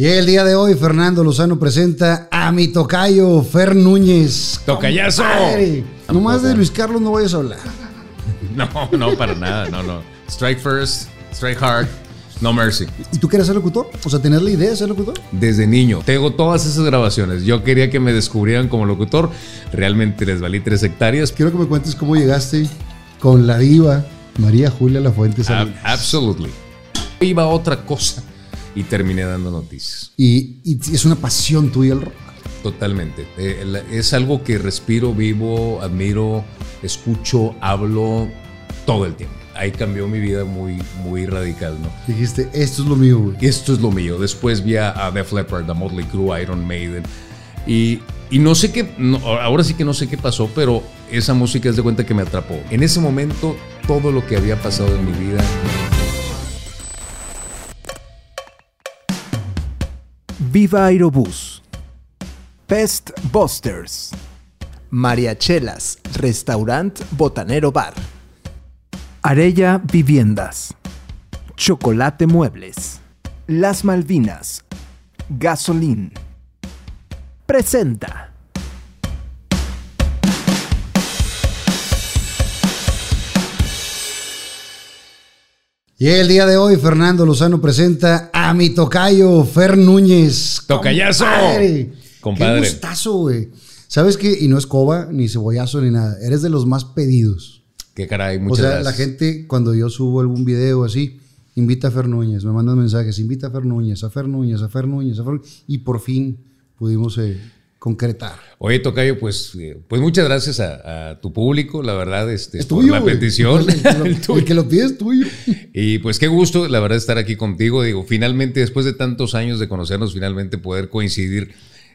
Y el día de hoy, Fernando Lozano presenta a mi tocayo, Fer Núñez. ¡Tocayazo! Compadre. Nomás de Luis Carlos no vayas a hablar. No, no, para nada, no, no. Strike first, strike hard, no mercy. ¿Y tú quieres ser locutor? O sea, ¿tenías la idea de ser locutor? Desde niño. Tengo todas esas grabaciones. Yo quería que me descubrieran como locutor. Realmente les valí tres hectáreas. Quiero que me cuentes cómo llegaste con la diva María Julia Lafuente Salinas. absolutely. Iba a otra cosa y terminé dando noticias. Y, y es una pasión tuya el rock. Totalmente. Eh, la- es algo que respiro, vivo, admiro, escucho, hablo todo el tiempo. Ahí cambió mi vida muy, muy radical, ¿no? Dijiste, esto es lo mío, güey. Esto es lo mío. Después vi a, a Def Leppard, a Motley Crue, Iron Maiden. Y, y no sé qué, no, ahora sí que no sé qué pasó, pero esa música es de cuenta que me atrapó. En ese momento, todo lo que había pasado en mi vida. Viva Aerobús. Pest Busters. Mariachelas, Restaurant Botanero Bar. Arella Viviendas. Chocolate Muebles. Las Malvinas. Gasolín. Presenta. Y el día de hoy, Fernando Lozano presenta a mi tocayo, Fer Núñez. ¡Tocayazo! Compadre. Compadre. Qué gustazo, güey. ¿Sabes qué? Y no es coba, ni cebollazo, ni nada. Eres de los más pedidos. Qué caray, O muchas sea, gracias. la gente, cuando yo subo algún video así, invita a Fer Núñez, me mandan mensajes, invita a Fer Núñez, a Fer Núñez, a Fer Núñez, a Fer Núñez, y por fin pudimos eh, concretar. Oye, Tocayo, pues, eh, pues muchas gracias a, a tu público, la verdad, este, Es por tuyo, la güey. petición. El, que lo- El tuyo. el que lo pide es tuyo. Y pues qué gusto, la verdad, estar aquí contigo. Digo, finalmente, después de tantos años de conocernos, finalmente poder coincidir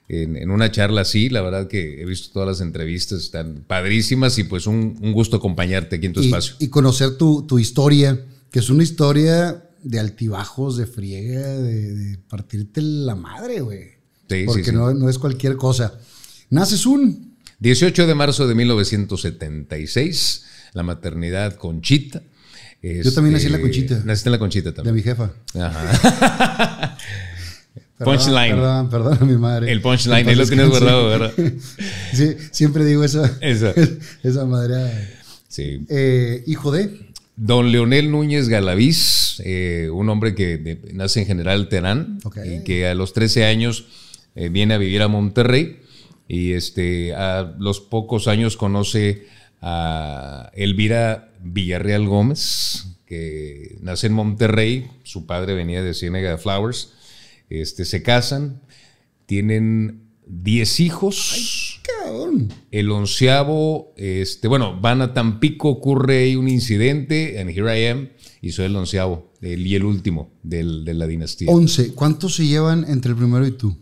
en, en una charla así. La verdad que he visto todas las entrevistas, están padrísimas y pues un, un gusto acompañarte aquí en tu y, espacio. y conocer tu, tu historia, que es una historia de altibajos, de friega, de, de partirte la madre, güey. Sí, Porque sí. No, no es cualquier cosa. Naces un 18 de marzo de 1976, la maternidad Conchita. Yo también nací en la Este, Conchita. Naciste en la Conchita de también. mi jefa. Ajá. Perdón, Punchline. Perdón, perdón a mi madre. El punchline, ahí lo tienes guardado, ¿verdad? Sí, siempre digo esa, Esa. esa madre. Sí. Eh, hijo de. Don Leonel Núñez Galaviz, eh, un hombre que de- nace en General Terán Ok. y que a los 13 años eh, viene a vivir a Monterrey y este, a los pocos años conoce a Elvira Villarreal Gómez, que nace en Monterrey, su padre venía de Ciénaga de Flowers, este, se casan, tienen 10 hijos. Cabrón. El onceavo, este, bueno, van a Tampico, ocurre ahí un incidente, and here I am, y soy el onceavo el, y el último del- de la dinastía. 11. ¿Cuántos se llevan entre el primero y tú?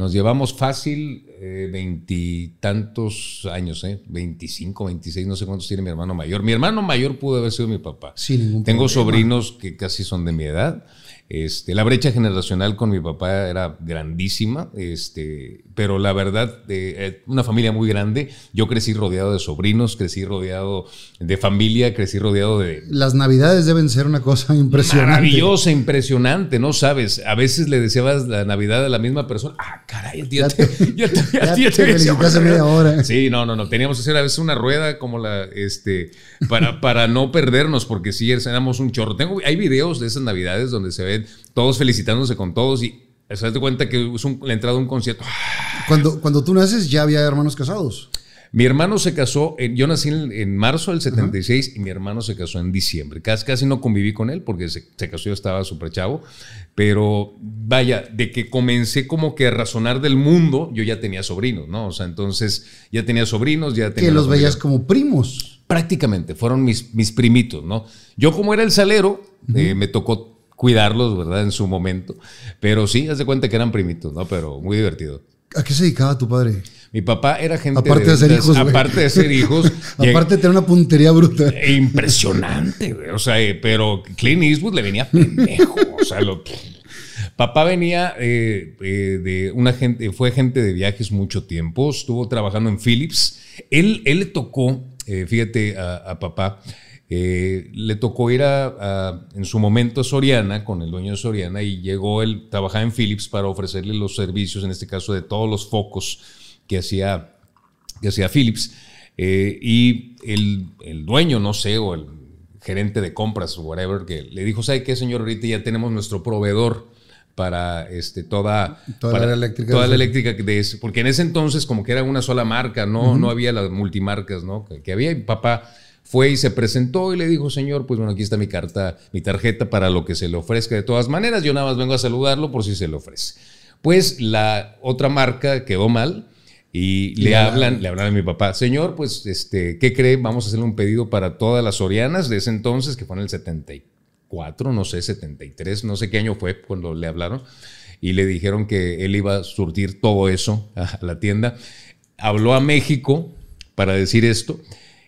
Nos llevamos fácil eh, veintitantos años, ¿eh? 25, 26, no sé cuántos tiene mi hermano mayor. Mi hermano mayor pudo haber sido mi papá. Ningún Tengo problema. sobrinos que casi son de mi edad. Este, la brecha generacional con mi papá era grandísima, este, pero la verdad, eh, eh, una familia muy grande. Yo crecí rodeado de sobrinos, crecí rodeado de familia, crecí rodeado de, Las navidades deben ser una cosa impresionante. Maravillosa, impresionante, ¿no sabes? A veces le deseabas la Navidad a la misma persona. Ah, caray, ya te, ya te, ya ya te te felicitaste media hora. Sí, no, no, no. Teníamos que hacer a veces una rueda como la, este, para, para no perdernos, porque sí, éramos un chorro. Tengo, hay videos de esas Navidades donde se ven todos felicitándose con todos y se das cuenta que es un- la entrada a un concierto. Cuando, cuando tú naces ya había hermanos casados. Mi hermano se casó, en- yo nací en, en marzo del 76 y mi hermano se casó en diciembre. Casi, casi no conviví con él porque se, se casó, yo estaba súper chavo. Pero vaya, de que comencé como que a razonar del mundo, yo ya tenía sobrinos, ¿no? O sea, entonces ya tenía sobrinos, ya tenía... Que los veías como primos. Prácticamente, fueron mis, mis primitos, ¿no? Yo como era el salero, eh, me tocó cuidarlos, ¿verdad? En su momento. Pero sí, haz de cuenta que eran primitos, ¿no? Pero muy divertido. ¿A qué se dedicaba tu padre? Mi papá era gente Aparte de ser ventas, hijos. Aparte de ser hijos. Aparte de tener una puntería bruta. Eh, Impresionante, güey. O sea, eh, pero Clint Eastwood le venía pendejo. O sea, lo. Papá venía eh, eh, de una gente, fue gente de viajes mucho tiempo, estuvo trabajando en Philips. Él, él le tocó, eh, fíjate, a, papá, eh, le tocó ir a, en su momento a Soriana, con el dueño de Soriana, y llegó él, trabajaba en Philips para ofrecerle los servicios, en este caso de todos los focos que hacía, que hacía Philips. Eh, y el, el, dueño, no sé, o el gerente de compras o whatever, que le dijo, ¿sabe qué, señor? Ahorita ya tenemos nuestro proveedor para este, toda, toda la eléctrica. Toda la eléctrica, de porque en ese entonces como que era una sola marca, no, no había las multimarcas ¿no? que, que había. Y papá fue y se presentó y le dijo, señor, pues bueno, aquí está mi carta, mi tarjeta para lo que se le ofrezca de todas maneras. Yo nada más vengo a saludarlo por si se le ofrece. Pues la otra marca quedó mal y le hablan, le hablan a mi papá, señor, pues, este, ¿qué cree? Vamos a hacerle un pedido para todas las Sorianas de ese entonces, que fue en el 74, no sé, 73, no sé qué año fue cuando le hablaron, y le dijeron que él iba a surtir todo eso a la tienda. Habló a México para decir esto,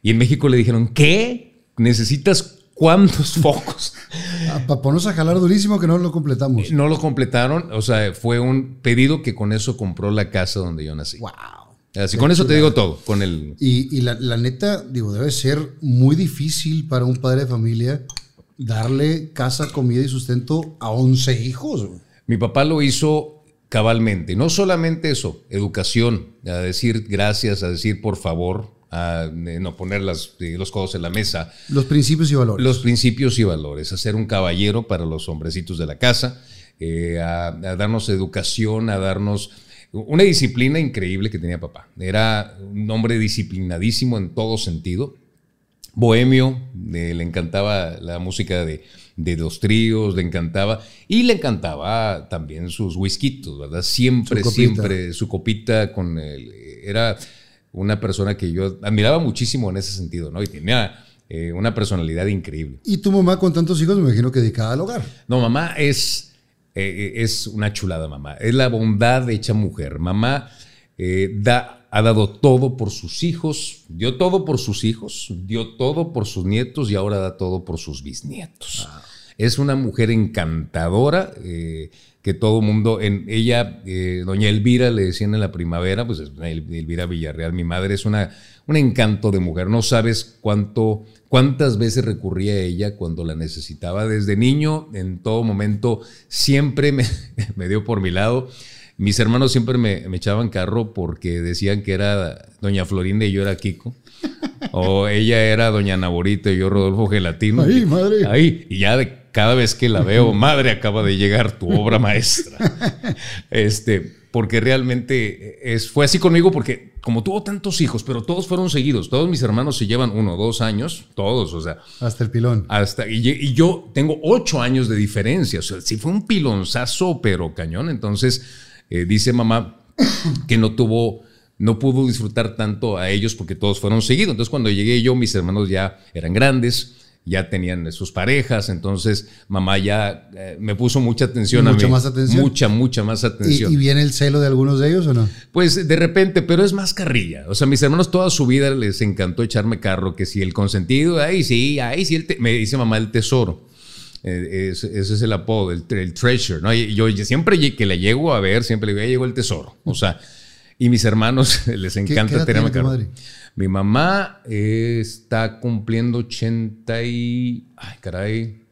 y en México le dijeron, ¿qué? ¿Necesitas cuántos focos? Ah, para ponernos a jalar durísimo que no lo completamos. No lo completaron, o sea, fue un pedido que con eso compró la casa donde yo nací. Wow. Así, con eso te digo todo. Con el... Y, la, la, neta, digo, debe ser muy difícil para un padre de familia darle casa, comida y sustento a 11 hijos. Mi papá lo hizo cabalmente. No solamente eso, educación, a decir gracias, a decir por favor, a eh, no poner las, eh, los codos en la mesa. Los principios y valores. Los principios y valores, a ser un caballero para los hombrecitos de la casa, eh, a, darnos educación, a darnos una disciplina increíble que tenía papá. Era un hombre disciplinadísimo en todo sentido, bohemio, le encantaba la música de, de los tríos, le encantaba, y le encantaba también sus whiskitos, ¿verdad? Siempre, siempre, su copita con el, era una persona que yo admiraba muchísimo en ese sentido, ¿no? Y tenía eh, una personalidad increíble. ¿Y tu mamá con tantos hijos me imagino que dedicada al hogar? No, mamá es, eh, es una chulada, mamá. Es la bondad hecha mujer. Mamá eh, da, ha dado todo por sus hijos, dio todo por sus hijos, dio todo por sus nietos y ahora da todo por sus bisnietos. Ah. Es una mujer encantadora que todo mundo, en ella, eh, doña Elvira, le decían en la primavera, pues Elvira Villarreal, mi madre, es una, un encanto de mujer. No sabes cuánto, cuántas veces recurría a ella cuando la necesitaba. Desde niño, en todo momento, siempre me, me dio por mi lado. Mis hermanos siempre me, me, echaban carro porque decían que era doña Florinda y yo era Kiko. O ella era doña Naborita y yo Rodolfo Gelatino. Ahí, madre. Ahí. Y ya de cada vez que la veo, madre, acaba de llegar tu obra maestra. Este, porque realmente es, fue así conmigo porque como tuvo tantos hijos, pero todos fueron seguidos, todos mis hermanos se llevan uno, dos años, todos, o sea. Hasta el pilón. Hasta, y, yo tengo ocho años de diferencia, o sea, sí fue un pilonzazo, pero cañón. Entonces, eh, dice mamá que no tuvo no pudo disfrutar tanto a ellos porque todos fueron seguidos. Entonces cuando llegué yo, mis hermanos ya eran grandes, ya tenían sus parejas, entonces mamá ya eh, me puso mucha atención a mí. más atención. Mucha, mucha más atención. ¿Y, viene el celo de algunos de ellos o no? Pues de repente, pero es más carrilla. O sea, mis hermanos toda su vida les encantó echarme carro, que si el consentido, ahí sí, ahí sí, me dice mamá el tesoro. Eh, ese, es el apodo, el, treasure. ¿no? Y yo siempre que le llego a ver, siempre le digo, ya llegó el tesoro. O sea, y mis hermanos les encanta tenerme carro. Mi mamá está cumpliendo 80 y... Ay, caray.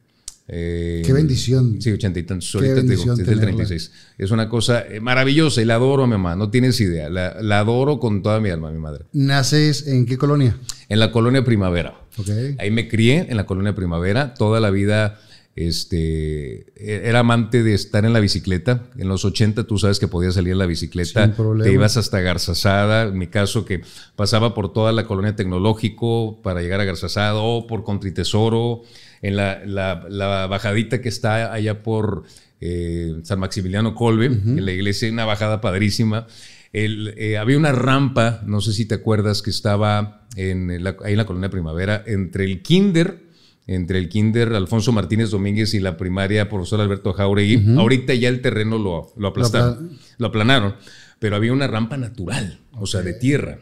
Eh, Qué bendición. Sí, 80 y tantos. Ahorita te digo, desde el 36. Es una cosa eh, maravillosa y la adoro a mi mamá. No tienes idea. La, adoro con toda mi alma, mi madre. ¿Naces en qué colonia? En la colonia Primavera. Okay. Ahí me crié en la colonia Primavera. Toda la vida este, e-, era amante de estar en la bicicleta. En los 80 tú sabes que podías salir en la bicicleta, te ibas hasta Garzazada, en mi caso que pasaba por toda la colonia tecnológico para llegar a Garzazada o por Contritesoro, en la, bajadita que está allá por eh, San Maximiliano Colbe, en la iglesia, una bajada padrísima. Eh, había una rampa, no sé si te acuerdas, que estaba en ahí en la colonia Primavera, entre el Kinder entre el kinder Alfonso Martínez Domínguez y la primaria profesor Alberto Jauregui. Ahorita ya el terreno lo, lo aplastaron, lo, aplanaron, pero había una rampa natural, o sea, de tierra,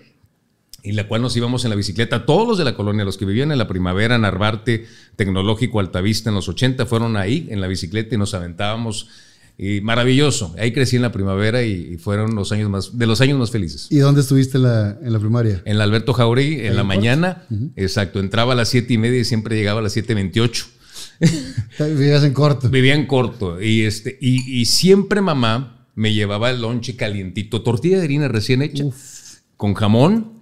y la cual nos íbamos en la bicicleta. Todos los de la colonia, los que vivían en la primavera, Narvarte, Tecnológico, Altavista, en los 80, fueron ahí en la bicicleta y nos aventábamos Y maravilloso. Ahí crecí en la primavera y, fueron los años más, de los años más felices. ¿Y dónde estuviste en la, en la primaria? En la Alberto Jauregui, en la mañana. Exacto. Entraba a las siete y media y siempre llegaba a las 7.28. Vivías en corto. Vivía en corto. Y, este, y, siempre mamá me llevaba el lonche calientito, tortilla de harina recién hecha, con jamón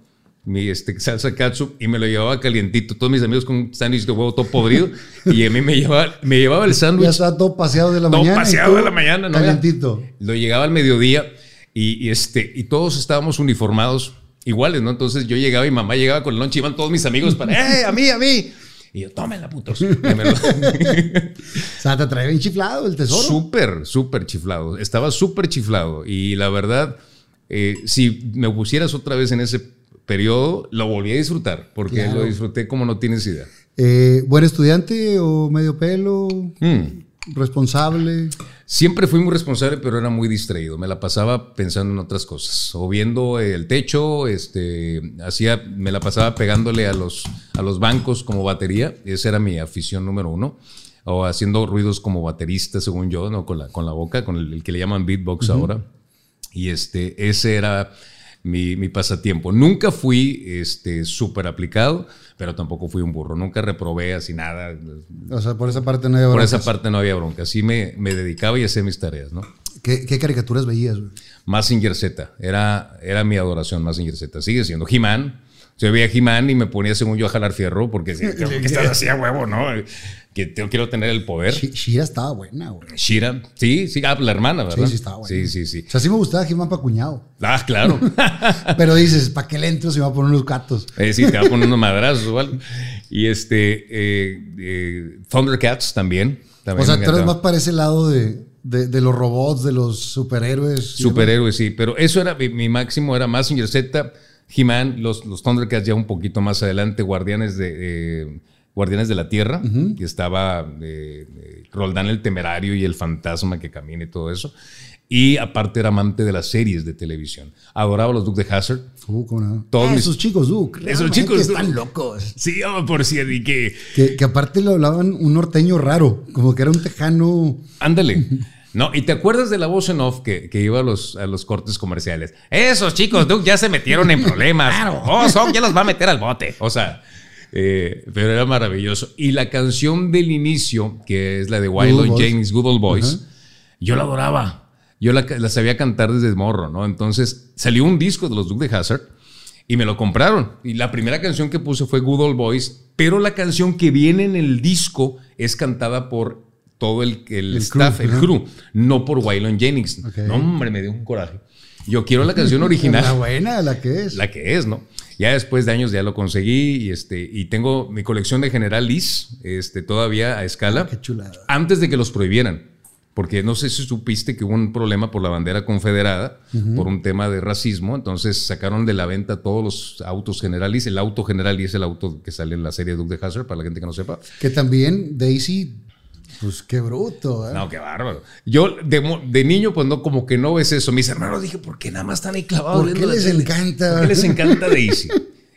mi este, salsa ketchup y me lo llevaba calientito. Todos mis amigos con un sándwich de huevo todo podrido y a mí me llevaba, me llevaba el sándwich. Ya estaba todo paseado de la mañana. Todo paseado de la mañana, ¿no? Calientito. Lo llegaba al mediodía y, este, y todos estábamos uniformados iguales, ¿no? Entonces yo llegaba y mamá llegaba con el lunch y iban todos mis amigos para, ¡eh, a mí, a mí! Y yo, tómenla, putos. o sea, te traía bien chiflado el tesoro. Súper, súper chiflado. Estaba súper chiflado. Y la verdad, eh, si me pusieras otra vez en ese periodo lo volví a disfrutar, porque lo disfruté como no tienes idea. Eh, ¿Buen estudiante o medio pelo? Hmm. ¿Responsable? Siempre fui muy responsable, pero era muy distraído. Me la pasaba pensando en otras cosas. O viendo el techo, este, hacía, me la pasaba pegándole a los, a los bancos como batería. Esa era mi afición número uno. O haciendo ruidos como baterista, según yo, ¿no? con, la, con la boca, con el, que le llaman beatbox ahora. Y este, ese era mi, pasatiempo. Nunca fui este súper aplicado, pero tampoco fui un burro. Nunca reprobé así nada. O sea, por esa parte no había bronca. Por esa parte no había bronca. Así me, me dedicaba y hacía mis tareas, ¿no? ¿Qué, caricaturas veías? Massinger Z. Era, era mi adoración, Massinger Z. Sigue siendo He-Man. Yo veía He-Man y me ponía, según yo, a jalar fierro porque que estás así a huevo, ¿no? Que quiero tener el poder. Shira estaba buena, güey. Shira, sí, sí, ah, la hermana, ¿verdad? Sí, sí, estaba buena. Sí, sí, sí. O sea, sí me gustaba He-Man para cuñado. Ah, claro. Pero dices, ¿para qué le entro si me va a poner unos gatos? Eh, sí, te va a poner unos madrazos igual. Y este, eh, eh, Thundercats también. también o sea, tú eres más para ese lado de, de, los robots, de los superhéroes. Superhéroes, sí. Pero eso era, mi, máximo era Massinger Z He-Man, los, los Thundercats ya un poquito más adelante, Guardianes de, eh, Guardianes de la Tierra, que estaba eh, eh, Roldán el Temerario y el Fantasma que camina y todo eso. Y aparte era amante de las series de televisión. Adoraba a los Duke de Hazard. Uh, Todos ah, esos chicos Duke. Esos chicos están locos. Sí, por si y que... que... que... aparte lo hablaban un norteño raro, como que era un tejano. Ándale. No, y te acuerdas de la voz en off que, iba a los, a los cortes comerciales. Esos chicos, Duke, ya se metieron en problemas. Claro. Oh, Son ya los va a meter al bote. O sea, eh, pero era maravilloso. Y la canción del inicio, que es la de Willow James, Good Old Boys, yo la adoraba. Yo la, sabía cantar desde morro, ¿no? Entonces salió un disco de los Duke de Hazard y me lo compraron. Y la primera canción que puse fue Good Old Boys, pero la canción que viene en el disco es cantada por todo el, el, staff, el crew, no por Waylon Jennings. No, hombre, me dio un coraje. Yo quiero la canción original. La buena, la que es. La que es, ¿no? Ya después de años ya lo conseguí y, este, y tengo mi colección de General Lis este, todavía a escala. Ah, qué chulada. Antes de que los prohibieran. Porque no sé si supiste que hubo un problema por la bandera confederada, por un tema de racismo. Entonces sacaron de la venta todos los autos Generalis. El auto General es el auto que sale en la serie Duke de Hazard, para la gente que no sepa. Que también Daisy pues qué bruto, ¿eh? No, qué bárbaro. Yo de, niño, pues no, como que no ves eso. Mis hermanos dije, ¿por qué nada más están ahí clavados? ¿Por qué les encanta? ¿Por qué les encanta Daisy?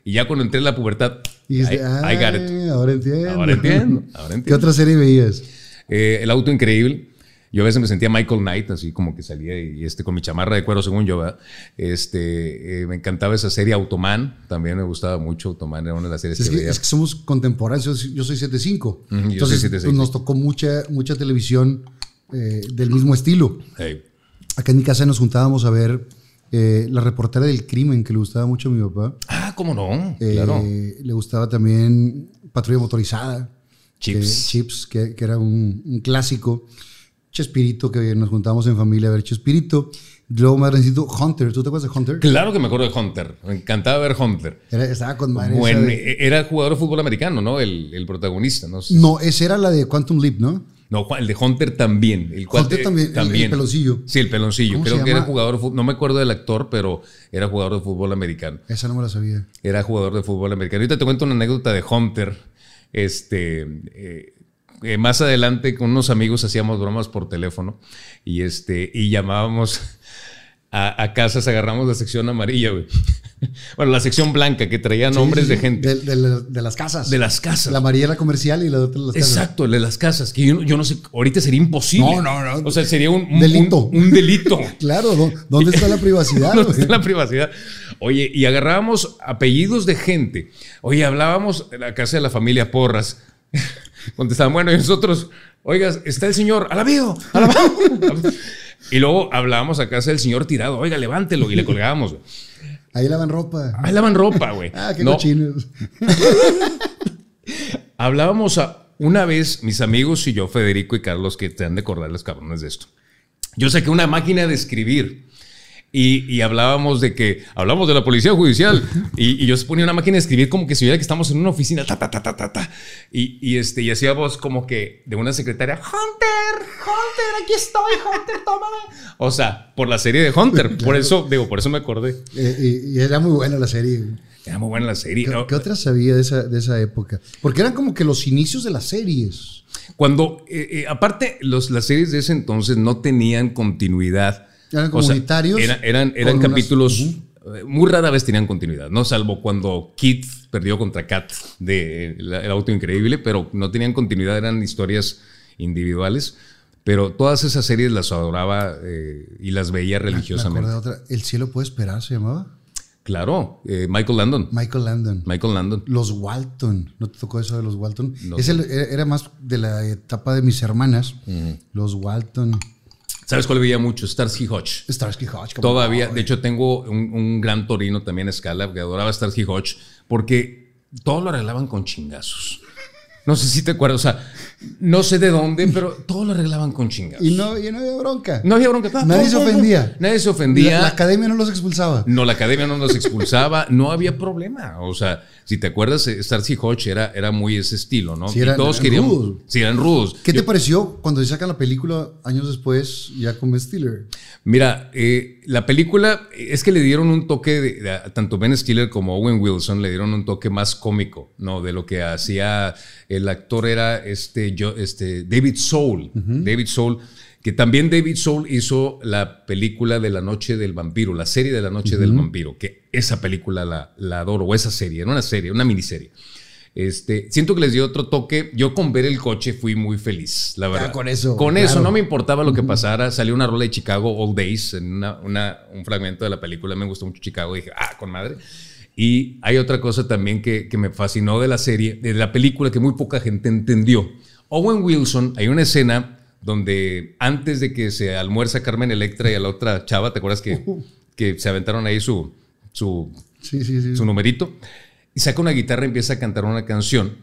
Y ya cuando entré en la pubertad, y I, got it. Ahora entiendo. Ahora entiendo. Ahora entiendo. ¿Qué otra serie veías? Eh, el auto increíble. Yo a veces me sentía Michael Knight, así como que salía y este, con mi chamarra de cuero, según yo, ¿verdad? Este, eh, me encantaba esa serie Automan, también me gustaba mucho. Automan era una de las series es que, Es que somos contemporáneos, yo, soy 7'5. Entonces, pues, nos tocó mucha, mucha televisión eh, del mismo estilo. Acá en mi casa nos juntábamos a ver eh, la reportera del crimen, que le gustaba mucho a mi papá. Ah, cómo no, claro. Le gustaba también Patrulla Motorizada. Chips. Chips, que, era un, un clásico. Chespirito, que nos juntamos en familia a ver Chespirito. Luego más recién Hunter. ¿Tú te acuerdas de Hunter? Claro que me acuerdo de Hunter. Me encantaba ver Hunter. Era, estaba con madre. Bueno, Era jugador de fútbol americano, ¿no? El, el protagonista, ¿no? No, esa era la de Quantum Leap, ¿no? No, el de Hunter también. El Hunter también, también. El, peloncillo. Sí, el peloncillo. Creo que era jugador de. No me acuerdo del actor, pero era jugador de fútbol americano. Esa no me la sabía. Era jugador de fútbol americano. Ahorita te cuento una anécdota de Hunter. Este. Eh, eh, más adelante con unos amigos hacíamos bromas por teléfono y, este, y llamábamos, a, casas, agarramos la sección amarilla, güey. Bueno, la sección blanca que traía nombres de gente. De, las casas. De las casas. La amarilla era comercial y la otra las casas. Exacto, de las casas. Que yo, no sé, ahorita sería imposible. No, no, no. O sea, sería un, delito. Un, delito. claro, ¿dónde está la privacidad? ¿Dónde está la privacidad? Oye, y agarrábamos apellidos de gente. Oye, hablábamos en la casa de la familia Porras. Contestaban, bueno, y nosotros, oigas, está el señor, alabío, alabado. y luego hablábamos a casa del señor tirado, oiga, levántelo, y le colgábamos. Ahí lavan ropa. Ahí lavan ropa, güey. ah, qué cochinos. Hablábamos a, una vez, mis amigos y yo, Federico y Carlos, que te han de acordar los cabrones de esto. Yo saqué una máquina de escribir y, hablábamos de que, hablamos de la policía judicial y, yo se ponía una máquina de escribir como que si hubiera que estamos en una oficina, ta, ta, ta, ta, ta, ta. Y, y, este, y hacía voz como que de una secretaria, Hunter, Hunter, aquí estoy, Hunter, tómame. O sea, por la serie de Hunter, por eso, digo, por eso me acordé. Eh, y, era muy buena la serie. Era muy buena la serie. ¿Qué, ¿qué otras sabía de esa, de esa época? Porque eran como que los inicios de las series. Cuando, eh, eh, aparte, los, las series de ese entonces no tenían continuidad eran comunitarios. eran, eran, capítulos. Muy rara vez tenían continuidad, ¿no? Salvo cuando Kit perdió contra Kat de El auto increíble, pero no tenían continuidad, eran historias individuales. Pero todas esas series las adoraba eh, y las veía religiosamente. otra. El cielo puede esperar, se llamaba. Claro, eh, Michael Landon. Michael Landon. Michael Landon. Los Walton. ¿No te tocó eso de los Walton? era más de la etapa de mis hermanas. Los Walton. ¿Sabes cuál veía mucho? Starsky Hodge. Starsky Hodge. Todavía, de hecho, tengo un, gran torino también a escala que adoraba Starsky Hodge porque todo lo arreglaban con chingazos. No sé si te acuerdas, o sea, no sé de dónde, pero todo lo arreglaban con chingados. Y no, y no había bronca. No había bronca. Nadie se ofendía. Nadie se ofendía. La, academia no los expulsaba. No, la academia no los expulsaba. no había problema. O sea, si te acuerdas, Starsky Hodge era, era muy ese estilo, ¿no? y todos querían. Rudos. Sí, eran rudos. ¿Qué te pareció cuando se sacan la película años después, ya con Ben Stiller? Mira, eh, la película es que le dieron un toque, de, tanto Ben Stiller como Owen Wilson le dieron un toque más cómico, ¿no? De lo que hacía el actor era este, yo, este David Soul. David Soul, que también David Soul hizo la película de La Noche del Vampiro, la serie de La Noche del Vampiro, que esa película la, la adoro, o esa serie, era una serie, una miniserie. Este, siento que les dio otro toque. Yo con ver el coche fui muy feliz, la verdad. con eso. Con eso, no me importaba lo que pasara. Salió una rola de Chicago All Days en un fragmento de la película. Me gustó mucho Chicago. dije, ah, con madre. Y hay otra cosa también que, que, me fascinó de la serie, de la película, que muy poca gente entendió. Owen Wilson, hay una escena donde antes de que se almuerza Carmen Electra y a la otra chava, ¿te acuerdas que, que se aventaron ahí su, su, su numerito? Y saca una guitarra y empieza a cantar una canción.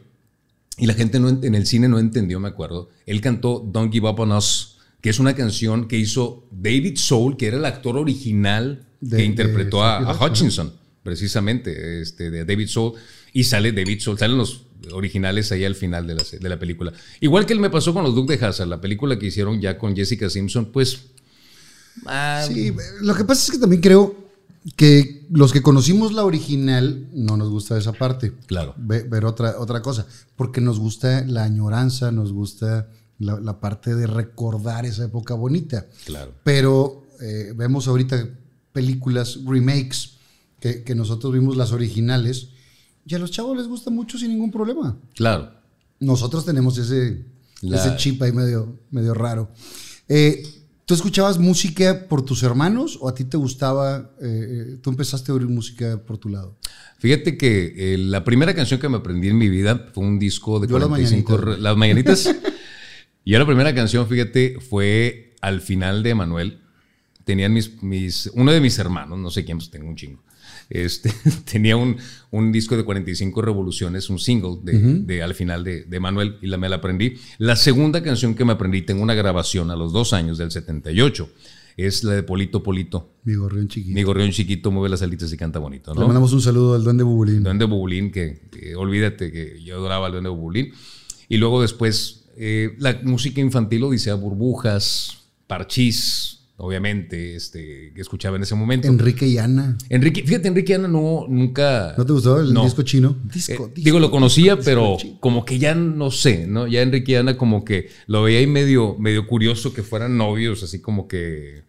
Y la gente no, en el cine no entendió, me acuerdo. Él cantó Don't Give Up on Us, que es una canción que hizo David Soul, que era el actor original que interpretó a, Hutchinson, precisamente, este, de David Soul. Y sale David Soul, salen los originales ahí al final de la, de la película. Igual que él me pasó con los Duke de Hazard, la película que hicieron ya con Jessica Simpson, pues... Ah, sí, lo que pasa es que también creo que los que conocimos la original no nos gusta esa parte. Claro. Ver, otra, otra cosa, porque nos gusta la añoranza, nos gusta la, parte de recordar esa época bonita. Claro. Pero eh, vemos ahorita películas, remakes, que, que nosotros vimos las originales y a los chavos les gusta mucho sin ningún problema. Claro. Nosotros tenemos ese, ese chip ahí medio, medio raro. Eh, ¿Tú escuchabas música por tus hermanos o a ti te gustaba, eh, eh, tú empezaste a oír música por tu lado? Fíjate que la primera canción que me aprendí en mi vida fue un disco de 45 las mañanitas. y la primera canción, fíjate, fue al final de Manuel. Tenían mis, mis, uno de mis hermanos, no sé quién, pues tengo un chingo este, tenía un, un, disco de 45 revoluciones, un single de, al final de, de, Manuel y la, me la aprendí. La segunda canción que me aprendí, tengo una grabación a los dos años del 78 es la de Polito Polito. Mi gorrión chiquito. Mi gorrión chiquito mueve las alitas y canta bonito, ¿no? Le mandamos un saludo al Duende Bubulín. Duende Bubulín, que, olvídate que yo adoraba al Duende Bubulín. Y luego después, eh, la música infantil, Odisea Burbujas, Parchís, obviamente, este, que escuchaba en ese momento. Enrique y Ana. Enrique, fíjate, Enrique y Ana no, nunca. ¿No te gustó el disco chino? Eh, digo, lo conocía, pero como que ya no sé, ¿no? Ya Enrique y Ana como que lo veía ahí medio, medio curioso que fueran novios, así como que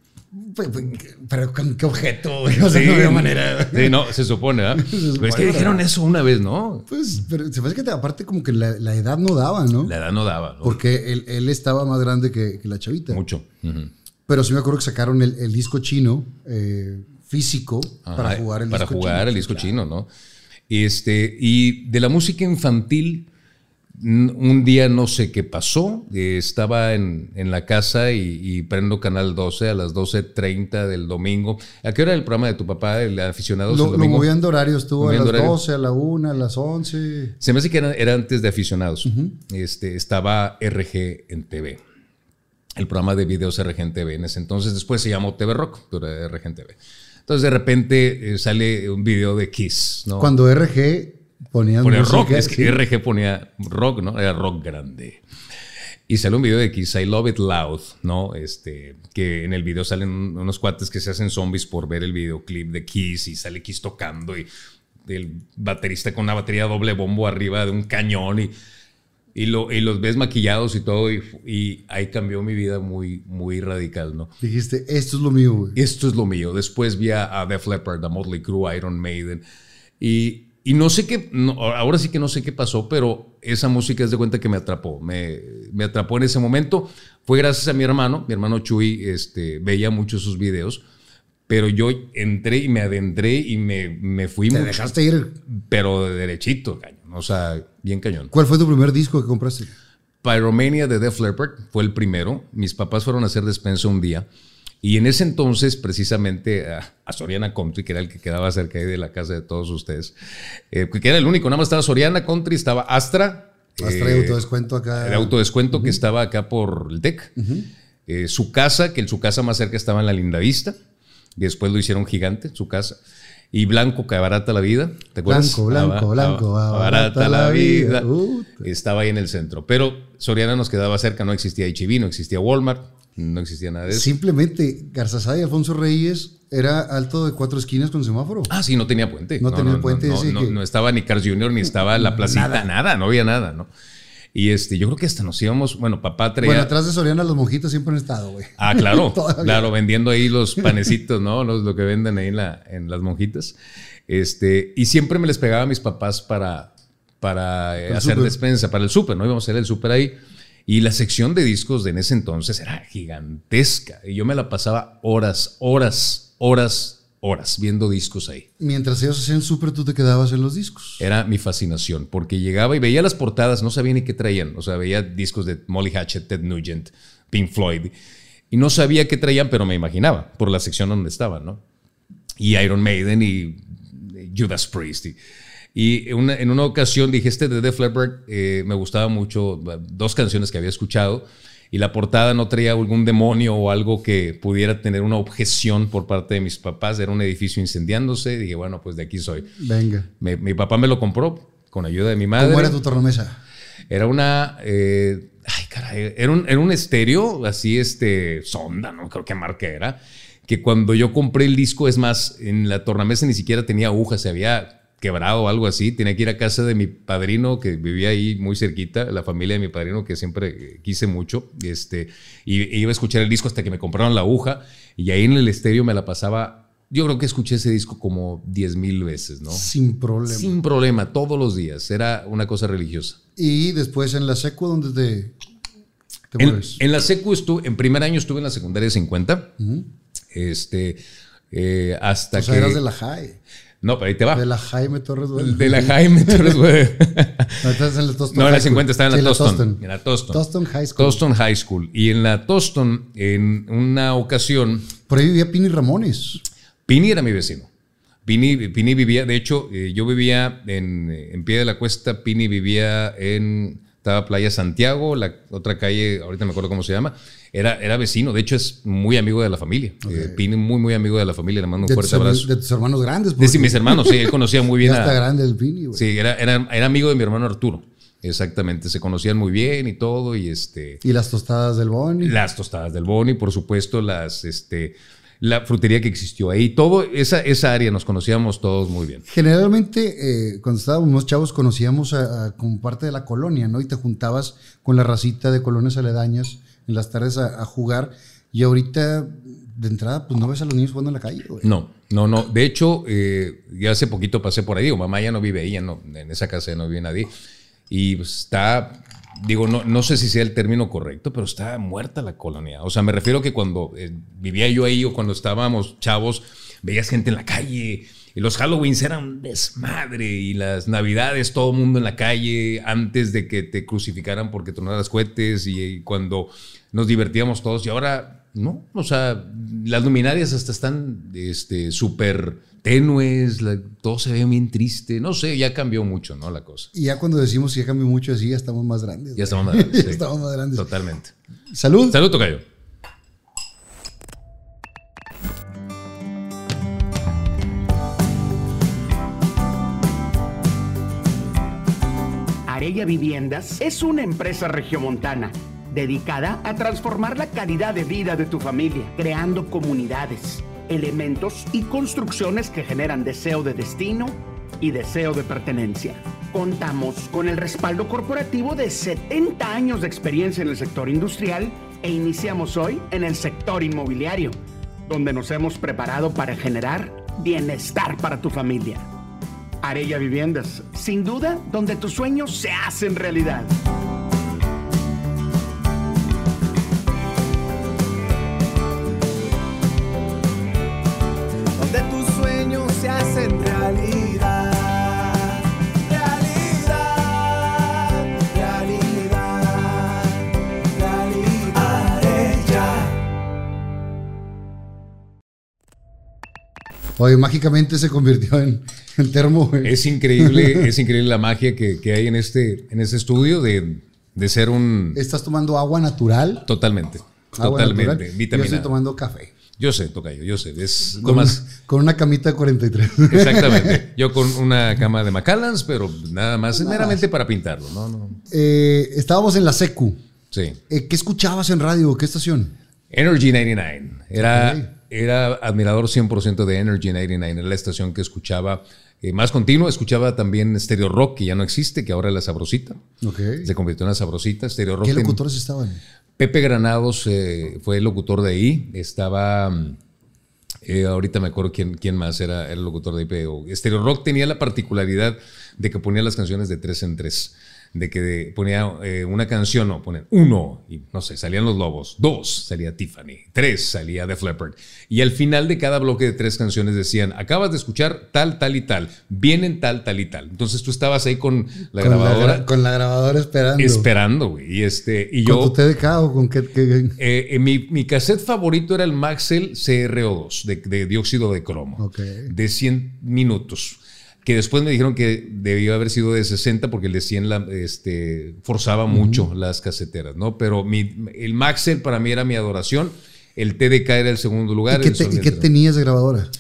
Pero con qué objeto, O sea, no había manera. Sí, no, se supone, ¿ah? Pero es que dijeron eso una vez, ¿no? Pues, pero se parece que aparte como que la, edad no daba, ¿no? La edad no daba. ¿no? Porque él, él, estaba más grande que, que la chavita. Mucho. Pero sí me acuerdo que sacaron el, el disco chino eh, físico para jugar el disco chino. Para jugar el disco chino, ¿no? Este, y de la música infantil un día no sé qué pasó, estaba en, la casa y, prendo Canal 12 a las 12.30 del domingo. ¿A qué hora era el programa de tu papá, el aficionado? Lo, lo movían de horario, estuvo a las 12, a la 1, a las 11. Se me hace que era, antes de aficionados. este, estaba RG en TV. El programa de videos RG en ese entonces. Después se llamó TV Rock, pero era RG en TV. Entonces de repente eh, sale un video de Kiss. ¿no? Cuando RG ponía rock, es que RG ponía rock, ¿no? Era rock grande. Y sale un video de Kiss, I Love It Loud, ¿no? Este, que en el video salen unos cuates que se hacen zombies por ver el videoclip de Kiss y sale Kiss tocando y el baterista con una batería doble bombo arriba de un cañón y, y, lo, y los ves maquillados y todo y, y, ahí cambió mi vida muy, muy radical, ¿no? Dijiste, esto es lo mío, güey. Esto es lo mío. Después vi a Def Leppard, a Motley Crue, Iron Maiden y y no sé qué, ahora sí que no sé qué pasó, pero esa música es de cuenta que me atrapó. Me, me, atrapó en ese momento. Fue gracias a mi hermano. Mi hermano Chuy este, veía mucho sus videos. Pero yo entré y me adentré y me, me fui. ¿Te dejaste ir? Pero de derechito, cañón. O sea, bien cañón. ¿Cuál fue tu primer disco que compraste? Pyromania de Def Leppard fue el primero. Mis papás fueron a hacer despensa un día. Y en ese entonces, precisamente, a, Soriana Country, que era el que quedaba cerca de la casa de todos ustedes, eh, que era el único, nada más estaba Soriana Country, estaba Astra. Astra de eh, autodescuento acá. El autodescuento que estaba acá por el TEC. Eh, su casa, que su casa más cerca estaba en la Lindavista. Y después lo hicieron gigante, su casa. Y Blanco, que abarata la vida. ¿Te acuerdas? Blanco, Blanco, Blanco. Abarata, la vida. Estaba ahí en el centro. Pero Soriana nos quedaba cerca, no existía HIV, no existía Walmart no existía nada de eso. Simplemente Garzazada y Alfonso Reyes era alto de cuatro esquinas con semáforo. Ah, sí, no tenía puente. No, tenía puente. No, no, estaba ni Cars Jr. ni estaba la placita, nada. no había nada, ¿no? Y este, yo creo que hasta nos íbamos, bueno, papá traía... Bueno, atrás de Soriana los monjitos siempre han estado, güey. Ah, claro, claro, vendiendo ahí los panecitos, ¿no? Los, lo que venden ahí en, la, en las monjitas. Este, y siempre me les pegaba a mis papás para, para eh, hacer despensa, para el súper, ¿no? Íbamos a hacer el súper ahí. Y la sección de discos de en ese entonces era gigantesca. Y yo me la pasaba horas, horas, horas, horas viendo discos ahí. Mientras ellos hacían súper, tú te quedabas en los discos. Era mi fascinación, porque llegaba y veía las portadas, no sabía ni qué traían. O sea, veía discos de Molly Hatchet, Ted Nugent, Pink Floyd. Y no sabía qué traían, pero me imaginaba por la sección donde estaban, ¿no? Y Iron Maiden y Judas Priest. Y, y en una ocasión dije, este de Def Leppard eh, me gustaba mucho, dos canciones que había escuchado, y la portada no traía algún demonio o algo que pudiera tener una objeción por parte de mis papás. Era un edificio incendiándose. Dije, bueno, pues de aquí soy. Venga. mi papá me lo compró con ayuda de mi madre. ¿Cómo era tu tornamesa? Era una... Eh, ay, caray, era un, era un estéreo, así, este, sonda, no creo qué marca era, que cuando yo compré el disco, es más, en la tornamesa ni siquiera tenía agujas, se había quebrado o algo así, tenía que ir a casa de mi padrino que vivía ahí muy cerquita, la familia de mi padrino que siempre quise mucho, este, y iba a escuchar el disco hasta que me compraron la aguja y ahí en el estéreo me la pasaba. Yo creo que escuché ese disco como 10 mil veces, ¿no? Sin problema. Sin problema, todos los días. Era una cosa religiosa. Y después en la secu, ¿dónde te, te en, en, la secu estuve, en primer año estuve en la secundaria 50. Este, eh, hasta o sea, que. eras de la high. No, pero ahí te va. De la Jaime Torres Güey. De la Jaime Torres Güey. no, estás en la Toston. No, en la 50 estaba en la, Toston. En la Toston. Toston High School. Toston High School. Y en la Toston, en una ocasión. Por ahí vivía Pini Ramones. Pini era mi vecino. Pini, Pini vivía, de hecho, eh, yo vivía en, en pie de la cuesta. Pini vivía en. Estaba Playa Santiago, la otra calle, ahorita me acuerdo cómo se llama era, era vecino, de hecho es muy amigo de la familia. Eh, Pini muy, muy amigo de la familia, le mando un fuerte abrazo. De tus hermanos grandes. De mis hermanos, sí, él conocía muy bien. ya está grande el Pini, güey. Sí, era, era, era, amigo de mi hermano Arturo. Exactamente, se conocían muy bien y todo y este... Y las tostadas del Boni. Las tostadas del Boni, por supuesto, las, este, la frutería que existió ahí, todo esa, esa área nos conocíamos todos muy bien. Generalmente, eh, cuando estábamos chavos, conocíamos a, como parte de la colonia, ¿no? Y te juntabas con la racita de colonias aledañas en las tardes a, jugar y ahorita de entrada, pues no ves a los niños jugando en la calle, güey. No, no, no. De hecho, eh, ya hace poquito pasé por ahí. Digo, mamá ya no vive ahí, no, en esa casa ya no vive nadie. Y pues, está, digo, no, no sé si sea el término correcto, pero está muerta la colonia. O sea, me refiero que cuando eh, vivía yo ahí o cuando estábamos chavos, veías gente en la calle. Y los Halloweens eran desmadre. Y las Navidades, todo mundo en la calle antes de que te crucificaran porque tronaras cohetes. Y, cuando nos divertíamos todos. Y ahora, no. O sea, las luminarias hasta están este, súper tenues. todo se ve bien triste. No sé, ya cambió mucho, ¿no? La cosa. Y ya cuando decimos que ya cambió mucho así, ya estamos más grandes. Ya estamos más grandes. ya estamos más grandes. Totalmente. Salud. Salud, Tocayo. Arella Viviendas es una empresa regiomontana dedicada a transformar la calidad de vida de tu familia, creando comunidades, elementos y construcciones que generan deseo de destino y deseo de pertenencia. Contamos con el respaldo corporativo de 70 años de experiencia en el sector industrial e iniciamos hoy en el sector inmobiliario, donde nos hemos preparado para generar bienestar para tu familia. Arella Viviendas, sin duda, donde tus sueños se hacen realidad. Oye, mágicamente se convirtió en, en termo, güey. Es increíble, es increíble la magia que, que hay en este, en este estudio de, de ser un... Estás tomando agua natural. Totalmente. Agua Totalmente. natural. Yo estoy tomando café. Yo sé, Tocayo, yo sé. Es Con, nomás... con una camita de 43. Exactamente. Yo con una cama de Macallans, pero nada más, meramente para pintarlo, ¿no? no. Eh, estábamos en la secu. Sí. Eh, ¿Qué escuchabas en radio? ¿Qué estación? Energy 99. Era. Era admirador 100% de Energy 99. Era la estación que escuchaba eh, más continuo. Escuchaba también Stereo Rock, que ya no existe, que ahora es la Sabrosita. Se convirtió en la Sabrosita. Stereo Rock. ¿Qué locutores estaban? Pepe Granados eh, fue el locutor de ahí. Estaba. mm, eh, ahorita me acuerdo quién, quién más era, era el locutor de pero Stereo Rock tenía la particularidad de que ponía las canciones de tres en tres. De que ponía eh, una canción, no, ponen uno, y no sé, salían los lobos. Dos, salía Tiffany. Tres, salía Def Leppard. Y al final de cada bloque de tres canciones decían: Acabas de escuchar tal, tal y tal. Vienen tal, tal y tal. Entonces tú estabas ahí con la con grabadora La, con la grabadora esperando. esperando, güey. Y, este, y ¿Con yo. tu TDK o con qué? qué- Eh, eh, mi, mi cassette favorito era el Maxell CRO2 de, de dióxido de cromo, de 100 minutos. Que después me dijeron que debió haber sido de 60 porque el de 100 la- este, forzaba mucho las caseteras, ¿no? Pero mi, el Maxell para mí era mi adoración. El TDK era el segundo lugar. ¿Y qué, te- y tenías de grabadora?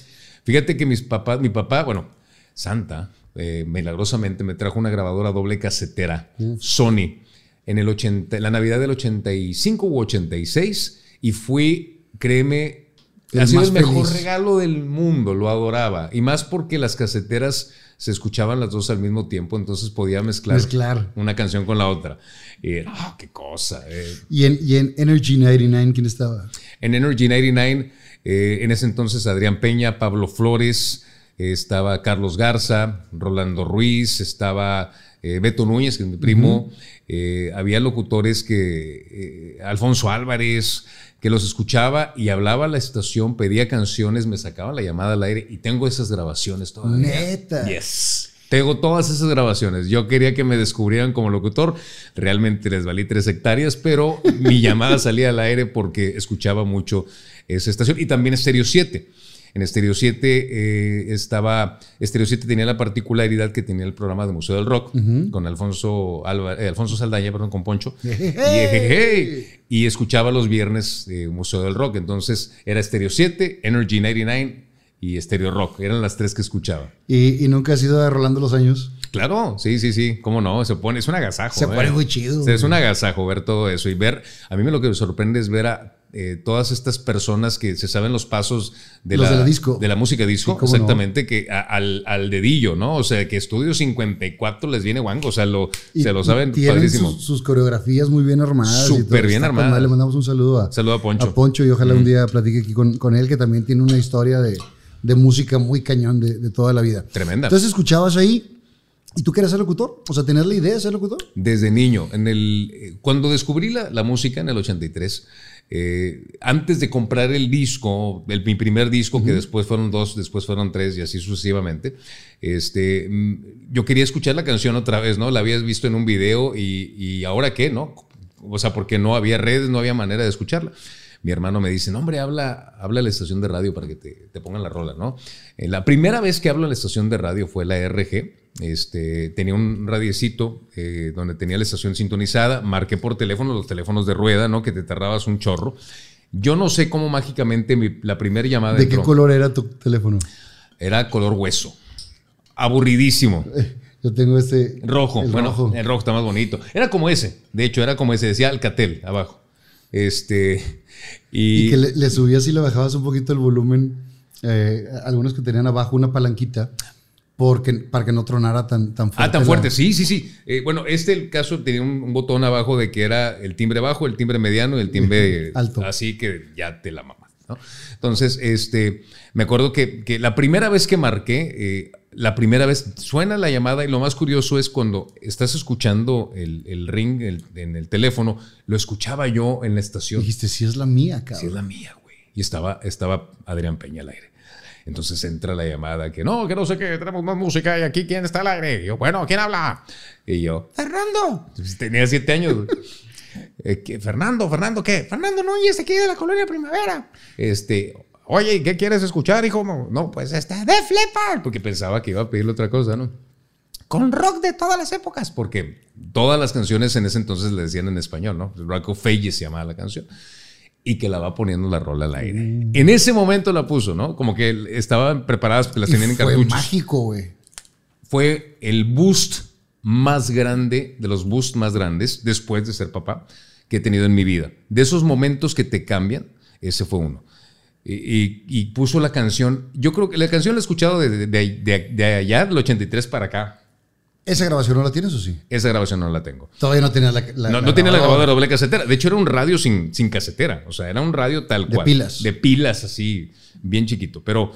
Fíjate que mis papás, mi papá, bueno, Santa, eh, milagrosamente me trajo una grabadora doble casetera Sony en el 80, en la Navidad del 85 u 86 y fui, créeme, El ha sido el mejor feliz. regalo del mundo, lo adoraba. Y más porque las caseteras se escuchaban las dos al mismo tiempo, entonces podía mezclar, Mezclar. una canción con la otra. Y era, ah, qué cosa. eh. ¿Y en, y en Energy 99 quién estaba? En Energy 99, eh, en ese entonces Adrián Peña, Pablo Flores, eh, estaba Carlos Garza, Rolando Ruiz, estaba Beto Núñez, que es mi primo, había locutores que, Alfonso Álvarez, que los escuchaba y hablaba a la estación, pedía canciones, me sacaba la llamada al aire y tengo esas grabaciones todavía. Neta. Yes. Tengo todas esas grabaciones. Yo quería que me descubrieran como locutor. Realmente les valí tres hectáreas, pero mi llamada salía al aire porque escuchaba mucho esa estación. Y también Stereo 7. En Stereo 7 eh, estaba. Stereo 7 tenía la particularidad que tenía el programa de Museo del Rock con Alfonso, Alba- eh, Alfonso Saldaña, perdón, con Poncho. y, escuchaba los viernes eh, Museo del Rock. Entonces era Stereo 7, Energy 99 y Stereo Rock. Eran las tres que escuchaba. ¿Y, y nunca has ido a Rolando los años? Claro, sí, sí, sí. ¿Cómo no? Se pone, es un agasajo. Se ¿eh? pone muy chido, Es un agasajo ver todo eso y ver. A mí me lo que me sorprende es ver a eh, todas estas personas que se saben los pasos de, la, de, la, disco. de la música disco, exactamente, que al, al, dedillo, ¿no? O sea, que Estudio 54 les viene guango, o sea, lo, se lo saben tienen sus, sus, coreografías muy bien armadas. Súper bien armadas. Le mandamos un saludo a, saludo a Poncho. A Poncho y ojalá un día platique aquí con, con, él, que también tiene una historia de, de música muy cañón de, de toda la vida. Tremenda. Entonces escuchabas ahí ¿Y tú querías ser locutor? O sea, ¿tenías la idea de ser locutor? Desde niño. En el, eh, cuando descubrí la, la música en el 83, eh, antes de comprar el disco, el, mi primer disco, uh -huh. que después fueron dos, después fueron tres y así sucesivamente, este, yo quería escuchar la canción otra vez, ¿no? La habías visto en un video y, y ahora qué, ¿no? O sea, porque no había redes, no había manera de escucharla mi hermano me dice, no, hombre, habla, habla a la estación de radio para que te, te pongan la rola, ¿no? Eh, la primera vez que hablo a la estación de radio fue la RG. Este, tenía un radiecito eh, donde tenía la estación sintonizada, marqué por teléfono, los teléfonos de rueda, ¿no? Que te tardabas un chorro. Yo no sé cómo mágicamente mi, la primera llamada... ¿De entró. qué color era tu teléfono? Era color hueso. Aburridísimo. Yo tengo este... Rojo. el bueno, rojo. el rojo está más bonito. Era como ese. De hecho, era como ese. Decía Alcatel abajo. Este... Y, y que le, le, subías y le bajabas un poquito el volumen. Eh, algunos que tenían abajo una palanquita porque, para que no tronara tan, tan fuerte. Ah, tan fuerte, la... sí, sí, sí. Eh, bueno, este el caso tenía un, un, botón abajo de que era el timbre bajo, el timbre mediano y el timbre alto. Así que ya te la mamas. ¿no? Entonces, este, me acuerdo que, que la primera vez que marqué, eh, la primera vez suena la llamada y lo más curioso es cuando estás escuchando el, el ring el, en el teléfono, lo escuchaba yo en la estación. Dijiste, sí es la mía, cabrón. Sí es la mía, güey. Y estaba, estaba Adrián Peña al aire. Entonces entra la llamada que no, que no sé qué, tenemos más música y aquí quién está al aire. Y yo, bueno, ¿quién habla? Y yo, Fernando. Tenía siete años. eh. Fernando, Fernando, ¿qué? Fernando Núñez, aquí de la colonia Primavera. Este, oye, ¿qué quieres escuchar, hijo? No, pues está de Leppard. Porque pensaba que iba a pedirle otra cosa, ¿no? Con rock de todas las épocas, porque todas las canciones en ese entonces le decían en español, ¿no? Rock of Ages se llamaba la canción y que la va poniendo la rola al aire. Mm. En ese momento la puso, ¿no? Como que estaban preparadas porque las tenían en cartuchos. Fue mágico, güey. Fue el boost más grande, de los boosts más grandes, después de ser papá, que he tenido en mi vida. De esos momentos que te cambian, ese fue uno. Y, y, y puso la canción, yo creo que la canción la he escuchado de, de, de, de allá, del 83 para acá. ¿Esa grabación no la tienes o sí? Esa grabación no la tengo. Todavía no tenía la, la No, no tenía la grabadora doble casetera. De hecho, era un radio sin, sin casetera. O sea, era un radio tal cual. De pilas. De pilas, así, bien chiquito. Pero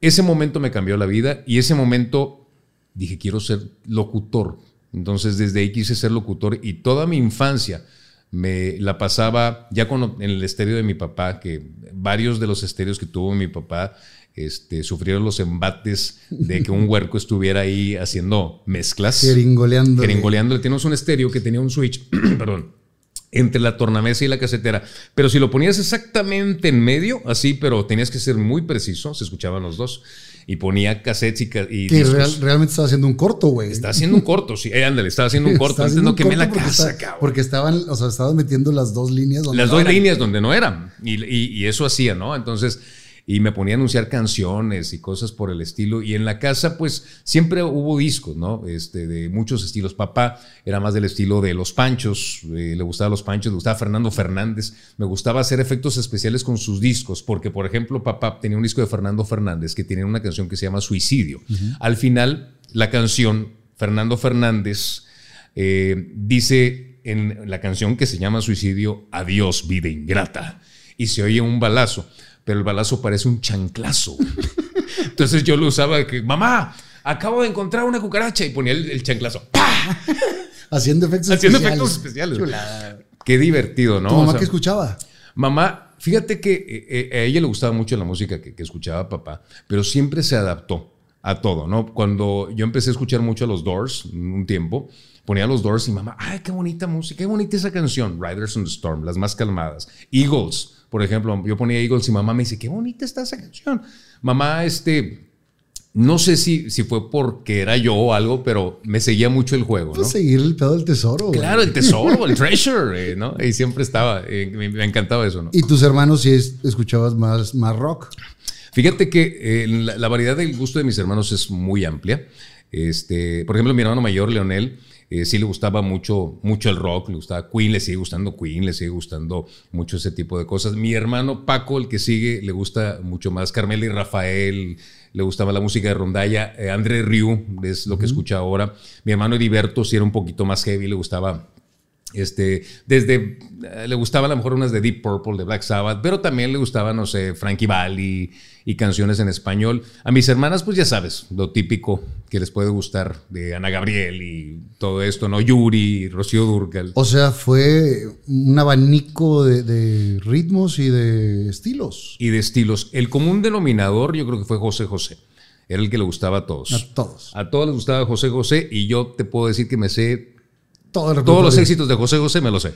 ese momento me cambió la vida y ese momento dije, quiero ser locutor. Entonces, desde ahí quise ser locutor y toda mi infancia me la pasaba ya con, en el estéreo de mi papá, que varios de los estéreos que tuvo mi papá este, sufrieron los embates de que un huerco estuviera ahí haciendo mezclas. Jeringoleando. Jeringoleando. Tenemos un estéreo que tenía un switch, perdón, entre la tornamesa y la casetera. Pero si lo ponías exactamente en medio, así, pero tenías que ser muy preciso, se escuchaban los dos. Y ponía cassettes y, y Que real, realmente estaba haciendo un corto, güey. Está haciendo un corto, sí. Eh, ándale, estaba haciendo un corto. Antes no quemé la casa, está, cabrón. Porque estaban, o sea, estaban metiendo las dos líneas donde Las no dos eran. líneas donde no eran. Y, y, y eso hacía, ¿no? Entonces y me ponía a anunciar canciones y cosas por el estilo. Y en la casa, pues siempre hubo discos, ¿no? Este, de muchos estilos. Papá era más del estilo de Los Panchos, eh, le gustaba Los Panchos, le gustaba Fernando Fernández. Me gustaba hacer efectos especiales con sus discos, porque, por ejemplo, papá tenía un disco de Fernando Fernández que tiene una canción que se llama Suicidio. Uh -huh. Al final, la canción, Fernando Fernández eh, dice en la canción que se llama Suicidio, Adiós, vida ingrata. Y se oye un balazo pero el balazo parece un chanclazo. Entonces yo lo usaba que, mamá, acabo de encontrar una cucaracha y ponía el, el chanclazo. Haciendo efectos Haciendo especiales. efectos especiales. Chulada. Qué divertido, ¿no? ¿Tu mamá o sea, qué escuchaba? Mamá, fíjate que eh, eh, a ella le gustaba mucho la música que, que, escuchaba papá, pero siempre se adaptó a todo, ¿no? Cuando yo empecé a escuchar mucho a los Doors un tiempo, ponía los Doors y mamá, ay, qué bonita música, qué bonita esa canción, Riders on the Storm, las más calmadas. Eagles, por ejemplo, yo ponía Eagles y mamá me dice, qué bonita está esa canción. Mamá, este, no sé si, si fue porque era yo o algo, pero me seguía mucho el juego. Pues ¿no? seguir el pedo del tesoro. Claro, el tesoro, el treasure, eh, ¿no? Y siempre estaba, eh, me, me, encantaba eso, ¿no? ¿Y tus hermanos si es, escuchabas más, más rock? Fíjate que eh, la, la, variedad del gusto de mis hermanos es muy amplia. Este, por ejemplo, mi hermano mayor, Leonel, eh, sí le gustaba mucho, mucho el rock, le gustaba Queen, le sigue gustando Queen, le sigue gustando mucho ese tipo de cosas. Mi hermano Paco, el que sigue, le gusta mucho más Carmela y Rafael, le gustaba la música de rondalla. Eh, André Riu es lo que escucha ahora. Mi hermano Heriberto sí era un poquito más heavy, le gustaba este, desde eh, le gustaba a lo mejor unas de Deep Purple, de Black Sabbath, pero también le gustaba, no sé, Frankie Valli y canciones en español. A mis hermanas, pues ya sabes, lo típico que les puede gustar de Ana Gabriel y todo esto, ¿no? Yuri, Rocío Durcal. O sea, fue un abanico de, de ritmos y de estilos. Y de estilos. El común denominador, yo creo que fue José José. Era el que le gustaba a todos. A todos. A todos les gustaba José José y yo te puedo decir que me sé todos los éxitos de José José me lo sé.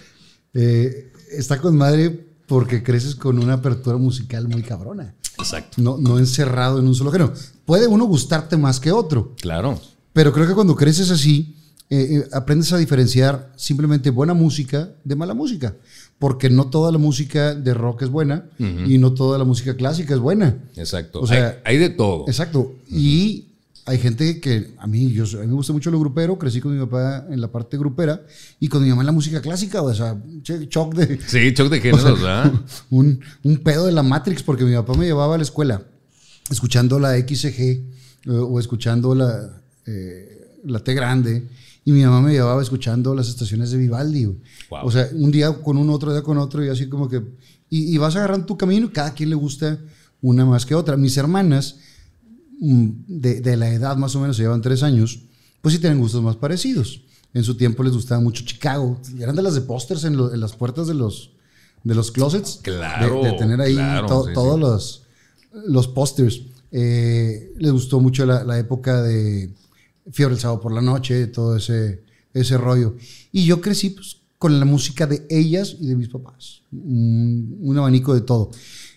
Eh, está con madre porque creces con una apertura musical muy cabrona. Exacto. No, no encerrado en un solo género. Puede uno gustarte más que otro. Claro. Pero creo que cuando creces así, eh, eh, aprendes a diferenciar simplemente buena música de mala música. Porque no toda la música de rock es buena y no toda la música clásica es buena. Exacto. O sea, hay, de todo. Exacto. Y hay gente que a mí, yo, a mí me gusta mucho lo grupero, crecí con mi papá en la parte grupera y con mi mamá en la música clásica, o sea, shock de... Sí, shock de géneros, ¿verdad? Un, un, pedo de la Matrix, porque mi papá me llevaba a la escuela escuchando la XG eh, o escuchando la, eh, la T grande y mi mamá me llevaba escuchando las estaciones de Vivaldi. O sea, un día con uno, otro día con otro y así como que... Y, y vas agarrando tu camino y cada quien le gusta una más que otra. Mis hermanas de, de, la edad más o menos, se llevan tres años, pues sí tienen gustos más parecidos. En su tiempo les gustaba mucho Chicago. Eran de las de pósters en, en, las puertas de los, de los closets. Claro. De, tener ahí todos los, los pósters. Eh, les gustó mucho la, la, época de Fiebre el sábado por la noche, todo ese, ese rollo. Y yo crecí pues, con la música de ellas y de mis papás. Un, un abanico de todo.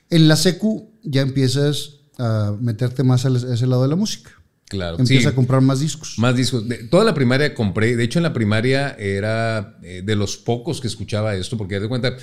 En la secu ya empiezas a meterte más a ese lado de la música. Claro. Empieza a comprar más discos. Más discos. De, toda la primaria compré. De hecho, en la primaria era eh, de los pocos que escuchaba esto, porque de cuenta,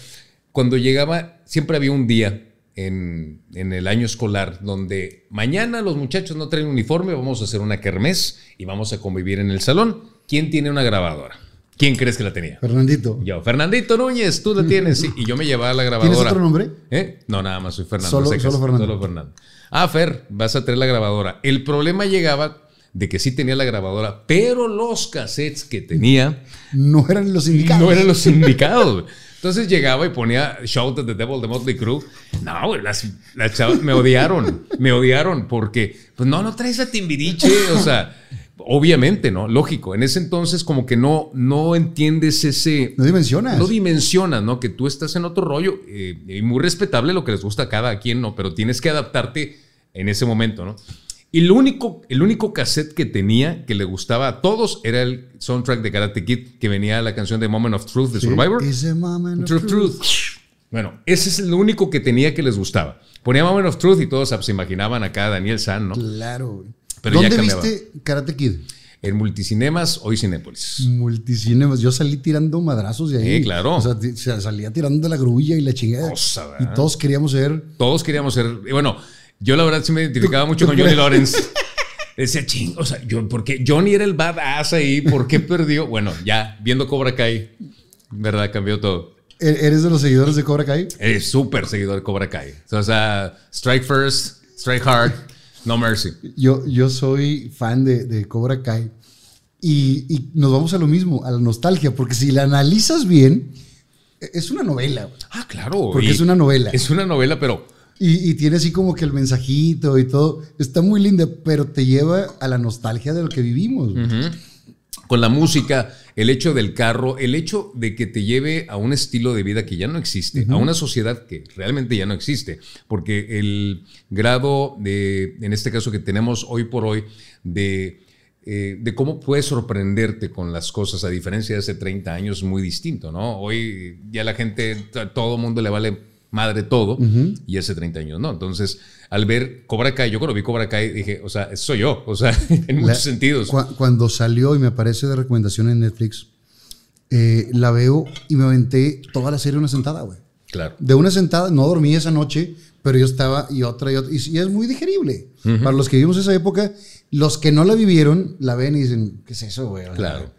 cuando llegaba, siempre había un día en, en, el año escolar donde mañana los muchachos no traen uniforme, vamos a hacer una kermés y vamos a convivir en el salón. ¿Quién tiene una grabadora? ¿Quién crees que la tenía? Fernandito. Yo, Fernandito Núñez, tú la tienes. Sí. Y yo me llevaba la grabadora. ¿Tienes otro nombre? ¿Eh? No, nada más soy Fernando. Solo, solo Fernando. Solo Fernando. Ah, Fer, vas a traer la grabadora. El problema llegaba de que sí tenía la grabadora, pero los cassettes que tenía no eran los indicados. No eran los indicados. Entonces llegaba y ponía Shout at the Devil de Motley Crue. No, las, las chavas me odiaron. Me odiaron porque, pues no, no traes a Timbiriche. O sea, obviamente, ¿no? Lógico. En ese entonces como que no, no entiendes ese... No dimensionas. No dimensionas, ¿no? Que tú estás en otro rollo. Eh, y muy respetable lo que les gusta a cada quien, ¿no? Pero tienes que adaptarte en ese momento, ¿no? Y lo único, el único cassette que tenía que le gustaba a todos era el soundtrack de Karate Kid, que venía la canción de Moment of Truth de Survivor. Ese Moment of Truth. Bueno, ese es el único que tenía que les gustaba. Ponía Moment of Truth y todos se imaginaban acá a Daniel San, ¿no? Claro. Pero ¿Dónde viste Karate Kid? En Multicinemas, hoy Cinépolis. Multicinemas. Yo salí tirando madrazos de ahí. Sí, claro. O sea, salía tirando de la grulla y la chingada. y todos queríamos ser. Todos queríamos ser. Bueno, yo la verdad sí me identificaba mucho con Johnny Lawrence. Decía, ching, o sea, yo, porque Johnny era el badass ahí, ¿por qué perdió? Bueno, ya, viendo Cobra Kai, ¿verdad? Cambió todo. ¿E-, ¿Eres de los seguidores de Cobra Kai? Eres súper seguidor de Cobra Kai. O sea, strike first, strike hard. No mercy. Yo, yo soy fan de, de Cobra Kai y, y, nos vamos a lo mismo, a la nostalgia, porque si la analizas bien, e, es una novela. Ah, claro. Porque es una novela. Es una novela, pero... Y, y, tiene así como que el mensajito y todo. Está muy linda, pero te lleva a la nostalgia de lo que vivimos. Uh -huh con la música, el hecho del carro, el hecho de que te lleve a un estilo de vida que ya no existe, uh -huh. a una sociedad que realmente ya no existe, porque el grado de, en este caso que tenemos hoy por hoy, de, eh, de cómo puedes sorprenderte con las cosas, a diferencia de hace 30 años, muy distinto, ¿no? Hoy ya la gente, a todo el mundo le vale madre todo, uh -huh. y hace 30 años, ¿no? Entonces, al ver Cobra Kai, yo cuando vi Cobra Kai dije, o sea, soy yo, o sea, en muchos la, sentidos. Cu cuando salió y me aparece de recomendación en Netflix, eh, la veo y me aventé toda la serie una sentada, güey. Claro. De una sentada, no dormí esa noche, pero yo estaba y otra y otra, y, y es muy digerible. Uh -huh. Para los que vivimos esa época, los que no la vivieron, la ven y dicen, ¿qué es eso, güey? Claro.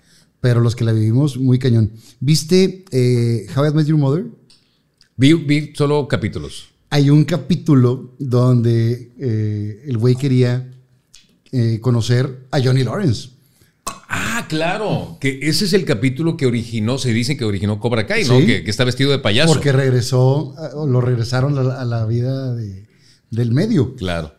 pero los que la vivimos, muy cañón. ¿Viste eh, How I Met Your Mother? Vi, vi solo capítulos. Hay un capítulo donde eh, el güey quería eh, conocer a Johnny Lawrence. Ah, claro, que ese es el capítulo que originó, se dice que originó Cobra Kai, ¿no? Que, está vestido de payaso. Porque regresó, lo regresaron a la, vida del medio. Claro.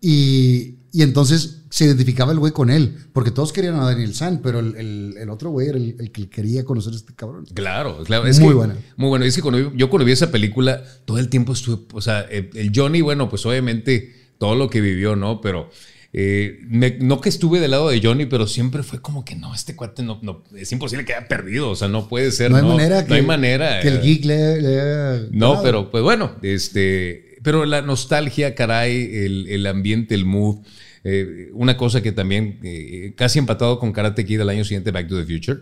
Y, y entonces se identificaba el güey con él, porque todos querían a Daniel San, pero el, otro güey era el, que quería conocer a este cabrón. Claro, claro. Es muy bueno. Muy bueno. Es que cuando yo, cuando vi esa película, todo el tiempo estuve, o sea, el Johnny, bueno, pues obviamente todo lo que vivió, ¿no? Pero eh, no que estuve del lado de Johnny, pero siempre fue como que no, este cuate no, es imposible que haya perdido, o sea, no puede ser. No hay manera, que, hay manera que el eh. geek le, No, pero pues bueno, este, pero la nostalgia, caray, el, ambiente, el mood. Eh, una cosa que también casi empatado con Karate Kid el año siguiente, Back to the Future.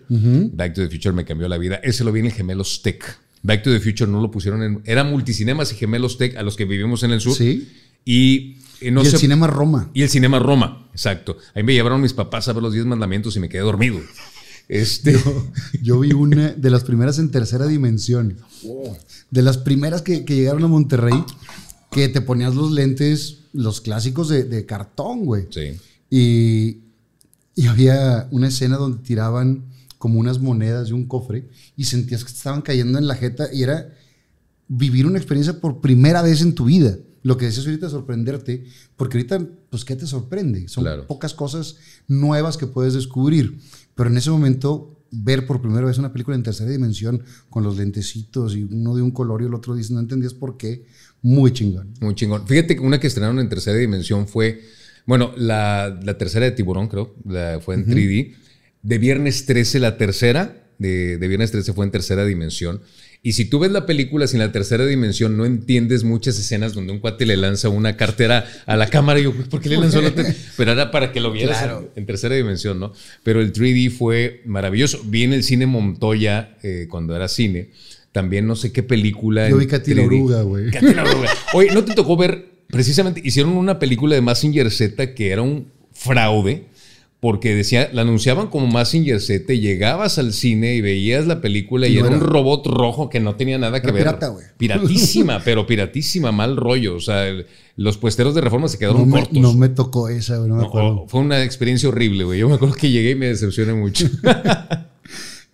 Back to the Future me cambió la vida. Ese lo vi en el Gemelos Tech. Back to the Future no lo pusieron en. Era multicinemas y Gemelos Tech a los que vivimos en el sur. Sí. Y y el Cinema Roma. Y el Cinema Roma, exacto. Ahí me llevaron mis papás a ver los 10 mandamientos y me quedé dormido. Este... Yo, vi una de las primeras en tercera dimensión. De las primeras que, llegaron a Monterrey, que te ponías los lentes, los clásicos de, cartón, güey. Sí. Y, y había una escena donde tiraban como unas monedas de un cofre y sentías que te estaban cayendo en la jeta y era vivir una experiencia por primera vez en tu vida lo que decías ahorita, sorprenderte, porque ahorita, pues, ¿qué te sorprende? Son pocas cosas nuevas que puedes descubrir, pero en ese momento, ver por primera vez una película en tercera dimensión con los lentecitos y uno de un color y el otro dice, no entendías por qué, muy chingón. Muy chingón. Fíjate que una que estrenaron en tercera dimensión fue, bueno, la, tercera de Tiburón, creo, fue en 3D. De Viernes 13, la tercera, de, de Viernes 13 fue en tercera dimensión. Y si tú ves la película sin la tercera dimensión, no entiendes muchas escenas donde un cuate le lanza una cartera a la cámara y yo, ¿por qué le lanzó la Pero era para que lo vieras en, tercera dimensión, ¿no? Pero el 3D fue maravilloso. Vi en el cine Montoya eh, cuando era cine. También no sé qué película. Yo vi Katy la Oruga, güey. Katy la Oruga. Oye, ¿no te tocó ver? Precisamente hicieron una película de Massinger Z que era un fraude porque decía, la anunciaban como Massinger Z, llegabas al cine y veías la película y, era, un robot rojo que no tenía nada que ver. Pirata, güey. Piratísima, pero piratísima, mal rollo. O sea, los puesteros de reforma se quedaron cortos. no me tocó esa, güey, no me acuerdo. fue una experiencia horrible, güey. Yo me acuerdo que llegué y me decepcioné mucho.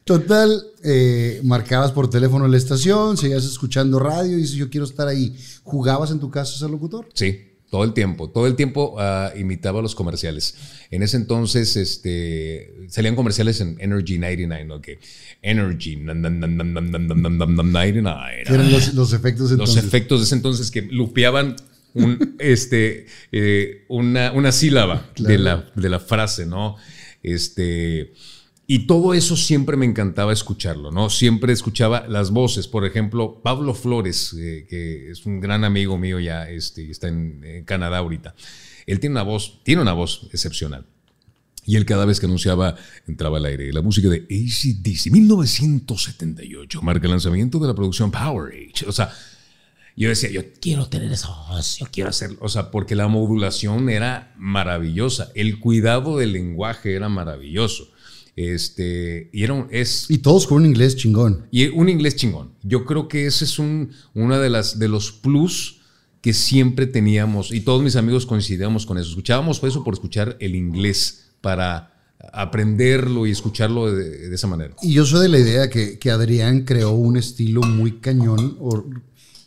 Total, eh, marcabas por teléfono la estación, seguías escuchando radio y dices, yo quiero estar ahí. ¿Jugabas en tu casa ese locutor? Sí. Todo el tiempo, todo el tiempo imitaba los comerciales. En ese entonces este, salían comerciales en Energy 99, ¿no? Que Energy 99. Eran los, los efectos entonces. Los efectos de ese entonces que lupeaban un, este, una, una sílaba de, la, de la frase, ¿no? Este y todo eso siempre me encantaba escucharlo, ¿no? Siempre escuchaba las voces. Por ejemplo, Pablo Flores, eh, que es un gran amigo mío ya, este, está en, Canadá ahorita. Él tiene una voz, tiene una voz excepcional. Y él cada vez que anunciaba, entraba al aire. La música de ACDC, 1978, marca el lanzamiento de la producción Power Age. O sea, yo decía, yo quiero tener esa voz, yo quiero hacerlo. O sea, porque la modulación era maravillosa. El cuidado del lenguaje era maravilloso. Este, y, era es, y todos con un inglés chingón. Y un inglés chingón. Yo creo que ese es un, una de, las, de los plus que siempre teníamos, y todos mis amigos coincidíamos con eso. Escuchábamos eso por escuchar el inglés, para aprenderlo y escucharlo de, esa manera. Y yo soy de la idea que, que Adrián creó un estilo muy cañón.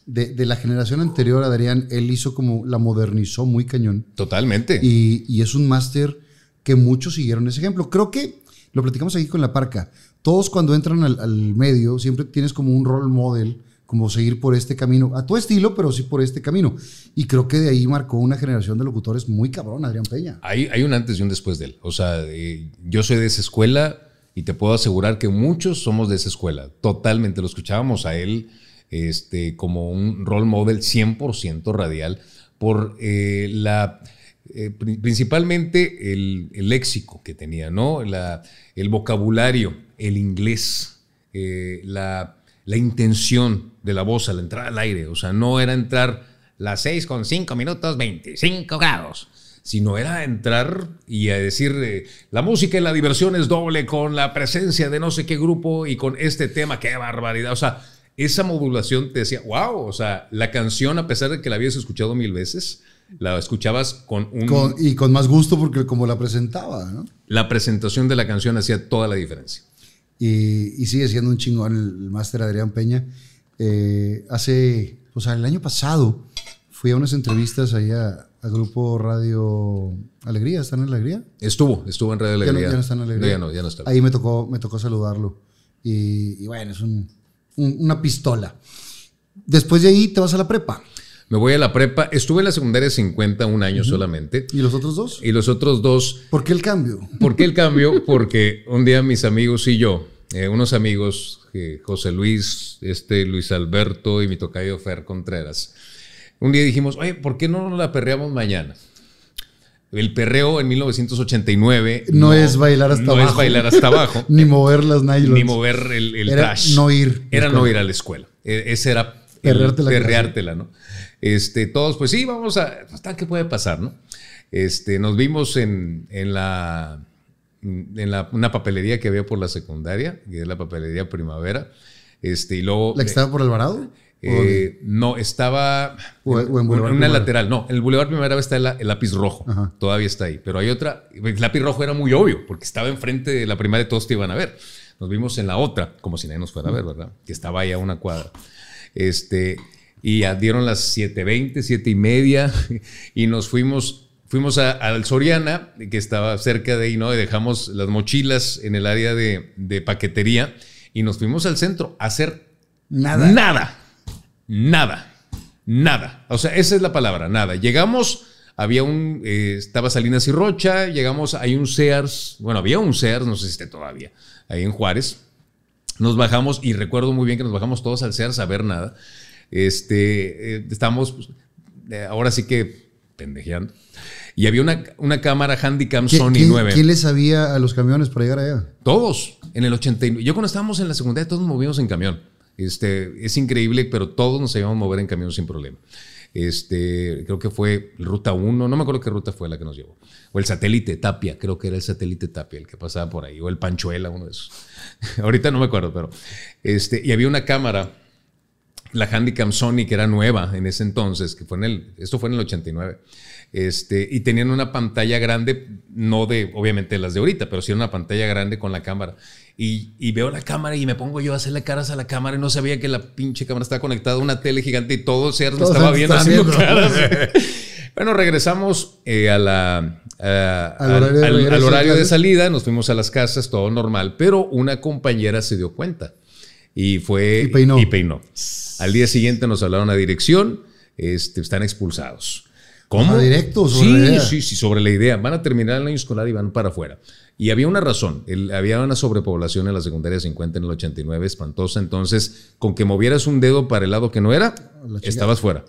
de, de, la generación anterior, Adrián, él hizo como, la modernizó muy cañón. Totalmente. Y, y es un máster que muchos siguieron ese ejemplo. Creo que lo platicamos aquí con la parca. Todos cuando entran al, medio siempre tienes como un role model, como seguir por este camino, a tu estilo, pero sí por este camino. Y creo que de ahí marcó una generación de locutores muy cabrón, Adrián Peña. Hay, hay un antes y un después de él. O sea, eh, yo soy de esa escuela y te puedo asegurar que muchos somos de esa escuela. Totalmente. Lo escuchábamos a él este, como un role model 100% radial por eh, la eh, principalmente el, léxico que tenía, ¿no? el vocabulario, el inglés, eh, la, intención de la voz al entrar al aire. O sea, no era entrar las 6 con 5 minutos, 25 grados. sino era entrar y a decir, eh, la música y la diversión es doble con la presencia de no sé qué grupo y con este tema, qué barbaridad. O sea, esa modulación te decía, wow, o sea, la canción, a pesar de que la habías escuchado mil veces, la escuchabas con un... y con más gusto porque como la presentaba, ¿no? La presentación de la canción hacía toda la diferencia. Y, sigue siendo un chingón el, máster Adrián Peña. Eh, hace, o sea, el año pasado fui a unas entrevistas ahí a, Grupo Radio Alegría. ¿Está en Alegría? Estuvo, estuvo en Radio Alegría. Ya no, está en Alegría. ya no, ya no está. Ahí me tocó, me tocó saludarlo. Y, bueno, es una pistola. Después de ahí te vas a la prepa. Me voy a la prepa. Estuve en la secundaria 50 un año solamente. ¿Y los otros dos? Y los otros dos. ¿Por qué el cambio? ¿Por qué el cambio? Porque un día mis amigos y yo, eh, unos amigos, eh, José Luis, este Luis Alberto y mi tocayo Fer Contreras, un día dijimos, oye, ¿por qué no nos la perreamos mañana? El perreo en 1989 no, es bailar hasta abajo. No es bailar hasta abajo. ni mover las nylons. Ni mover el, el era No ir. Era no ir a la escuela. E, ese era perreártela, perreártela ¿no? Este, todos, pues sí, vamos a. Hasta qué puede pasar, ¿no? Este, nos vimos en, en la. En la, una papelería que había por la secundaria, que es la papelería Primavera. Este, y luego. ¿La que estaba por Alvarado? Eh, no, estaba en, una lateral. No, en el Boulevard Primavera está el, lápiz rojo. Todavía está ahí. Pero hay otra. El lápiz rojo era muy obvio, porque estaba enfrente de la primaria y todos te iban a ver. Nos vimos en la otra, como si nadie nos fuera a ver, ¿verdad? Que estaba ahí a una cuadra. Este, y dieron las 7.20, 7 y media, y nos fuimos fuimos al Soriana, que estaba cerca de ahí, ¿no? Y dejamos las mochilas en el área de, de, paquetería y nos fuimos al centro a hacer nada. Nada. Nada, nada. O sea, esa es la palabra, nada. Llegamos, había un, eh, estaba Salinas y Rocha, llegamos, hay un Sears, bueno, había un Sears, no sé si esté todavía, ahí en Juárez. Nos bajamos y recuerdo muy bien que nos bajamos todos al Sears a ver nada. Este, eh, estamos, pues, eh, ahora sí que pendejeando. Y había una, una cámara Handycam Sony 9. ¿Quién les sabía a los camiones para llegar allá? Todos. En el 89. Yo cuando estábamos en la secundaria, todos nos movíamos en camión. Este, es increíble, pero todos nos sabíamos mover en camión sin problema. Este, creo que fue Ruta 1, no me acuerdo qué ruta fue la que nos llevó. O el satélite Tapia, creo que era el satélite Tapia el que pasaba por ahí, o el Panchuela, uno de esos. Ahorita no me acuerdo, pero. Este, y había una cámara, la Handycam Sony, que era nueva en ese entonces, que fue en el. Esto fue en el 89. Este, y tenían una pantalla grande, no de, obviamente, las de ahorita, pero sí una pantalla grande con la cámara. Y, veo la cámara y me pongo yo a hacerle caras a la cámara y no sabía que la pinche cámara estaba conectada a una tele gigante y todo se estaba viendo haciendo caras. bueno, regresamos eh, a la, al, horario, de, salida, nos fuimos a las casas, todo normal, pero una compañera se dio cuenta y fue y peinó. Y peinó. Al día siguiente nos hablaron a dirección, este, están expulsados. ¿Cómo? directo sobre sí, la idea. Sí, sí, sobre la idea. Van a terminar el año escolar y van para afuera. Y había una razón, había una sobrepoblación en la secundaria 50 en el 89 espantosa, entonces con que movieras un dedo para el lado que no era, estabas fuera.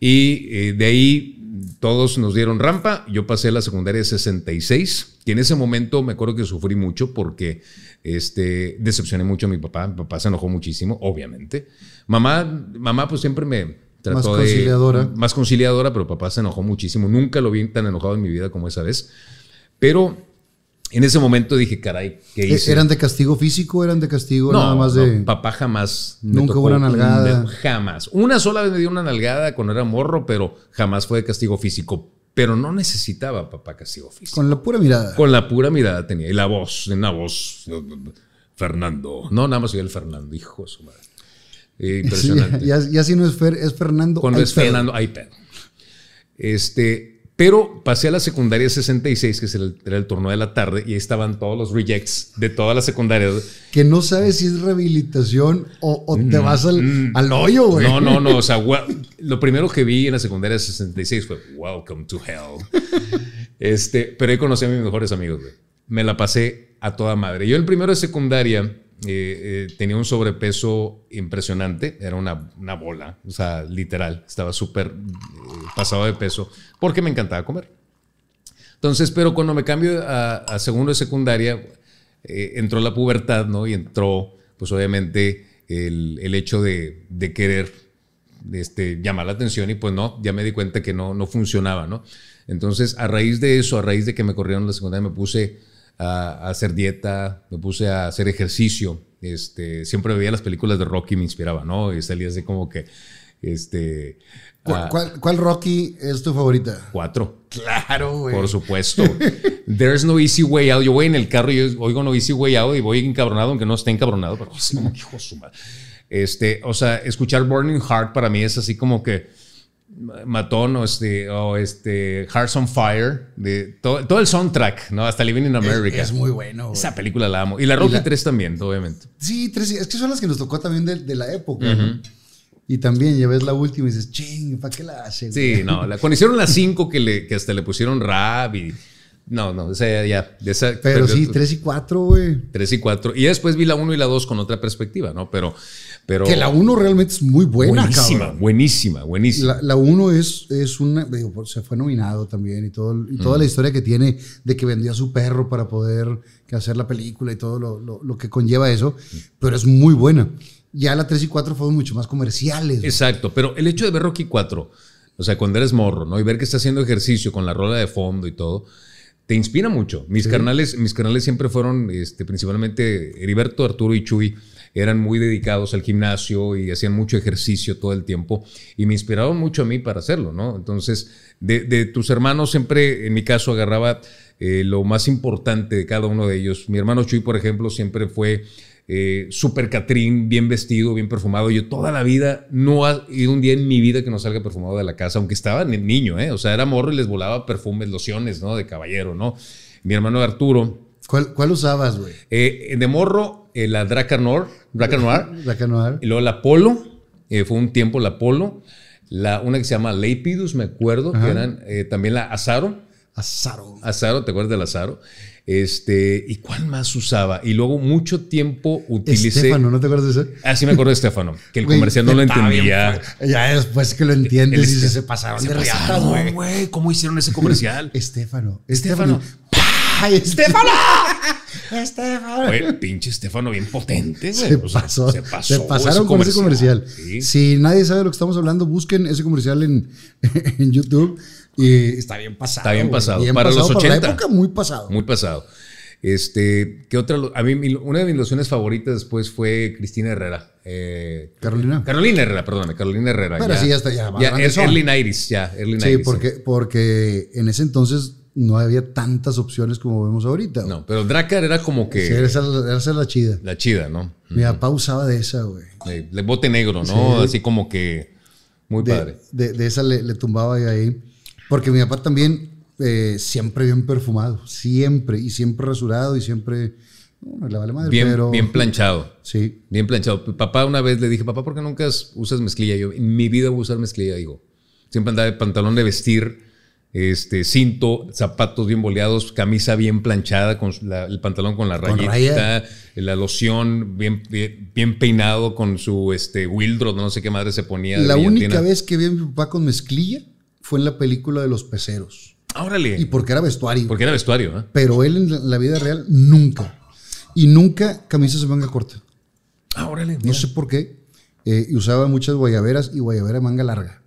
Y eh, de ahí todos nos dieron rampa, yo pasé a la secundaria 66, y en ese momento me acuerdo que sufrí mucho porque este, decepcioné mucho a mi papá, mi papá se enojó muchísimo, obviamente. Mamá, mamá pues siempre me, Trató más conciliadora. más conciliadora, pero papá se enojó muchísimo. Nunca lo vi tan enojado en mi vida como esa vez. Pero en ese momento dije, caray, ¿qué ¿E-, hice? ¿Eran de castigo físico eran de castigo nada más de.? papá jamás. Nunca hubo una nalgada. jamás. Una sola vez me dio una nalgada cuando era morro, pero jamás fue de castigo físico. Pero no necesitaba papá castigo físico. Con la pura mirada. Con la pura mirada tenía. Y la voz, una voz. Fernando. No, nada más soy el Fernando, hijo de su madre. Eh, impresionante. y, así no es, es Fernando. Cuando es Fernando, hay pedo. Este, pero pasé a la secundaria 66, que era el turno de la tarde, y ahí estaban todos los rejects de todas las secundarias. Que no sabes si es rehabilitación o, te mm, vas al, mm. al hoyo, güey. No, no, no. O sea, lo primero que vi en la secundaria 66 fue Welcome to Hell. este, pero ahí conocí a mis mejores amigos, güey. Me la pasé a toda madre. Yo el primero de secundaria eh, eh, tenía un sobrepeso impresionante, era una, una bola, o sea, literal, estaba súper eh, pasado de peso, porque me encantaba comer. Entonces, pero cuando me cambio a, segundo de secundaria, entró la pubertad, ¿no? Y entró, pues obviamente, el, el hecho de, de querer este, llamar la atención y pues no, ya me di cuenta que no, no funcionaba, ¿no? Entonces, a raíz de eso, a raíz de que me corrieron la secundaria, me puse a, hacer dieta, me puse a hacer ejercicio. Este, siempre veía las películas de Rocky, me inspiraba, ¿no? Y salía así como que, este... ¿Cuál, Rocky es tu favorita? Cuatro. Claro, güey. Por supuesto. There's no easy way out. Yo voy en el carro y oigo no easy way out y voy encabronado, aunque no esté encabronado, pero como que hijo su madre. Este, o sea, escuchar Burning Heart para mí es así como que matón o este, o este Hearts on Fire, de todo, el soundtrack, ¿no? Hasta Living in America. Es, muy bueno. Esa película la amo. Y la Rocky 3 también, obviamente. Sí, 3, es que son las que nos tocó también de, la época. Y también ya ves la última y dices, ching, ¿para qué la hace? Sí, no, la, cuando hicieron las 5 que, le, que hasta le pusieron rap y... No, no, esa ya, ya de esa, pero, sí, 3 y 4, güey. 3 y 4. Y después vi la 1 y la 2 con otra perspectiva, ¿no? Pero que la 1 realmente es muy buena. Buenísima, buenísima, buenísima. La 1 es, es una, digo, se fue nominado también y, todo, y toda la historia que tiene de que vendió a su perro para poder hacer la película y todo lo, lo, que conlleva eso, pero es muy buena. Ya la 3 y 4 fueron mucho más comerciales. Exacto, pero el hecho de ver Rocky 4, o sea, cuando eres morro, ¿no? Y ver que está haciendo ejercicio con la rola de fondo y todo, te inspira mucho. Mis, carnales, mis carnales siempre fueron, este, principalmente Heriberto, Arturo y Chuy, eran muy dedicados al gimnasio y hacían mucho ejercicio todo el tiempo y me inspiraron mucho a mí para hacerlo, ¿no? Entonces, de, tus hermanos siempre, en mi caso, agarraba eh, lo más importante de cada uno de ellos. Mi hermano Chuy, por ejemplo, siempre fue eh, super Catrín, bien vestido, bien perfumado. Yo toda la vida no ha ido un día en mi vida que no salga perfumado de la casa, aunque estaba niño, ¿eh? O sea, era morro y les volaba perfumes, lociones, ¿no? De caballero, ¿no? Mi hermano Arturo. ¿Cuál, usabas, güey? Eh, de morro, eh, la Dracar Noir, Dracar Noir. Y luego la Polo, fue un tiempo la Polo. La, una que se llama Lapidus, me acuerdo, que eran también la Azaro. Azaro. Azaro, ¿te acuerdas del Azaro? Este, ¿y cuál más usaba? Y luego mucho tiempo utilicé. Estefano, ¿no te acuerdas de eso? Ah, sí me acuerdo de Estefano, que el comercial no lo entendía. ya después que lo entiendes, y se pasaron de riata, güey. ¿Cómo hicieron ese comercial? Estefano. Estefano. ¡Ay, Estefano! Estefano. Oye, pinche Estefano, bien potente, güey. Se, pasó, se, pasó, se pasaron con ese comercial. Si nadie sabe de lo que estamos hablando, busquen ese comercial en, en YouTube. Y está bien pasado. Está bien pasado. para los 80. Para la época, muy pasado. Muy pasado. Este, ¿qué otra? A mí, una de mis ilusiones favoritas después fue Cristina Herrera. Eh, Carolina. Carolina Herrera, perdón, Carolina Herrera. Pero sí, ya está, ya. ya early 90s, ya, early 90s. Sí, porque, porque en ese entonces no había tantas opciones como vemos ahorita. No, pero Dracar era como que. Sí, esa era la chida. La chida, ¿no? Mi papá usaba de esa, güey. De, bote negro, ¿no? Así como que. Muy padre. De, esa le, le tumbaba ahí. Porque mi papá también eh, siempre bien perfumado, siempre, y siempre rasurado y siempre... No, le vale madre, bien, pero... bien planchado. Sí. Bien planchado. Papá una vez le dije, papá, ¿por qué nunca usas mezclilla? Yo en mi vida voy a usar mezclilla, digo. Siempre andaba de pantalón de vestir, este, cinto, zapatos bien boleados, camisa bien planchada, con el pantalón con la rayita, la loción bien, bien, peinado con su este, Wildrod, no sé qué madre se ponía. La única vez que vi a mi papá con mezclilla fue en la película de los peceros. Órale. Y porque era vestuario. Porque era vestuario, ¿eh? Pero él en la vida real nunca. Y nunca camisas de manga corta. Ah, órale. No sé por qué. Eh, y usaba muchas guayaberas y guayabera de manga larga.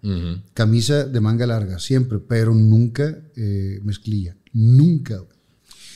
Camisa de manga larga, siempre, pero nunca eh, mezclilla. Nunca.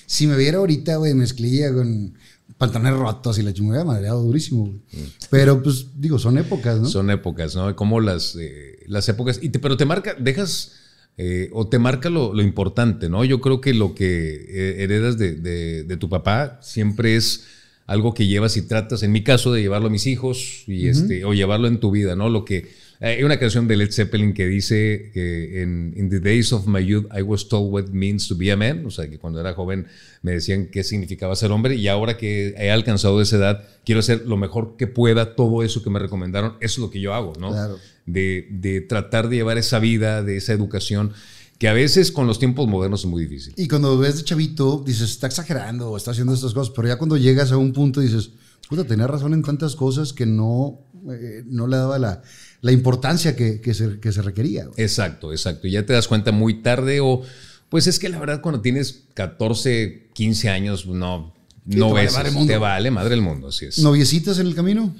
Si me viera ahorita, güey, mezclilla con pantalones rotos y la chingada madreado durísimo, güey. Mm. Pero pues digo, son épocas, ¿no? Son épocas, ¿no? Como las, eh, las épocas. Y pero te marca, dejas. Eh, o te marca lo, importante, ¿no? Yo creo que lo que eh, heredas de, de, tu papá siempre es algo que llevas y tratas, en mi caso, de llevarlo a mis hijos y este, o llevarlo en tu vida, ¿no? Lo que hay una canción de Led Zeppelin que dice que en In the days of my youth I was told what it means to be a man, o sea, que cuando era joven me decían qué significaba ser hombre y ahora que he alcanzado esa edad quiero hacer lo mejor que pueda todo eso que me recomendaron, eso es lo que yo hago, ¿no? Claro. De, de tratar de llevar esa vida, de esa educación que a veces con los tiempos modernos es muy difícil. Y cuando ves de chavito, dices, está exagerando está haciendo estas cosas, pero ya cuando llegas a un punto dices, puta, tenía razón en tantas cosas que no, eh, no le daba la, la importancia que, que, se, que se requería. Exacto, exacto. Y ya te das cuenta muy tarde o, pues es que la verdad cuando tienes 14, 15 años, no, no ves, te vale madre el mundo, así es. ¿Noviecitas en el camino?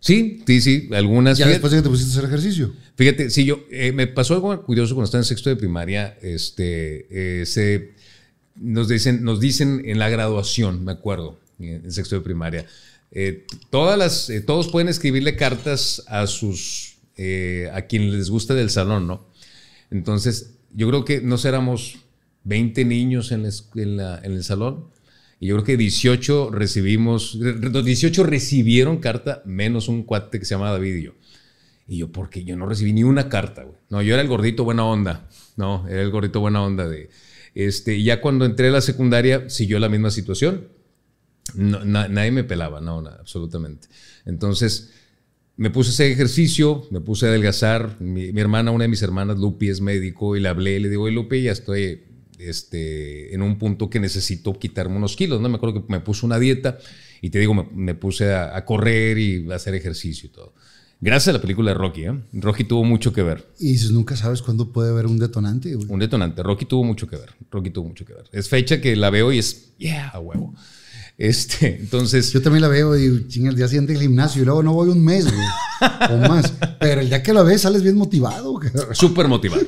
Sí, sí, sí, algunas. Ya después de que te pusiste a hacer ejercicio. Fíjate, sí, yo, eh, me pasó algo curioso cuando estaba en sexto de primaria, este, eh, se, nos, dicen, nos dicen en la graduación, me acuerdo, en sexto de primaria, eh, todas las, todos pueden escribirle cartas a sus, a quien les guste del salón, ¿no? Entonces, yo creo que no éramos 20 niños en, en el salón y yo creo que 18 recibimos, 18 recibieron carta, menos un cuate que se llama David y yo. Y yo, porque yo no recibí ni una carta, güey. No, yo era el gordito buena onda. No, era el gordito buena onda de. Este, ya cuando entré a la secundaria, siguió la misma situación. nadie me pelaba, no, absolutamente. Entonces, me puse a hacer ejercicio, me puse a adelgazar. Mi, mi, hermana, una de mis hermanas, Lupi, es médico, y le hablé, le digo, oye, Lupi, ya estoy este, en un punto que necesito quitarme unos kilos, ¿no? Me acuerdo que me puse una dieta y te digo, me, puse a, correr y a hacer ejercicio y todo. Gracias a la película de Rocky, ¿eh? Rocky tuvo mucho que ver. Y dices, nunca sabes cuándo puede haber un detonante, Un detonante. Rocky tuvo mucho que ver. Rocky tuvo mucho que ver. Es fecha que la veo y es, yeah, a huevo. Este, entonces. Yo también la veo y chinga el día siguiente el gimnasio y luego no voy un mes, güey. o más. Pero el día que la ves sales bien motivado. Súper motivado.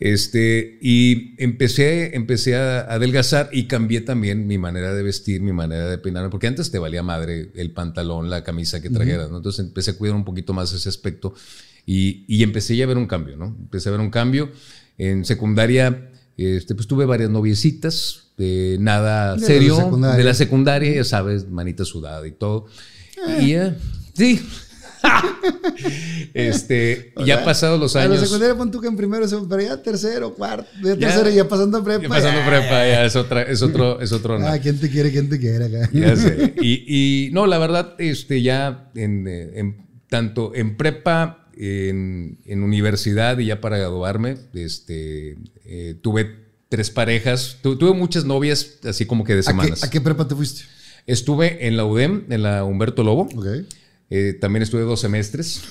Este, y empecé, empecé a adelgazar y cambié también mi manera de vestir, mi manera de peinarme, porque antes te valía madre el pantalón, la camisa que trajeras, ¿no? Entonces empecé a cuidar un poquito más ese aspecto y, y, empecé ya a ver un cambio, ¿no? Empecé a ver un cambio. En secundaria, este, pues tuve varias noviecitas, de nada serio, de la secundaria, ya sabes, manita sudada y todo. Eh. Y ya, sí. este, ya pasados los años. A la secundaria pon tú que en primero, pero ya tercero, cuarto, ya, tercero, ya pasando prepa. Ya pasando prepa, ya es, otra, es otro, es otro. Ah, ¿quién te quiere, quién te quiere acá? Ya sé. Y, y no, la verdad, este, ya en, en tanto en prepa, en, en, universidad y ya para graduarme, este, eh, tuve tres parejas, tuve muchas novias, así como que de semanas. ¿A qué, ¿A qué, prepa te fuiste? Estuve en la UDEM, en la Humberto Lobo. Okay. Eh, también estuve dos semestres.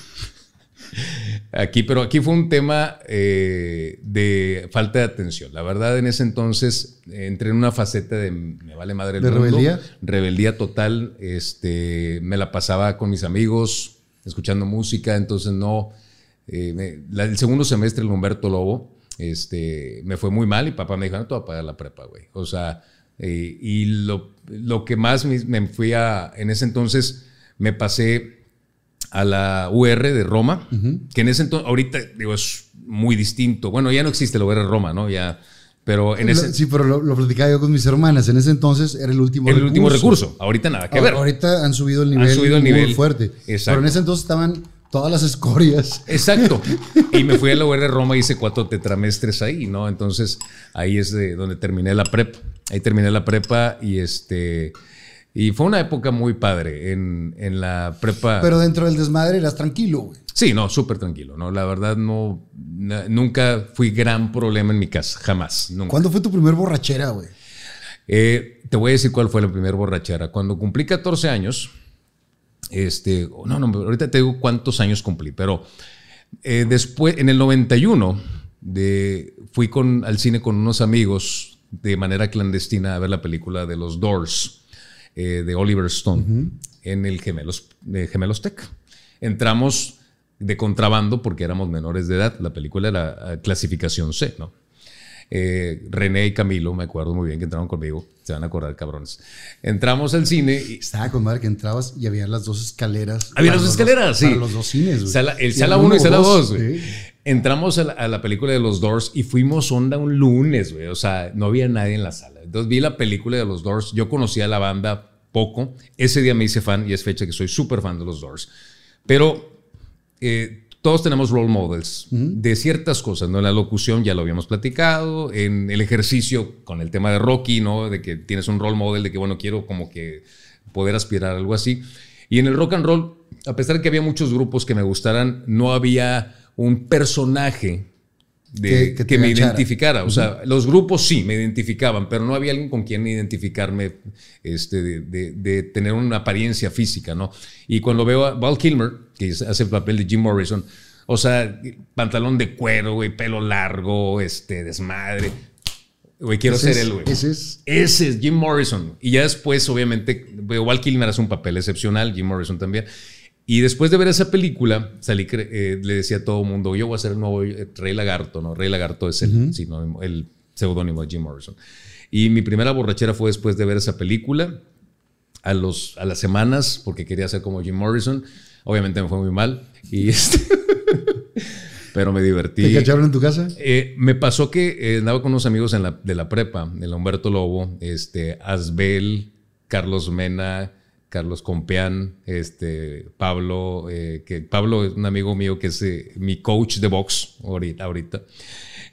Aquí, pero aquí fue un tema eh, de falta de atención. La verdad, en ese entonces entré en una faceta de me vale madre el ¿De rebeldía? Rebeldía total. Este, me la pasaba con mis amigos, escuchando música. Entonces, no. Eh, el segundo semestre, el Humberto Lobo, este, me fue muy mal y papá me dijo: No te voy a pagar la prepa, güey. O sea, y lo, lo, que más me, me fui a. En ese entonces me pasé a la UR de Roma, que en ese entonces, ahorita digo, es muy distinto. Bueno, ya no existe la UR de Roma, ¿no? Ya, pero en ese... Sí, pero lo, platicaba yo con mis hermanas. En ese entonces era el último recurso. El último recurso. Ahorita nada que ver. Ahorita han subido el nivel, han subido el nivel muy fuerte. Exacto. Pero en ese entonces estaban todas las escorias. Exacto. Y me fui a la UR de Roma y hice cuatro tetramestres ahí, ¿no? Entonces ahí es de donde terminé la prepa. Ahí terminé la prepa y este... Y fue una época muy padre en, en la prepa. Pero dentro del desmadre eras tranquilo, güey. Sí, no, súper tranquilo, ¿no? La verdad, no. nunca fui gran problema en mi casa, jamás. Nunca. ¿Cuándo fue tu primer borrachera, güey? Eh, te voy a decir cuál fue la primera borrachera. Cuando cumplí 14 años, este. No, no, ahorita te digo cuántos años cumplí, pero eh, después, en el 91, de, fui con, al cine con unos amigos de manera clandestina a ver la película de los Doors. Eh, de Oliver Stone en el Gemelos, Gemelos Tech. Entramos de contrabando porque éramos menores de edad. La película era clasificación C, ¿no? Eh, René y Camilo, me acuerdo muy bien que entraron conmigo, se van a acordar, cabrones. Entramos al cine. Y, Estaba con madre que entrabas y había las dos escaleras. Había las dos escaleras, sí. Para los dos cines. el sala 1 y sala 2. Entramos a la, película de los Doors y fuimos onda un lunes, güey. O sea, no había nadie en la sala. Entonces vi la película de los Doors. Yo conocía a la banda poco. Ese día me hice fan y es fecha que soy súper fan de los Doors. Pero eh, todos tenemos role models de ciertas cosas, ¿no? En la locución ya lo habíamos platicado, en el ejercicio con el tema de Rocky, ¿no? De que tienes un role model de que, bueno, quiero como que poder aspirar a algo así. Y en el rock and roll, a pesar de que había muchos grupos que me gustaran, no había un personaje de, que, me identificara. O sea, los grupos sí me identificaban, pero no había alguien con quien identificarme, este, de, tener una apariencia física, ¿no? Y cuando veo a Val Kilmer, que hace el papel de Jim Morrison, o sea, pantalón de cuero, güey, pelo largo, este, desmadre. Güey, quiero ser él, güey. Ese es. Ese es Jim Morrison. Y ya después, obviamente, Val Kilmer hace un papel excepcional, Jim Morrison también. Y después de ver esa película, salí, eh, le decía a todo el mundo, yo voy a ser el nuevo Rey Lagarto, ¿no? Rey Lagarto es el, el seudónimo de Jim Morrison. Y mi primera borrachera fue después de ver esa película, a, los, a las semanas, porque quería ser como Jim Morrison. Obviamente me fue muy mal. Y este, pero me divertí. ¿Te cacharon en tu casa? Eh, me pasó que eh, andaba con unos amigos en la, de la prepa, el Humberto Lobo, este, Asbel, Carlos Mena, Carlos Compeán, este, Pablo, eh, que Pablo es un amigo mío que es mi coach de box ahorita. ahorita.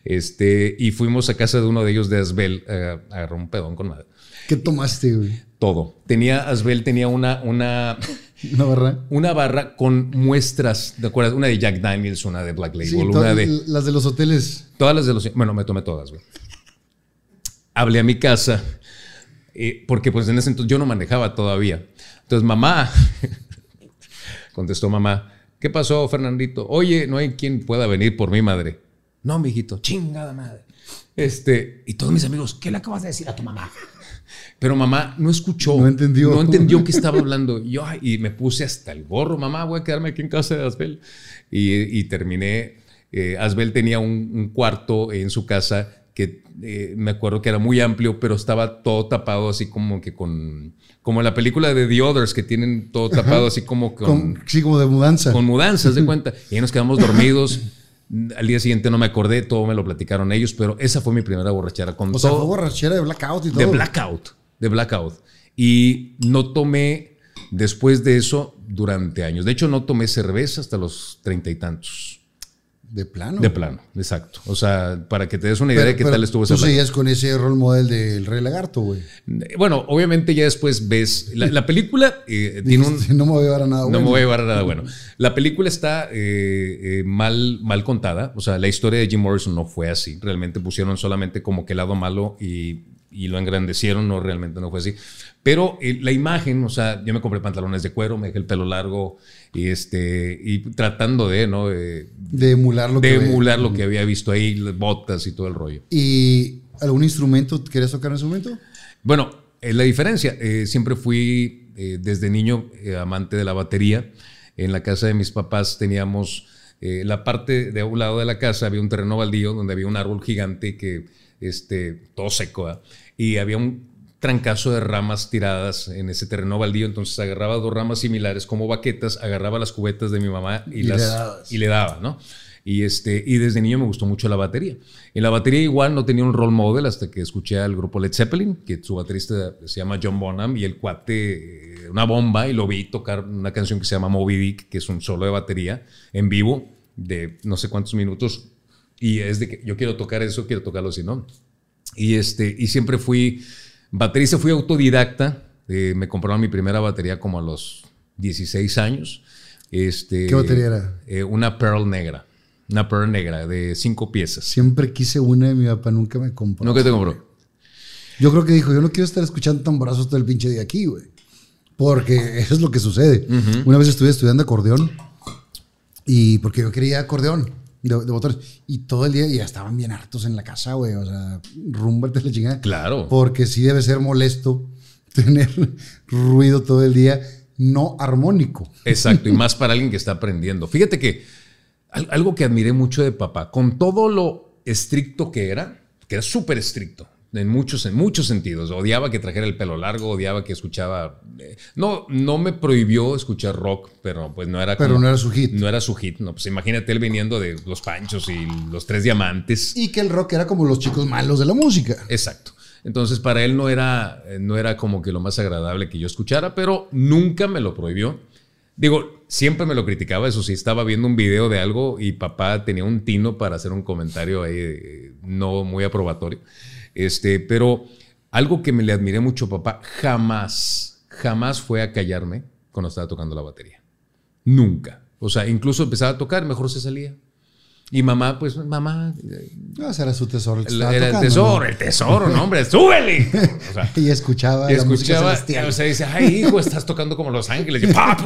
Este, y fuimos a casa de uno de ellos de Asbel a agarrar un pedón con madre. ¿Qué tomaste, güey? Todo. Tenía, Asbel tenía una, una, ¿Una barra? Una barra con muestras, ¿de acuerdo? Una de Jack Daniels, una de Black Label, una de... Las de los hoteles. Todas las de los... Bueno, me tomé todas, güey. Hablé a mi casa, eh, porque pues en ese entonces yo no manejaba todavía. Entonces, mamá, contestó mamá, ¿qué pasó, Fernandito? Oye, no hay quien pueda venir por mi madre. No, mijito, chingada madre. Este, y todos mis amigos, ¿qué le acabas de decir a tu mamá? Pero mamá no escuchó. No entendió. No entendió que estaba hablando. Yo, y me puse hasta el gorro, mamá, voy a quedarme aquí en casa de Asbel. Y, terminé. Eh, Asbel tenía un, cuarto en su casa que eh, me acuerdo que era muy amplio, pero estaba todo tapado así como que con... Como la película de The Others, que tienen todo tapado así como con, Sí, como de mudanza. Con mudanzas, de cuenta. Y ahí nos quedamos dormidos. Al día siguiente no me acordé, todo me lo platicaron ellos, pero esa fue mi primera borrachera. Con o sea, fue borrachera de blackout y todo. De blackout de blackout. Y no tomé después de eso durante años. De hecho, no tomé cerveza hasta los treinta y tantos. De plano. De plano, exacto. O sea, para que te des una idea de qué tal estuvo ese Tú seguías con ese rol model del Rey Lagarto, güey. Bueno, obviamente ya después ves. La, película eh, tiene un. No me voy a llevar a nada bueno. No me voy a llevar a nada bueno. La película está eh, eh, mal, mal contada. O sea, la historia de Jim Morrison no fue así. Realmente pusieron solamente como que el lado malo y y lo engrandecieron, no realmente no fue así. Pero eh, la imagen, o sea, yo me compré pantalones de cuero, me dejé el pelo largo y este y tratando de, ¿no? de emular lo de que emular lo que había visto ahí, botas y todo el rollo. ¿Y algún instrumento querías tocar en ese momento? Bueno, eh, la diferencia, eh, siempre fui desde niño amante de la batería. En la casa de mis papás teníamos la parte de un lado de la casa había un terreno baldío donde había un árbol gigante que este, todo seco, y había un trancazo de ramas tiradas en ese terreno baldío, entonces agarraba dos ramas similares como baquetas, agarraba las cubetas de mi mamá y, las, y le daba, ¿no? Y, este, y desde niño me gustó mucho la batería. En la batería igual no tenía un role model hasta que escuché al grupo Led Zeppelin, que su baterista se llama John Bonham y el cuate, eh, una bomba, y lo vi tocar una canción que se llama Moby Dick, que es un solo de batería en vivo de no sé cuántos minutos, y es de que yo quiero tocar eso, quiero tocarlo si no. Y, este, y siempre fui baterista, fui autodidacta. Eh, me compraron mi primera batería como a los 16 años. Este, ¿Qué batería era? Eh, una Pearl negra. Una Pearl negra de cinco piezas. Siempre quise una y mi papá nunca me compró. ¿Nunca te compró? Yo creo que dijo, yo no quiero estar escuchando tamborazos todo el pinche día aquí, güey. Porque eso es lo que sucede. Una vez estuve estudiando acordeón y porque yo quería acordeón de, botones. Y todo el día ya estaban bien hartos en la casa, güey. O sea, rúmbate la chingada. Claro. Porque sí debe ser molesto tener ruido todo el día no armónico. Exacto, y más para alguien que está aprendiendo. Fíjate que algo que admiré mucho de papá, con todo lo estricto que era, que era súper estricto, en muchos, en muchos sentidos. Odiaba que trajera el pelo largo, odiaba que escuchaba. Eh, no, no me prohibió escuchar rock, pero pues no era. Pero no era su hit. No era su hit. No, pues imagínate él viniendo de los Panchos y los Tres Diamantes. Y que el rock era como los chicos malos de la música. Exacto. Entonces para él no era, no era como que lo más agradable que yo escuchara, pero nunca me lo prohibió. Digo, siempre me lo criticaba, eso sí, estaba viendo un video de algo y papá tenía un tino para hacer un comentario ahí eh, no muy aprobatorio. Este, pero algo que me le admiré mucho papá, jamás, jamás fue a callarme cuando estaba tocando la batería. Nunca. O sea, incluso empezaba a tocar, mejor se salía. Y mamá, pues, mamá. No, ese era su tesoro. El era el tesoro, el tesoro, no, hombre, súbele. y escuchaba. Y escuchaba. o sea, dice, ay, hijo, estás tocando como Los Ángeles. Y, pa,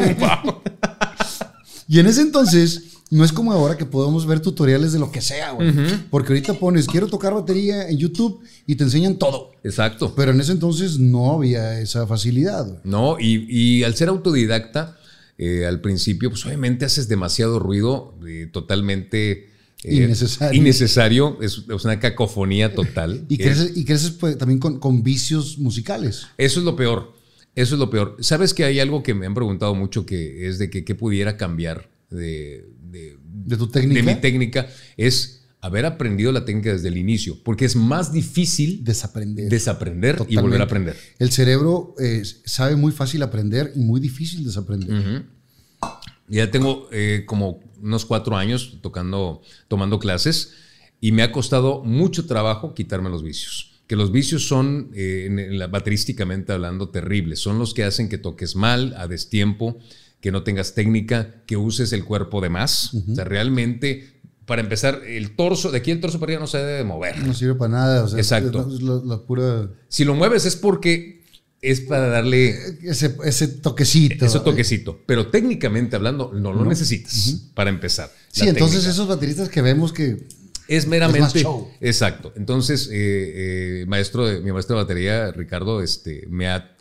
y en ese entonces, no es como ahora que podemos ver tutoriales de lo que sea, güey. Porque ahorita pones, quiero tocar batería en YouTube y te enseñan todo. Exacto. Pero en ese entonces no había esa facilidad. No, y, al ser autodidacta, eh, al principio, pues obviamente haces demasiado ruido, eh, totalmente... innecesario. Innecesario, es, una cacofonía total. y, creces, y creces pues, también con, vicios musicales. Eso es lo peor, eso es lo peor. Sabes que hay algo que me han preguntado mucho que es de que qué pudiera cambiar de, de, tu técnica. De mi técnica, es haber aprendido la técnica desde el inicio, porque es más difícil desaprender, desaprender y volver a aprender. El cerebro eh, sabe muy fácil aprender y muy difícil desaprender. Ya tengo eh, como unos cuatro años tocando, tomando clases y me ha costado mucho trabajo quitarme los vicios. Que los vicios son, eh, en la, baterísticamente hablando, terribles. Son los que hacen que toques mal, a destiempo, que no tengas técnica, que uses el cuerpo de más. O sea, realmente para empezar, el torso, de aquí el torso para arriba no se debe mover. No sirve para nada. Exacto. Es la, pura... Si lo mueves es porque es para darle... Ese, ese toquecito. Ese toquecito. Pero técnicamente hablando, no lo necesitas para empezar. Sí, entonces esos bateristas que vemos que... Es meramente... Exacto. Entonces, eh, eh, maestro de, mi maestro de batería, Ricardo, este, me, ha,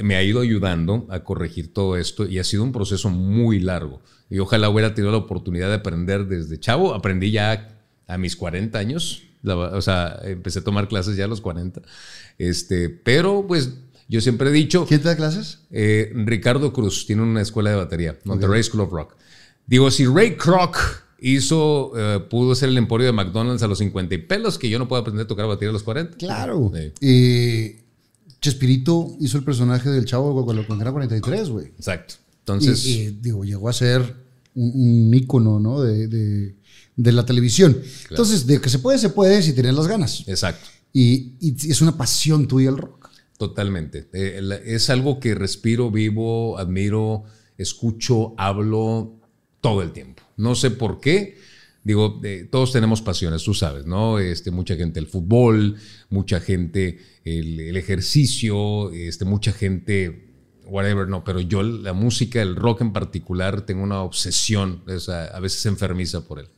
me ha ido ayudando a corregir todo esto y ha sido un proceso muy largo y ojalá hubiera tenido la oportunidad de aprender desde chavo. Aprendí ya a mis 40 años, o sea, empecé a tomar clases ya a los 40. Este, pero pues yo siempre he dicho... ¿Quién te da clases? Eh, Ricardo Cruz, tiene una escuela de batería, Monterrey School of Rock. Digo, si Ray Kroc hizo, eh, pudo ser el emporio de McDonald's a los 50 y pelos, que yo no puedo aprender a tocar batería a los 40. Claro. Y Chespirito hizo el personaje del chavo cuando era 43, güey. Exacto. Entonces. Y, digo, llegó a ser un, ícono ¿no? de, la televisión. Entonces, de que se puede, se puede si tienes las ganas. Exacto. Y, es una pasión tuya el rock. Totalmente. Eh, es algo que respiro, vivo, admiro, escucho, hablo todo el tiempo. No sé por qué. Digo, eh, todos tenemos pasiones, tú sabes, ¿no? Este, mucha gente el fútbol, mucha gente el, el ejercicio, este, mucha gente whatever, no, pero yo la música, el rock en particular, tengo una obsesión, a veces enfermiza por él.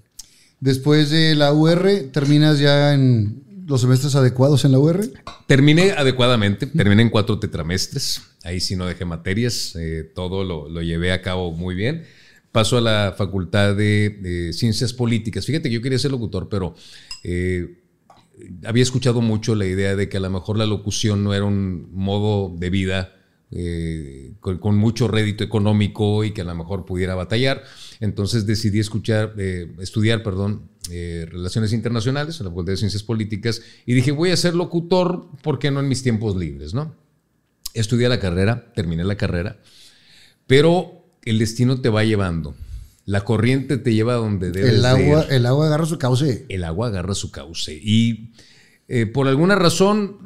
Después de la UR, ¿terminas ya en los semestres adecuados en la UR? Terminé adecuadamente, terminé en cuatro tetramestres, ahí sí no dejé materias, eh, todo lo, llevé a cabo muy bien. Paso a la Facultad de, Ciencias Políticas. Fíjate que yo quería ser locutor, pero eh, había escuchado mucho la idea de que a lo mejor la locución no era un modo de vida eh, con, mucho rédito económico y que a lo mejor pudiera batallar. Entonces decidí escuchar, eh, estudiar perdón, Relaciones Internacionales en la Facultad de Ciencias Políticas y dije, voy a ser locutor, ¿por qué no en mis tiempos libres? ¿no? Estudié la carrera, terminé la carrera, pero el destino te va llevando. La corriente te lleva a donde debes el agua, El agua agarra su cauce. El agua agarra su cauce. Y por alguna razón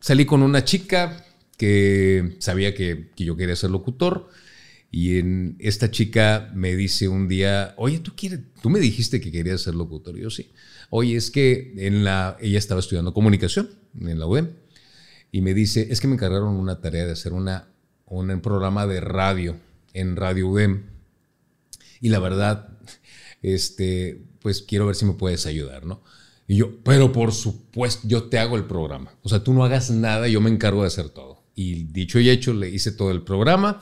salí con una chica, que sabía que, yo quería ser locutor. Y en, esta chica me dice un día, oye, ¿tú, quieres, tú me dijiste que querías ser locutor. Y yo sí. Oye, es que en la, ella estaba estudiando comunicación en la UEM. Y me dice, es que me encargaron una tarea de hacer una, un programa de radio en Radio UEM. Y la verdad, este, pues quiero ver si me puedes ayudar, ¿no? Y yo, pero por supuesto, yo te hago el programa. O sea, tú no hagas nada, yo me encargo de hacer todo. Y dicho y hecho, le hice todo el programa.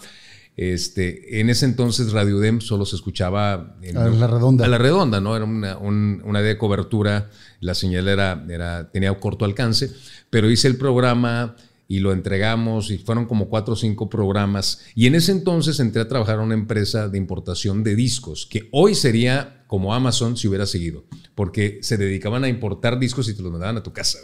Este, en ese entonces Radio Dem solo se escuchaba en, a la redonda. A la redonda, ¿no? Era una, una de cobertura, la señal era, era, tenía corto alcance, pero hice el programa y lo entregamos y fueron como cuatro o cinco programas. Y en ese entonces entré a trabajar en una empresa de importación de discos, que hoy sería como Amazon si hubiera seguido, porque se dedicaban a importar discos y te los mandaban a tu casa.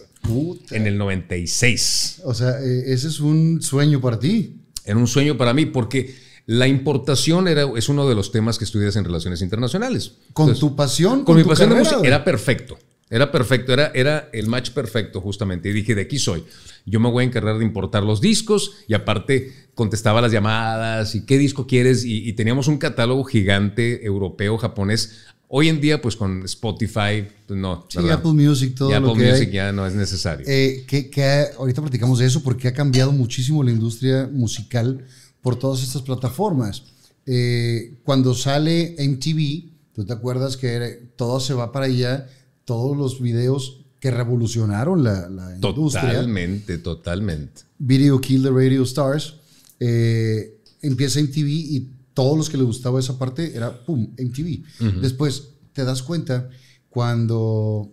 En el 96. O sea, eh, ese es un sueño para ti. Era un sueño para mí porque la importación era, es uno de los temas que estudias en relaciones internacionales. ¿Con tu pasión? Con, mi pasión de música. Era perfecto. Era perfecto, era, era el match perfecto justamente. Y dije, de aquí soy. Yo me voy a encargar de importar los discos y aparte contestaba las llamadas y qué disco quieres. y teníamos un catálogo gigante europeo, japonés, Hoy en día, pues con Spotify, pues no. Sí, Apple Music, todo Apple lo que Music ya no es necesario. Eh, que, ahorita platicamos de eso porque ha cambiado muchísimo la industria musical por todas estas plataformas. Eh, cuando sale MTV, tú te acuerdas que todo se va para allá, todos los videos que revolucionaron la, industria. Totalmente, totalmente. Video Kill the Radio Stars. Eh, empieza MTV y todos los que les gustaba esa parte era, ¡pum!, MTV. Después te das cuenta cuando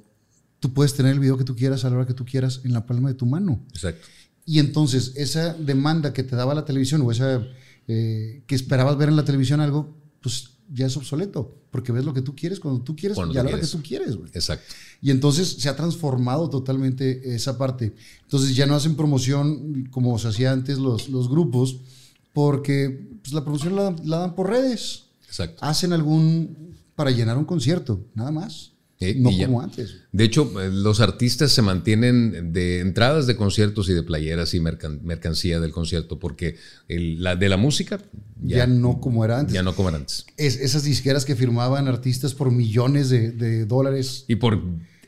tú puedes tener el video que tú quieras a la hora que tú quieras en la palma de tu mano. Exacto. Y entonces esa demanda que te daba la televisión o esa eh, que esperabas ver en la televisión algo, pues ya es obsoleto, porque ves lo que tú quieres cuando tú quieres y a la hora que tú quieres. Exacto. Y entonces se ha transformado totalmente esa parte. Entonces ya no hacen promoción como se hacía antes los, los grupos, porque pues, la promoción la, la dan por redes. Exacto. Hacen algún para llenar un concierto, nada más. Eh, no como antes. De hecho, eh, los artistas se mantienen de entradas de conciertos y de playeras y mercancía del concierto, porque la de la música ya, no como era antes. Ya no como era antes. Es, esas disqueras que firmaban artistas por millones de, dólares. Y por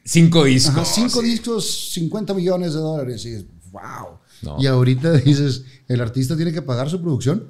cinco discos. cinco discos, 50 millones de dólares. Y wow. Y ahorita dices, el artista tiene que pagar su producción,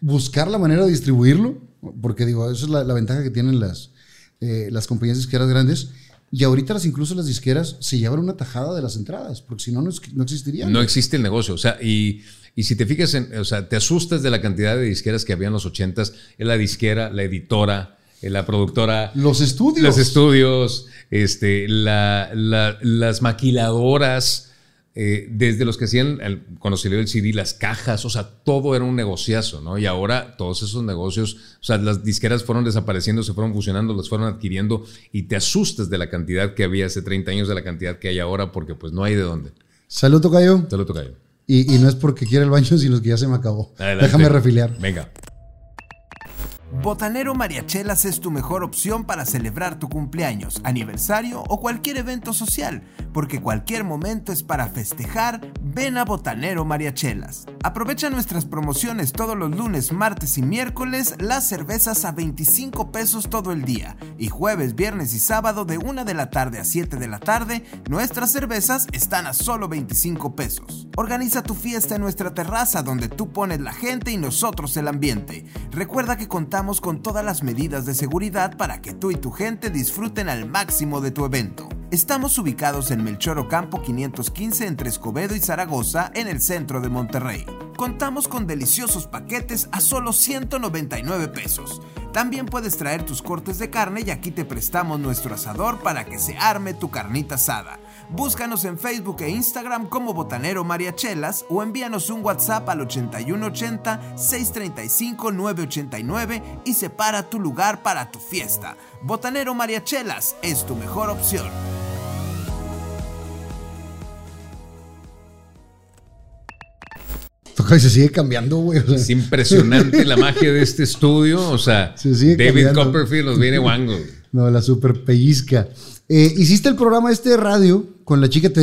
buscar la manera de distribuirlo, porque digo, esa es la ventaja que tienen las eh, las compañías disqueras grandes. Y ahorita las, incluso las disqueras se llevan una tajada de las entradas, porque si no, no, no existiría. No existe el negocio. O sea, y, y si te fijas, en, o sea, te asustas de la cantidad de disqueras que había en los ochentas. Es la disquera, la editora, eh, la productora. Los estudios. Los estudios, este, la, las maquiladoras eh, desde los que hacían, cuando salió el CD, las cajas, o sea, todo era un negociazo, ¿no? Y ahora todos esos negocios, o sea, las disqueras fueron desapareciendo, se fueron fusionando, las fueron adquiriendo y te asustas de la cantidad que había hace 30 años, de la cantidad que hay ahora, porque pues no hay de dónde. Salud, Tocayo. Salud, Tocayo. Y, y no es porque quiera el baño, sino que ya se me acabó. Déjame refiliar. Venga. Botanero Mariachelas es tu mejor opción para celebrar tu cumpleaños, aniversario o cualquier evento social, porque cualquier momento es para festejar, ven a Botanero Mariachelas. Aprovecha nuestras promociones todos los lunes, martes y miércoles, las cervezas a 25 pesos todo el día, y jueves, viernes y sábado de 1 de la tarde a 7 de la tarde, nuestras cervezas están a solo 25 pesos. Organiza tu fiesta en nuestra terraza donde tú pones la gente y nosotros el ambiente. Recuerda que contamos con todas las medidas de seguridad para que tú y tu gente disfruten al máximo de tu evento. Estamos ubicados en Melchor Ocampo 515 entre Escobedo y Zaragoza, en el centro de Monterrey. Contamos con deliciosos paquetes a solo 199 pesos. También puedes traer tus cortes de carne y aquí te prestamos nuestro asador para que se arme tu carnita asada. Búscanos en Facebook e Instagram como Botanero Mariachelas o envíanos un WhatsApp al 8180-635-989 y separa tu lugar para tu fiesta. Botanero Mariachelas es tu mejor opción. se sigue cambiando, güey. es impresionante la magia de este estudio. O sea, David Copperfield nos viene wango. No, la super pellizca. Eh, hiciste el programa este de radio con la chica, te,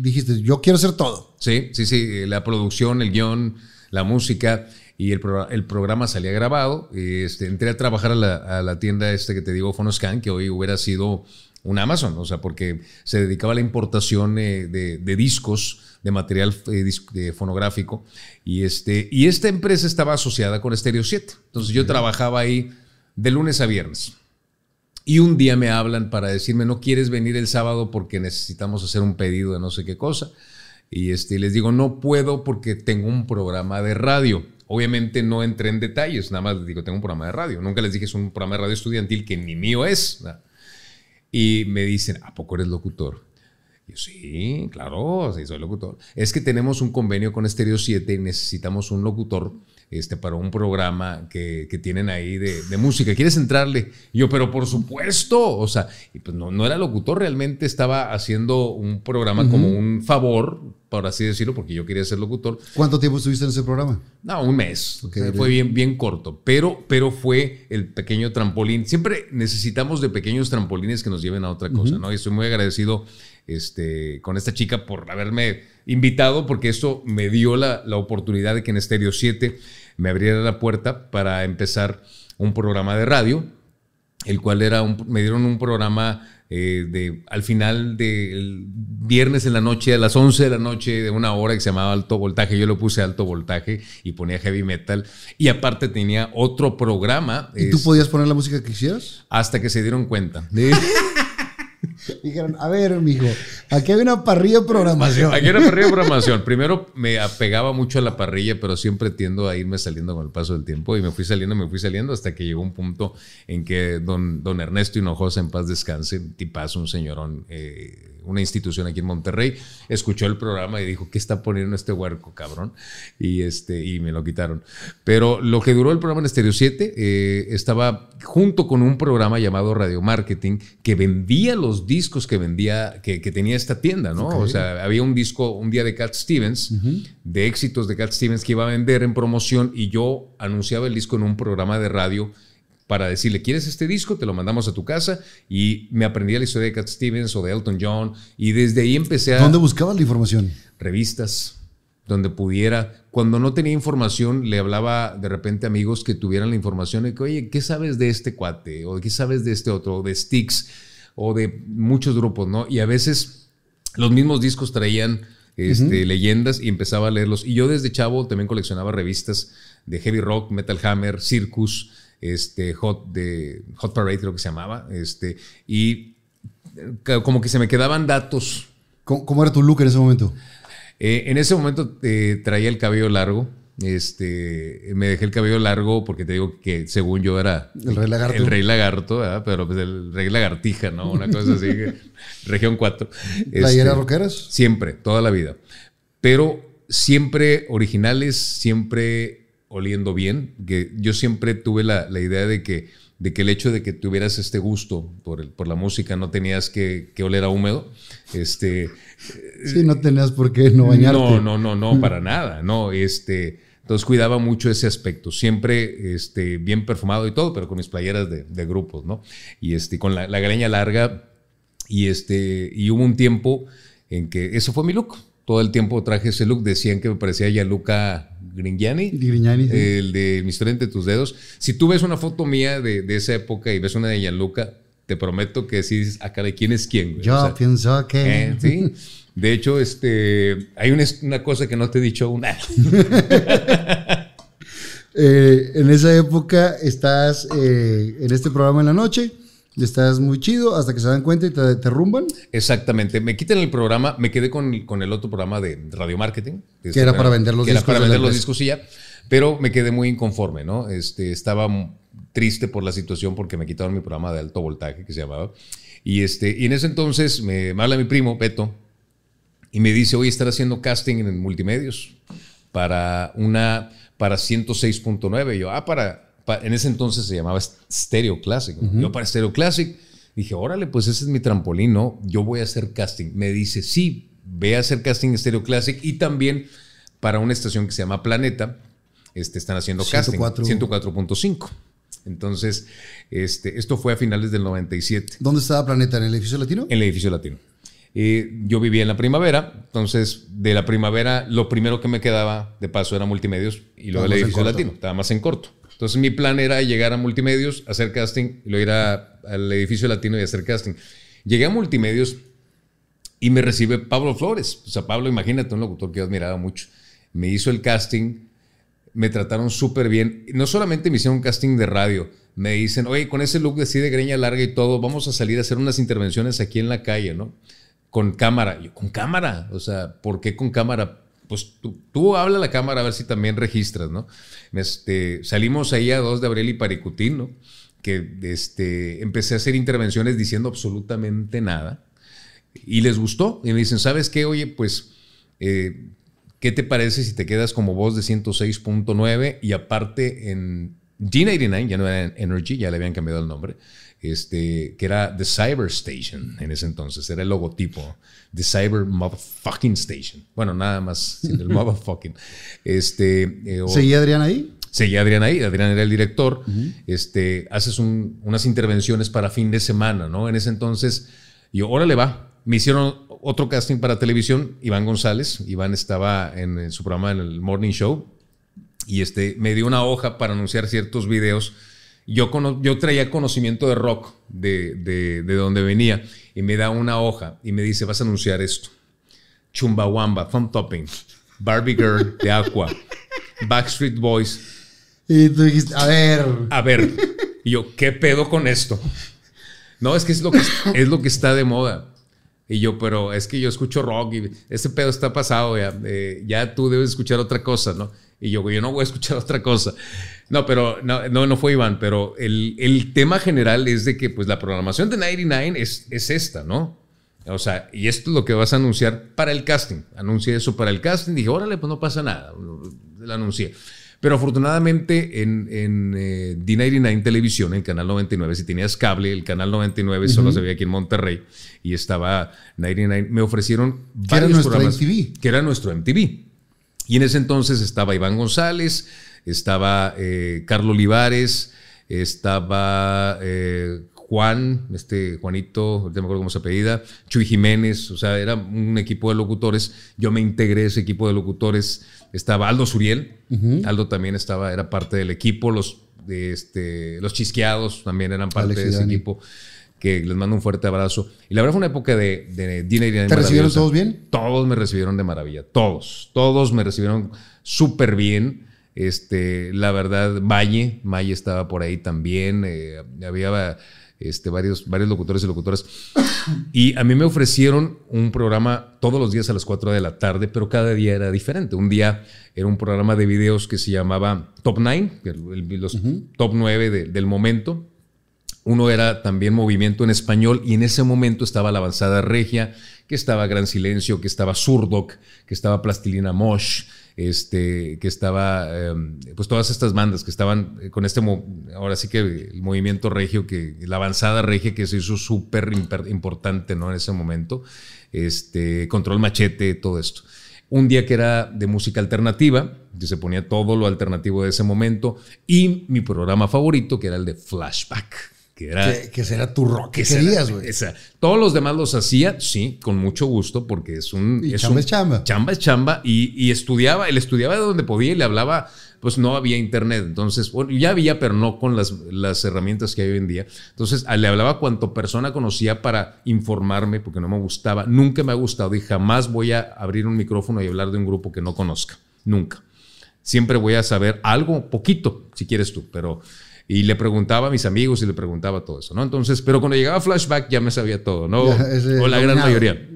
dijiste, yo quiero hacer todo. Sí, sí, sí, la producción, el guion, la música y el, el programa salía grabado. Este, entré a trabajar a la, tienda este que te digo, Fonoscan, que hoy hubiera sido un Amazon, o sea, porque se dedicaba a la importación eh, de, discos, de material eh, fonográfico, y, este, y esta empresa estaba asociada con Stereo 7. Entonces yo trabajaba ahí de lunes a viernes. Y un día me hablan para decirme, no quieres venir el sábado porque necesitamos hacer un pedido de no sé qué cosa. Y este, les digo, no puedo porque tengo un programa de radio. Obviamente no entré en detalles, nada más les digo, tengo un programa de radio. Nunca les dije, es un programa de radio estudiantil que ni mío es. Y me dicen, ¿a poco eres locutor? yo, sí, claro, sí, soy locutor. Es que tenemos un convenio con Stereo 7 y necesitamos un locutor este, para un programa que, tienen ahí de, música. ¿Quieres entrarle? yo, pero por supuesto. O sea, y pues no, no era locutor, realmente estaba haciendo un programa como un favor, por así decirlo, porque yo quería ser locutor. ¿Cuánto tiempo estuviste en ese programa? No, un mes. fue bien, bien corto, pero, pero fue el pequeño trampolín. Siempre necesitamos de pequeños trampolines que nos lleven a otra cosa, ¿no? Y estoy muy agradecido este, con esta chica por haberme invitado, porque esto me dio la, la oportunidad de que en Stereo 7 me abriera la puerta para empezar un programa de radio, el cual era un, me dieron un programa eh, de, al final del viernes en la noche, a las 11 de la noche, de una hora que se llamaba Alto Voltaje. Yo lo puse Alto Voltaje y ponía heavy metal. Y aparte tenía otro programa. ¿Y tú podías poner la música que quisieras? Hasta que se dieron cuenta. Dijeron, a ver, mijo, aquí hay una parrilla de programación. Aquí hay una parrilla de programación. Primero me apegaba mucho a la parrilla, pero siempre tiendo a irme saliendo con el paso del tiempo. Y me fui saliendo, me fui saliendo hasta que llegó un punto en que don, don Ernesto Hinojosa, en paz descanse, tipazo, un señorón, eh, una institución aquí en Monterrey, escuchó el programa y dijo, ¿qué está poniendo este huerco, cabrón? Y, este, y me lo quitaron. Pero lo que duró el programa en Stereo 7 eh, estaba junto con un programa llamado Radio Marketing que vendía los discos que vendía, que, tenía esta tienda, ¿no? O sea, había un disco un día de Cat Stevens, de éxitos de Cat Stevens que iba a vender en promoción y yo anunciaba el disco en un programa de radio para decirle, ¿quieres este disco? Te lo mandamos a tu casa. Y me aprendí la historia de Cat Stevens o de Elton John. Y desde ahí empecé a... ¿Dónde buscabas la información? Revistas, donde pudiera. Cuando no tenía información, le hablaba de repente a amigos que tuvieran la información de que, oye, ¿qué sabes de este cuate? O ¿qué sabes de este otro? O de Sticks, o de muchos grupos, ¿no? Y a veces los mismos discos traían este, leyendas y empezaba a leerlos. Y yo desde chavo también coleccionaba revistas de heavy rock, metal hammer, circus, este, Hot, de, Hot Parade creo que se llamaba, este, y eh, como que se me quedaban datos. ¿Cómo, era tu look en ese momento? Eh, en ese momento eh, traía el cabello largo. Este, me dejé el cabello largo porque te digo que según yo era el rey lagarto, el rey lagarto pero pues el rey lagartija, ¿no? Una cosa así, región 4. ¿Playeras este, rockeras? Siempre, toda la vida. Pero siempre originales, siempre oliendo bien, que yo siempre tuve la, idea de que, de que el hecho de que tuvieras este gusto por, el, por la música no tenías que, oler a húmedo. Este, sí, no tenías por qué no bañarte. No, no, no, no, para nada, no, este... Entonces cuidaba mucho ese aspecto, siempre este, bien perfumado y todo, pero con mis playeras de, grupos, ¿no? Y este, con la, la galeña larga y, este, y hubo un tiempo en que eso fue mi look todo el tiempo traje ese look. Decían que me parecía Gianluca Grignani. Grignani El de Mi historia entre tus dedos. Si tú ves una foto mía de, esa época y ves una de Gianluca, te prometo que sí, acá de quién es quién. Yo pienso que... Eh, sí. De hecho, este, hay una, cosa que no te he dicho aún. Eh, en esa época estás eh, en este programa en la noche Estás muy chido hasta que se dan cuenta y te, rumban. Exactamente. Me quitan el programa, me quedé con, con el otro programa de radio marketing. Que era para vender los discos. Era para vender los discos y ya. Pero me quedé muy inconforme, ¿no? Este, estaba triste por la situación porque me quitaron mi programa de alto voltaje que se llamaba. Y, este, y en ese entonces me, habla mi primo, Beto, y me dice, oye, estar haciendo casting en multimedios para una, para 106.9. yo, ah, para en ese entonces se llamaba Stereo Classic. Yo para Stereo Classic dije, órale, pues ese es mi trampolín, ¿no? Yo voy a hacer casting. Me dice, sí, ve a hacer casting en Stereo Classic y también para una estación que se llama Planeta, este, están haciendo casting. 104.5. Entonces, este, esto fue a finales del 97. ¿Dónde estaba Planeta? ¿En el edificio latino? En el edificio latino. Eh, yo vivía en la primavera, entonces de la primavera lo primero que me quedaba de paso era multimedios y luego el edificio latino, estaba más en corto. Entonces mi plan era llegar a multimedios, hacer casting y luego ir al edificio latino y hacer casting. Llegué a multimedios y me recibe Pablo Flores. O sea, Pablo, imagínate, un locutor que yo admiraba mucho. Me hizo el casting, me trataron súper bien. No solamente me hicieron un casting de radio, me dicen, oye, con ese look así de greña larga y todo, vamos a salir a hacer unas intervenciones aquí en la calle, ¿no? Con cámara. Yo, ¿con cámara? O sea, ¿por qué con cámara? pues tú, habla a la cámara a ver si también registras, ¿no? Este, salimos ahí a dos de Abril y Paricutín, ¿no? Que este, empecé a hacer intervenciones diciendo absolutamente nada y les gustó. Y me dicen, ¿sabes qué? Oye, pues, eh, ¿qué te parece si te quedas como voz de 106.9 y aparte en G99, ya no era en Energy, ya le habían cambiado el nombre, este, que era The Cyber Station en ese entonces, era el logotipo, The Cyber Motherfucking Station. Bueno, nada más, el motherfucking. Este, eh, ¿Seguía Adrián ahí? Seguía Adrián ahí, Adrián era el director. este, haces unas intervenciones para fin de semana, ¿no? En ese entonces, yo, órale va. Me hicieron otro casting para televisión, Iván González. Iván estaba en, su programa en el Morning Show y este, me dio una hoja para anunciar ciertos videos yo, yo traía conocimiento de rock de, de, de, donde venía y me da una hoja y me dice, vas a anunciar esto. Chumbawamba, Thumb Topping, Barbie Girl de Aqua, Backstreet Boys. Y tú dijiste, a ver. A ver. Y yo, ¿qué pedo con esto? No, es que es lo que, es lo que está de moda. Y yo, pero es que yo escucho rock y ese pedo está pasado, ya, eh, ya tú debes escuchar otra cosa, ¿no? Y yo, yo no voy a escuchar otra cosa. No, pero no, no, no fue Iván, pero el, el, tema general es de que pues la programación de 99 es, es esta, ¿no? O sea, y esto es lo que vas a anunciar para el casting. Anuncié eso para el casting, dije, órale, pues no pasa nada, lo anuncié. Pero afortunadamente en, en eh, D99 Televisión, el canal 99, si tenías cable, el canal 99 solo se veía aquí en Monterrey y estaba 99, me ofrecieron que era nuestro MTV. Que era nuestro MTV. Y en ese entonces estaba Iván González, estaba eh, Carlos Olivares, estaba eh, Juan, este Juanito, no me acuerdo cómo se apellida, Chuy Jiménez, o sea, era un equipo de locutores. Yo me integré a ese equipo de locutores. Estaba Aldo Suriel, Aldo también estaba, era parte del equipo, los, este, los chisqueados también eran parte de ese equipo que les mando un fuerte abrazo. Y la verdad fue una época de, de dinero. ¿Te recibieron todos bien? Todos me recibieron de maravilla, todos, todos me recibieron súper bien. Este, la verdad, Valle, Valle estaba por ahí también, eh, había este, varios, varios locutores y locutoras. Y a mí me ofrecieron un programa todos los días a las 4 de la tarde, pero cada día era diferente. Un día era un programa de videos que se llamaba Top 9, los top 9 del momento. Uno era también movimiento en español y en ese momento estaba la avanzada regia, que estaba Gran Silencio, que estaba Surdoc, que estaba Plastilina Mosh, este, que estaba, em, pues todas estas bandas que estaban eh, con este, ahora sí que el movimiento regio, que la avanzada regia que se hizo súper importante ¿no? en ese momento, este, Control Machete, todo esto. Un día que era de música alternativa, se ponía todo lo alternativo de ese momento, y mi programa favorito, que era el de Flashback que era... Que, será tu rock que querías, güey. Todos los demás los hacía, sí, con mucho gusto, porque es un... Y chamba es chamba. Chamba es chamba, y, estudiaba, él estudiaba de donde podía y le hablaba, pues no había internet, entonces, bueno, ya había, pero no con las, las herramientas que hay hoy en día. Entonces, le hablaba cuanto persona conocía para informarme, porque no me gustaba, nunca me ha gustado y jamás voy a abrir un micrófono y hablar de un grupo que no conozca, nunca. Siempre voy a saber algo, poquito, si quieres tú, pero y le preguntaba a mis amigos y le preguntaba todo eso, ¿no? Entonces, pero cuando llegaba Flashback ya me sabía todo, ¿no? o la gran mayoría.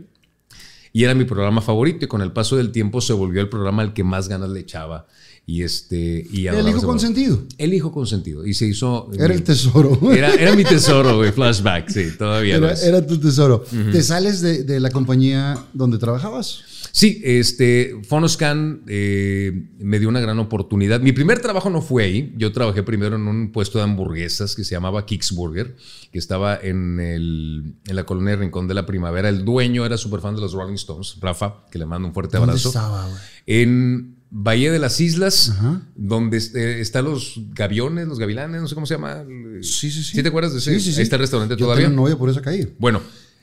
Y era mi programa favorito y con el paso del tiempo se volvió el programa al que más ganas le echaba. Y este. Y el hijo consentido. El hijo consentido. Y se hizo. Era el tesoro. Era, era mi tesoro, güey. Flashback, sí, todavía. Era, era tu tesoro. ¿Te sales de, de, la compañía donde trabajabas? Sí, este, Fonoscan eh, me dio una gran oportunidad. Mi primer trabajo no fue ahí. Yo trabajé primero en un puesto de hamburguesas que se llamaba Kicksburger, que estaba en, el, en la colonia Rincón de la Primavera. El dueño era súper fan de los Rolling Stones, Rafa, que le mando un fuerte abrazo. ¿Dónde estaba, En Bahía de las Islas, donde eh, están los gaviones, los gavilanes, no sé cómo se llama. Sí, sí, sí. ¿Sí te acuerdas de ese? Sí, sí, Ahí está el restaurante todavía. No por esa calle. Bueno,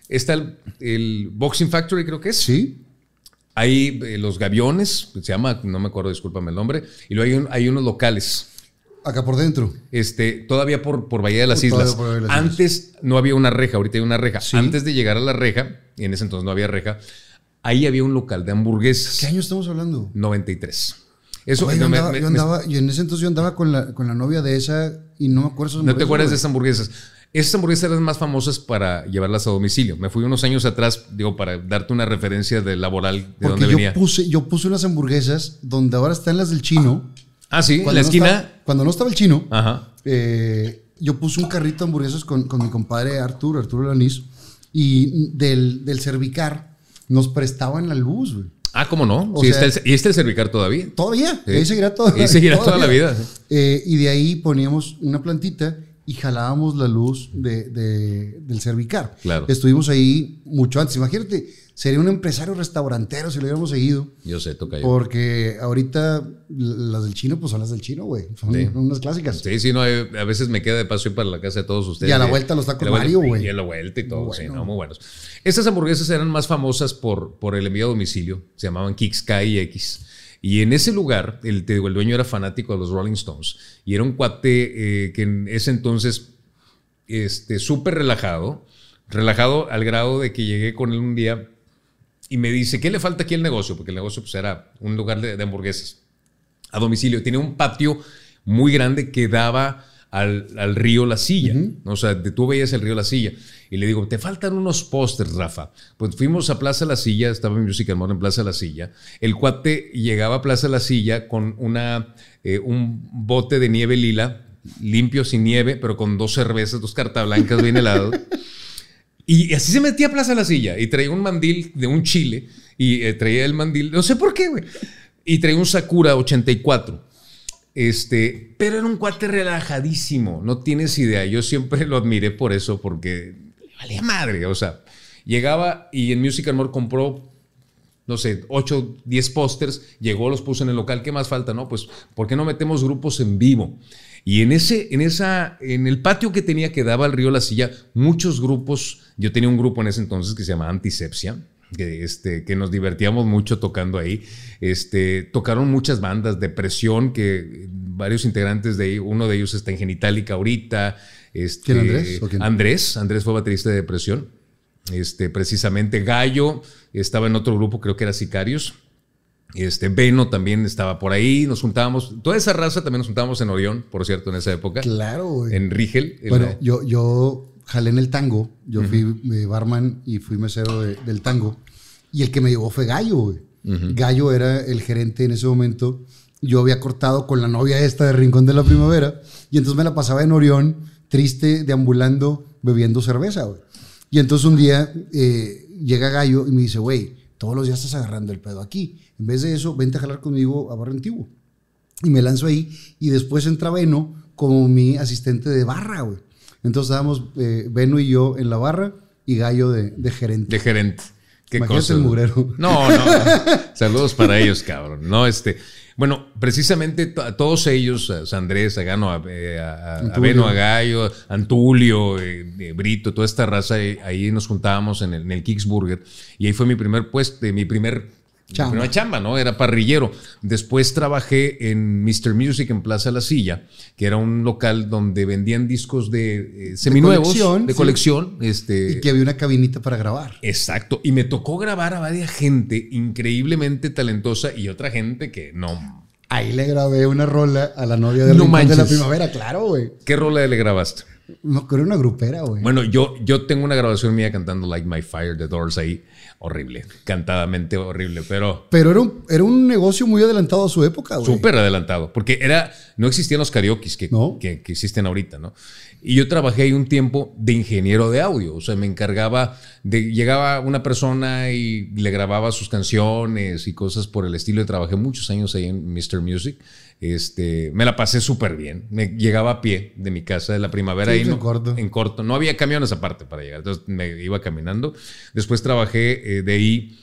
está el, el Boxing Factory, creo que es. Sí. Hay eh, los gaviones, se llama, no me acuerdo, discúlpame el nombre, y luego hay, unos locales. Acá por dentro. Este, todavía por, por Bahía de las Islas. Antes no había una reja, ahorita hay una reja. Antes de llegar a la reja, y en ese entonces no había reja, ahí había un local de hamburguesas. ¿Qué año estamos hablando? 93. Eso, yo, andaba, yo andaba, y en ese entonces yo andaba con la, con la novia de esa y no me acuerdo. No te acuerdas de esas hamburguesas. Esas hamburguesas eran las más famosas para llevarlas a domicilio. Me fui unos años atrás, digo, para darte una referencia de laboral de donde venía. Puse, yo puse unas hamburguesas donde ahora están las del chino. Ah, sí, en la esquina. cuando no estaba el chino, eh, yo puse un carrito de hamburguesas con, mi compadre Arturo, Arturo Lanís, y del, del cervicar nos prestaban la luz, güey. Ah, ¿cómo no? Sí, está el, ¿Y está el cervicar todavía? Todavía, ahí seguirá, todo, ahí seguirá toda la vida. Eh, y de ahí poníamos una plantita y jalábamos la luz de, del cervicar. Claro. Estuvimos ahí mucho antes. Imagínate, sería un empresario restaurantero si lo hubiéramos seguido. Yo sé, toca yo. Porque ahorita las del chino, pues son las del chino, güey. Son unas clásicas. Sí, sí, no, a veces me queda de paso ir para la casa de todos ustedes. Y a la vuelta los tacos Mario, güey. Y a la vuelta y todo, sí, no, muy buenos. Estas hamburguesas eran más famosas por, por el envío a domicilio. Se llamaban Kicks K y X. Y en ese lugar, el, te digo, el dueño era fanático de los Rolling Stones y era un cuate eh, que en ese entonces, este, súper relajado, relajado al grado de que llegué con él un día y me dice, ¿qué le falta aquí al negocio? Porque el negocio pues, era un lugar de, hamburguesas a domicilio. Tiene un patio muy grande que daba al, río La Silla. O sea, tú veías el río La Silla. Y le digo, te faltan unos pósters, Rafa. Pues fuimos a Plaza La Silla, estaba en Music en Plaza La Silla. El cuate llegaba a Plaza La Silla con una, eh, un bote de nieve lila, limpio, sin nieve, pero con dos cervezas, dos cartas blancas bien heladas. Y así se metía a Plaza La Silla y traía un mandil de un chile y eh, traía el mandil, no sé por qué, güey. Y traía un Sakura 84 este, pero era un cuate relajadísimo, no tienes idea. Yo siempre lo admiré por eso, porque valía madre. O sea, llegaba y en Music More compró, no sé, 8, 10 pósters, llegó, los puso en el local. ¿Qué más falta? No, pues, ¿por qué no metemos grupos en vivo? Y en ese, en esa, en el patio que tenía que daba al río La Silla, muchos grupos, yo tenía un grupo en ese entonces que se llamaba Antisepsia, que, este, que nos divertíamos mucho tocando ahí. Este, tocaron muchas bandas, de presión que varios integrantes de ahí, uno de ellos está en Genitalica ahorita. Este, ¿Quién Andrés? Andrés, Andrés fue baterista de Depresión. Este, precisamente Gallo estaba en otro grupo, creo que era Sicarios. Este, Veno también estaba por ahí, nos juntábamos, toda esa raza también nos juntábamos en Orión, por cierto, en esa época. Claro, güey. En Rigel. Bueno, yo, yo jalé en el tango. Yo fui eh, barman y fui mesero del tango. Y el que me llevó fue Gallo, güey. Gallo era el gerente en ese momento. Yo había cortado con la novia esta de Rincón de la Primavera. Y entonces me la pasaba en Orión, triste, deambulando, bebiendo cerveza, güey. Y entonces un día eh, llega Gallo y me dice, güey, todos los días estás agarrando el pedo aquí. En vez de eso, vente a jalar conmigo a Barrio Antiguo. Y me lanzo ahí. Y después entra Beno como mi asistente de barra, güey. Entonces estábamos eh, Beno y yo en la barra y Gallo de, gerente. De gerente. ¿Qué cosa? el mugrero. No, no, Saludos para ellos, cabrón. No, este. Bueno, precisamente todos ellos, a Andrés, a Gano, a, eh, a, Beno, a Gallo, Antulio, eh, Brito, toda esta raza, ahí nos juntábamos en el, en el Kicksburger. Y ahí fue mi primer puesto, mi primer Chamba. chamba, ¿no? Era parrillero. Después trabajé en Mr. Music en Plaza La Silla, que era un local donde vendían discos de eh, seminuevos, de colección. este, y que había una cabinita para grabar. Exacto. Y me tocó grabar a varias gente increíblemente talentosa y otra gente que no. Ahí le grabé una rola a la novia de, de la primavera, claro, güey. ¿Qué rola le grabaste? No, creo una grupera, güey. Bueno, yo, yo tengo una grabación mía cantando Like My Fire, The Doors ahí horrible, cantadamente horrible, pero... Pero era un, era un negocio muy adelantado a su época, güey. Súper adelantado, porque era, no existían los karaoke que, que, que, existen ahorita, ¿no? Y yo trabajé ahí un tiempo de ingeniero de audio, o sea, me encargaba de, llegaba una persona y le grababa sus canciones y cosas por el estilo, y trabajé muchos años ahí en Mr. Music este, me la pasé súper bien. Me llegaba a pie de mi casa de la primavera. y no, en corto. En corto. No había camiones aparte para llegar. Entonces me iba caminando. Después trabajé eh, de ahí.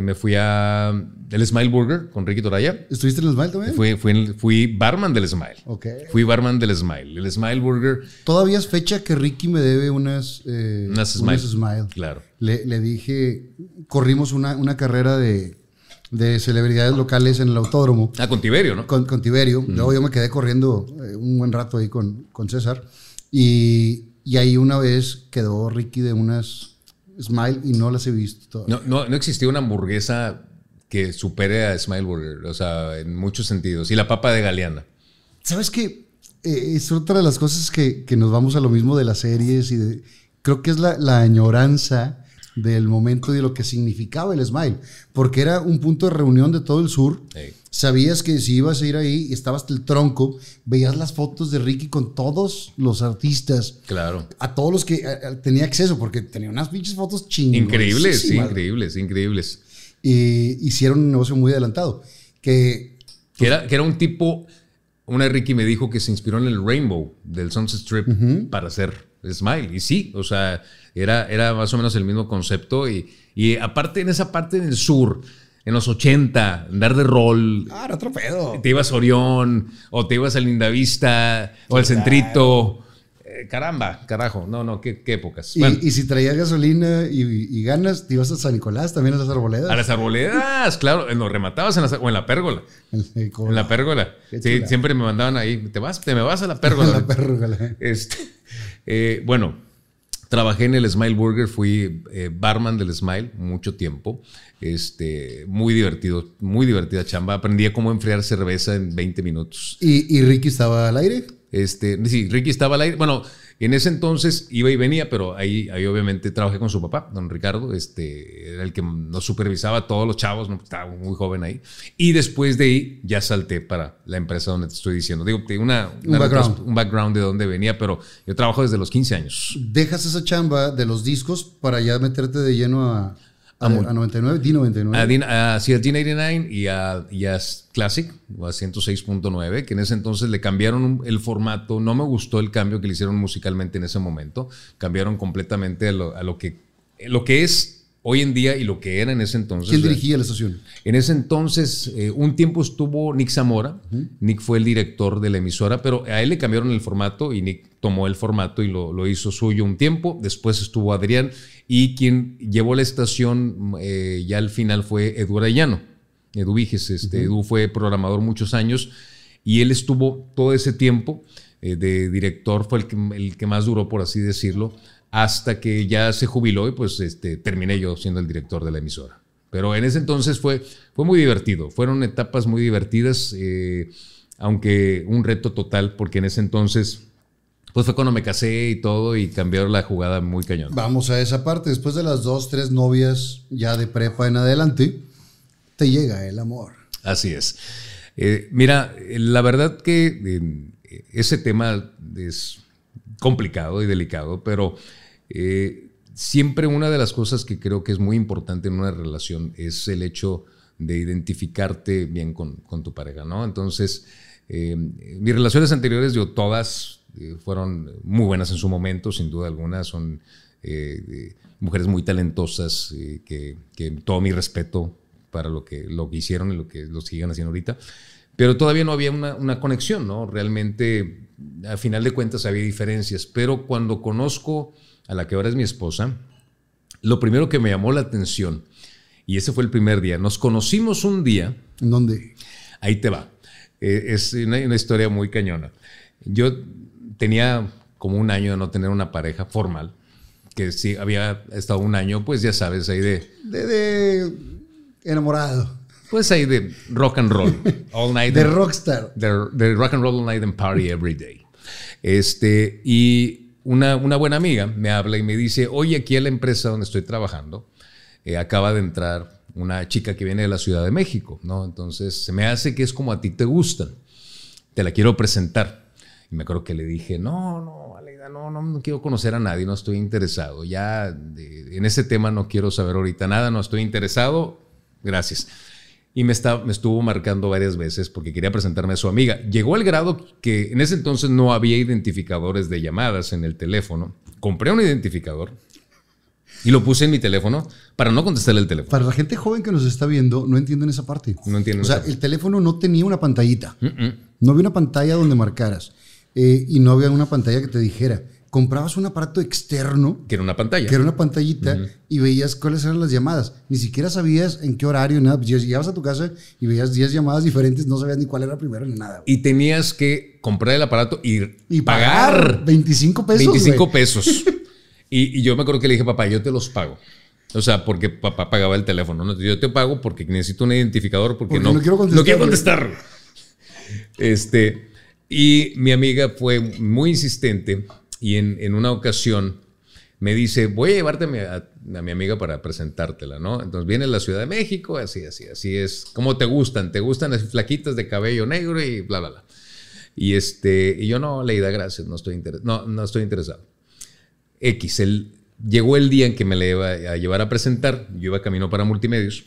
me fui a el Smile Burger con Ricky Toraya. ¿Estuviste en el Smile también? Fui, fui, fui barman del Smile. Ok. Fui barman del Smile. El Smile Burger. Todavía es fecha que Ricky me debe unas, eh, unas, smile. smile. Claro. Le, le dije, corrimos una, una carrera de de celebridades locales en el autódromo. Ah, con Tiberio, ¿no? Con, Tiberio. Luego yo me quedé corriendo eh, un buen rato ahí con, con César. Y, y, ahí una vez quedó Ricky de unas Smile y no las he visto. No, no, no existía una hamburguesa que supere a Smile Burger, o sea, en muchos sentidos. Y la papa de Galeana. ¿Sabes qué? Eh, es otra de las cosas que, que, nos vamos a lo mismo de las series y de, creo que es la, la añoranza del momento y de lo que significaba el Smile, porque era un punto de reunión de todo el sur. Sabías que si ibas a ir ahí, estabas hasta el tronco, veías las fotos de Ricky con todos los artistas. Claro. A todos los que tenía acceso, porque tenía unas pinches fotos chingadas. Increíbles, increíbles, increíbles. Y hicieron un negocio muy adelantado. Que, que, era, que era un tipo, una Ricky me dijo que se inspiró en el Rainbow del Sunset Strip para hacer Smile. Y sí, o sea, era, era más o menos el mismo concepto. Y, y aparte, en esa parte del sur, en los 80, andar de rol. Ah, otro pedo. Te ibas a Orión, o te ibas al Lindavista, o al Centrito. Eh, caramba, carajo, no, no, qué, épocas. Y, si traías gasolina y, ganas, te ibas a San Nicolás, también a las arboledas. A las arboledas, claro, en los rematabas en o en la pérgola. en la pérgola. Sí, siempre me mandaban ahí, te vas, te me vas a la pérgola. la pérgola. Este, eh, bueno, trabajé en el Smile Burger, fui eh, barman del Smile mucho tiempo. Este, muy divertido, muy divertida chamba. Aprendí a cómo enfriar cerveza en 20 minutos. ¿Y, Ricky estaba al aire? Este, sí, Ricky estaba al aire. Bueno, en ese entonces iba y venía, pero ahí, ahí obviamente trabajé con su papá, don Ricardo, este, era el que nos supervisaba todos los chavos, estaba muy joven ahí. Y después de ahí ya salté para la empresa donde te estoy diciendo. Digo, tengo una, un, background. un background de dónde venía, pero yo trabajo desde los 15 años. Dejas esa chamba de los discos para ya meterte de lleno a, a, 99, D99. A, sí, a D99 y a, y a Classic, a 106.9, que en ese entonces le cambiaron el formato. No me gustó el cambio que le hicieron musicalmente en ese momento. Cambiaron completamente a lo, a lo que, lo que es hoy en día y lo que era en ese entonces. ¿Quién dirigía la estación? En ese entonces, eh, un tiempo estuvo Nick Zamora. Nick fue el director de la emisora, pero a él le cambiaron el formato y Nick tomó el formato y lo, lo hizo suyo un tiempo. Después estuvo Adrián y quien llevó la estación eh, ya al final fue Edu Arellano. Edu Viges, este, Edu fue programador muchos años y él estuvo todo ese tiempo eh, de director, fue el que, el que más duró, por así decirlo hasta que ya se jubiló y pues este, terminé yo siendo el director de la emisora. Pero en ese entonces fue, fue muy divertido, fueron etapas muy divertidas, eh, aunque un reto total, porque en ese entonces pues fue cuando me casé y todo y cambiaron la jugada muy cañón. Vamos a esa parte, después de las dos, tres novias ya de prepa en adelante, te llega el amor. Así es. Eh, mira, la verdad que eh, ese tema es complicado y delicado, pero eh, siempre una de las cosas que creo que es muy importante en una relación es el hecho de identificarte bien con, tu pareja, ¿no? Entonces, eh, mis relaciones anteriores, yo todas eh, fueron muy buenas en su momento, sin duda alguna, son mujeres muy talentosas, que, todo mi respeto para lo que, lo que hicieron y lo que lo siguen haciendo ahorita. Pero todavía no había una, una, conexión, ¿no? Realmente, a final de cuentas, había diferencias. Pero cuando conozco a la que ahora es mi esposa, lo primero que me llamó la atención, y ese fue el primer día, nos conocimos un día. ¿En dónde? Ahí te va. Eh, es una, historia muy cañona. Yo tenía como un año de no tener una pareja formal, que sí había estado un año, pues ya sabes, ahí de... De, enamorado. Pues ahí de rock and roll. All night. de rockstar. De, rock and roll all night and party every day. Este, y una, buena amiga me habla y me dice, oye, aquí en la empresa donde estoy trabajando, eh, acaba de entrar una chica que viene de la Ciudad de México, ¿no? Entonces se me hace que es como a ti te gustan. Te la quiero presentar. Me acuerdo que le dije, no, no, Aleida, no, no, no quiero conocer a nadie, no estoy interesado. Ya en ese tema no quiero saber ahorita nada, no estoy interesado. Gracias y me, está, me estuvo marcando varias veces porque quería presentarme a su amiga. Llegó al grado que en ese entonces no había identificadores de llamadas en el teléfono. Compré un identificador y lo puse en mi teléfono para no contestarle el teléfono. Para la gente joven que nos está viendo, no entienden esa parte. No entienden. O sea, el teléfono no tenía una pantallita. No había una pantalla donde marcaras. Eh, y no había una pantalla que te dijera comprabas un aparato externo. Que era una pantalla. Que era una pantallita y veías cuáles eran las llamadas. Ni siquiera sabías en qué horario, nada. Pues llegabas a tu casa y veías 10 llamadas diferentes, no sabías ni cuál era primero ni nada. Y tenías que comprar el aparato y, y pagar, 25 pesos. 25 pesos. y, yo me acuerdo que le dije, papá, yo te los pago. O sea, porque papá pagaba el teléfono. ¿no? Yo te pago porque necesito un identificador, porque, no, quiero contestar. No quiero contestar. Este, y mi amiga fue muy insistente y en, una ocasión me dice, voy a llevarte a mi, amiga para presentártela, ¿no? Entonces viene la Ciudad de México, así, así, así es. ¿Cómo te gustan? ¿Te gustan las flaquitas de cabello negro y bla, bla, bla? Y, este, y yo no, Leida, gracias, no estoy, no, no estoy interesado. X, llegó el día en que me le iba a llevar a presentar, yo iba camino para multimedios,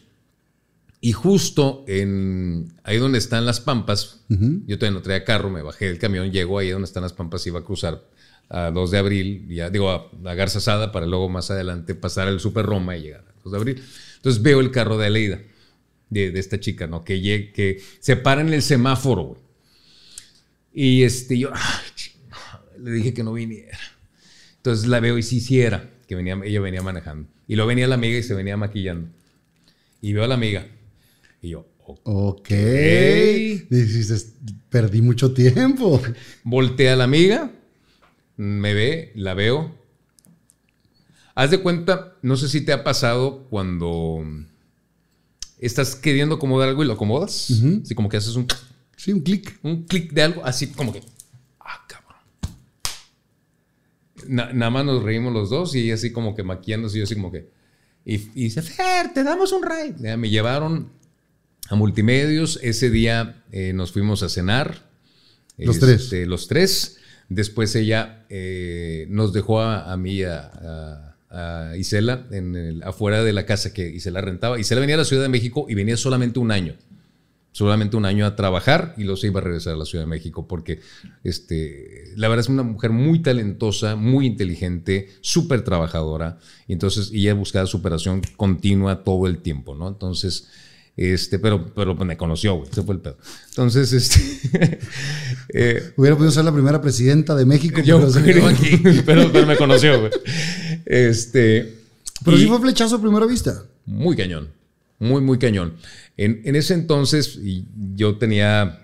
y justo en ahí donde están las pampas, yo todavía no traía carro, me bajé del camión, llego ahí donde están las pampas, iba a cruzar a 2 de abril, ya digo a, la Garza Sada para luego más adelante pasar el Super Roma y llegar a 2 de abril. Entonces veo el carro de Aleida, de, de esta chica, ¿no? Que, que se para en el semáforo, Y este, yo le dije que no viniera. Entonces la veo y sí hiciera, que venía, ella venía manejando. Y luego venía la amiga y se venía maquillando. Y veo a la amiga. Y yo, ok. Dices, perdí mucho tiempo. Voltea a la amiga me ve, la veo. Haz de cuenta, no sé si te ha pasado cuando estás queriendo acomodar algo y lo acomodas. Así como que haces un... Sí, un clic. Un clic de algo, así como que... Ah, cabrón. nada más nos reímos los dos y así como que maquillándose y yo así como que... Y, y dice, Fer, te damos un ride. me llevaron a Multimedios. Ese día eh, nos fuimos a cenar. Los tres. Este, los tres. Después ella eh, nos dejó a, mí, a, Isela, en el, afuera de la casa que Isela rentaba. Isela venía a la Ciudad de México y venía solamente un año solamente un año a trabajar y luego se iba a regresar a la Ciudad de México porque este, la verdad es una mujer muy talentosa, muy inteligente, súper trabajadora y entonces ella buscaba superación continua todo el tiempo, ¿no? Entonces, este, pero, pero me conoció, güey, ese fue el pedo. Entonces, este... eh, Hubiera podido ser la primera presidenta de México. Yo pero, aquí, pero, pero, me conoció, güey. Este... Pero sí fue flechazo a primera vista. Muy cañón, muy, muy cañón. En, ese entonces yo tenía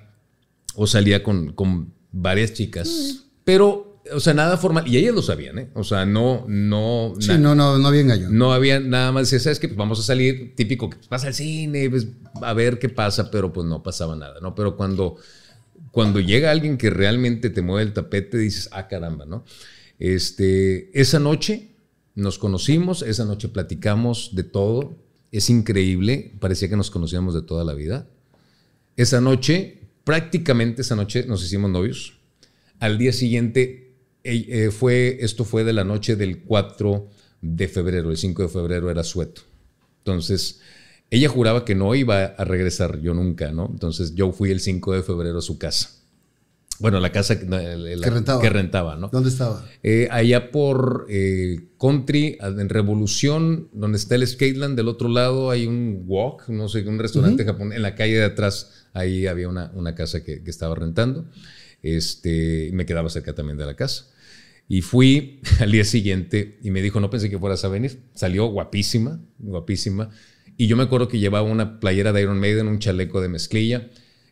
o salía con, varias chicas, pero, o sea, nada formal. Y ellas lo sabían, ¿eh? O sea, no, no. Sí, no, no, no había engaño. No había nada más. ¿Sabes que pues vamos a salir, típico, que pasa al cine, pues, a ver qué pasa, pero pues no pasaba nada, ¿no? Pero cuando, cuando llega alguien que realmente te mueve el tapete, dices, ah, caramba, ¿no? Este, esa noche nos conocimos, esa noche platicamos de todo, es increíble, parecía que nos conocíamos de toda la vida. Esa noche, prácticamente esa noche nos hicimos novios. Al día siguiente, eh, fue, esto fue de la noche del 4 de febrero, el 5 de febrero era sueto. Entonces, ella juraba que no iba a regresar yo nunca, ¿no? Entonces yo fui el 5 de febrero a su casa. Bueno, la casa que, rentaba. ¿no? ¿Dónde estaba? Eh, allá por eh, Country, en Revolución, donde está el Skateland, del otro lado hay un walk, no sé, un restaurante japonés. En la calle de atrás, ahí había una, una casa que, estaba rentando. Este, me quedaba cerca también de la casa. Y fui al día siguiente y me dijo, no pensé que fueras a venir. Salió guapísima, guapísima. Y yo me acuerdo que llevaba una playera de Iron Maiden, un chaleco de mezclilla,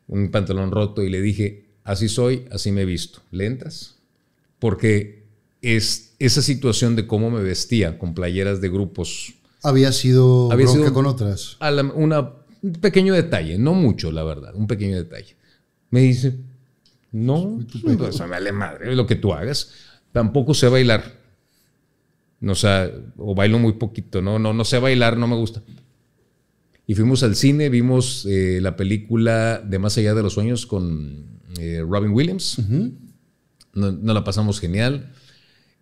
un pantalón roto y le dije, así soy, así me he visto. ¿Le entras? Porque es esa situación de cómo me vestía con playeras de grupos. Había sido había sido con otras. un pequeño detalle, no mucho, la verdad, un pequeño detalle. Me dice, no, pues, me vale madre lo que tú hagas. Tampoco sé bailar. O sea, o bailo muy poquito, no, no, no sé bailar, no me gusta. Y fuimos al cine, vimos eh, la película de Más allá de los sueños con eh, Robin Williams. nos, la pasamos genial.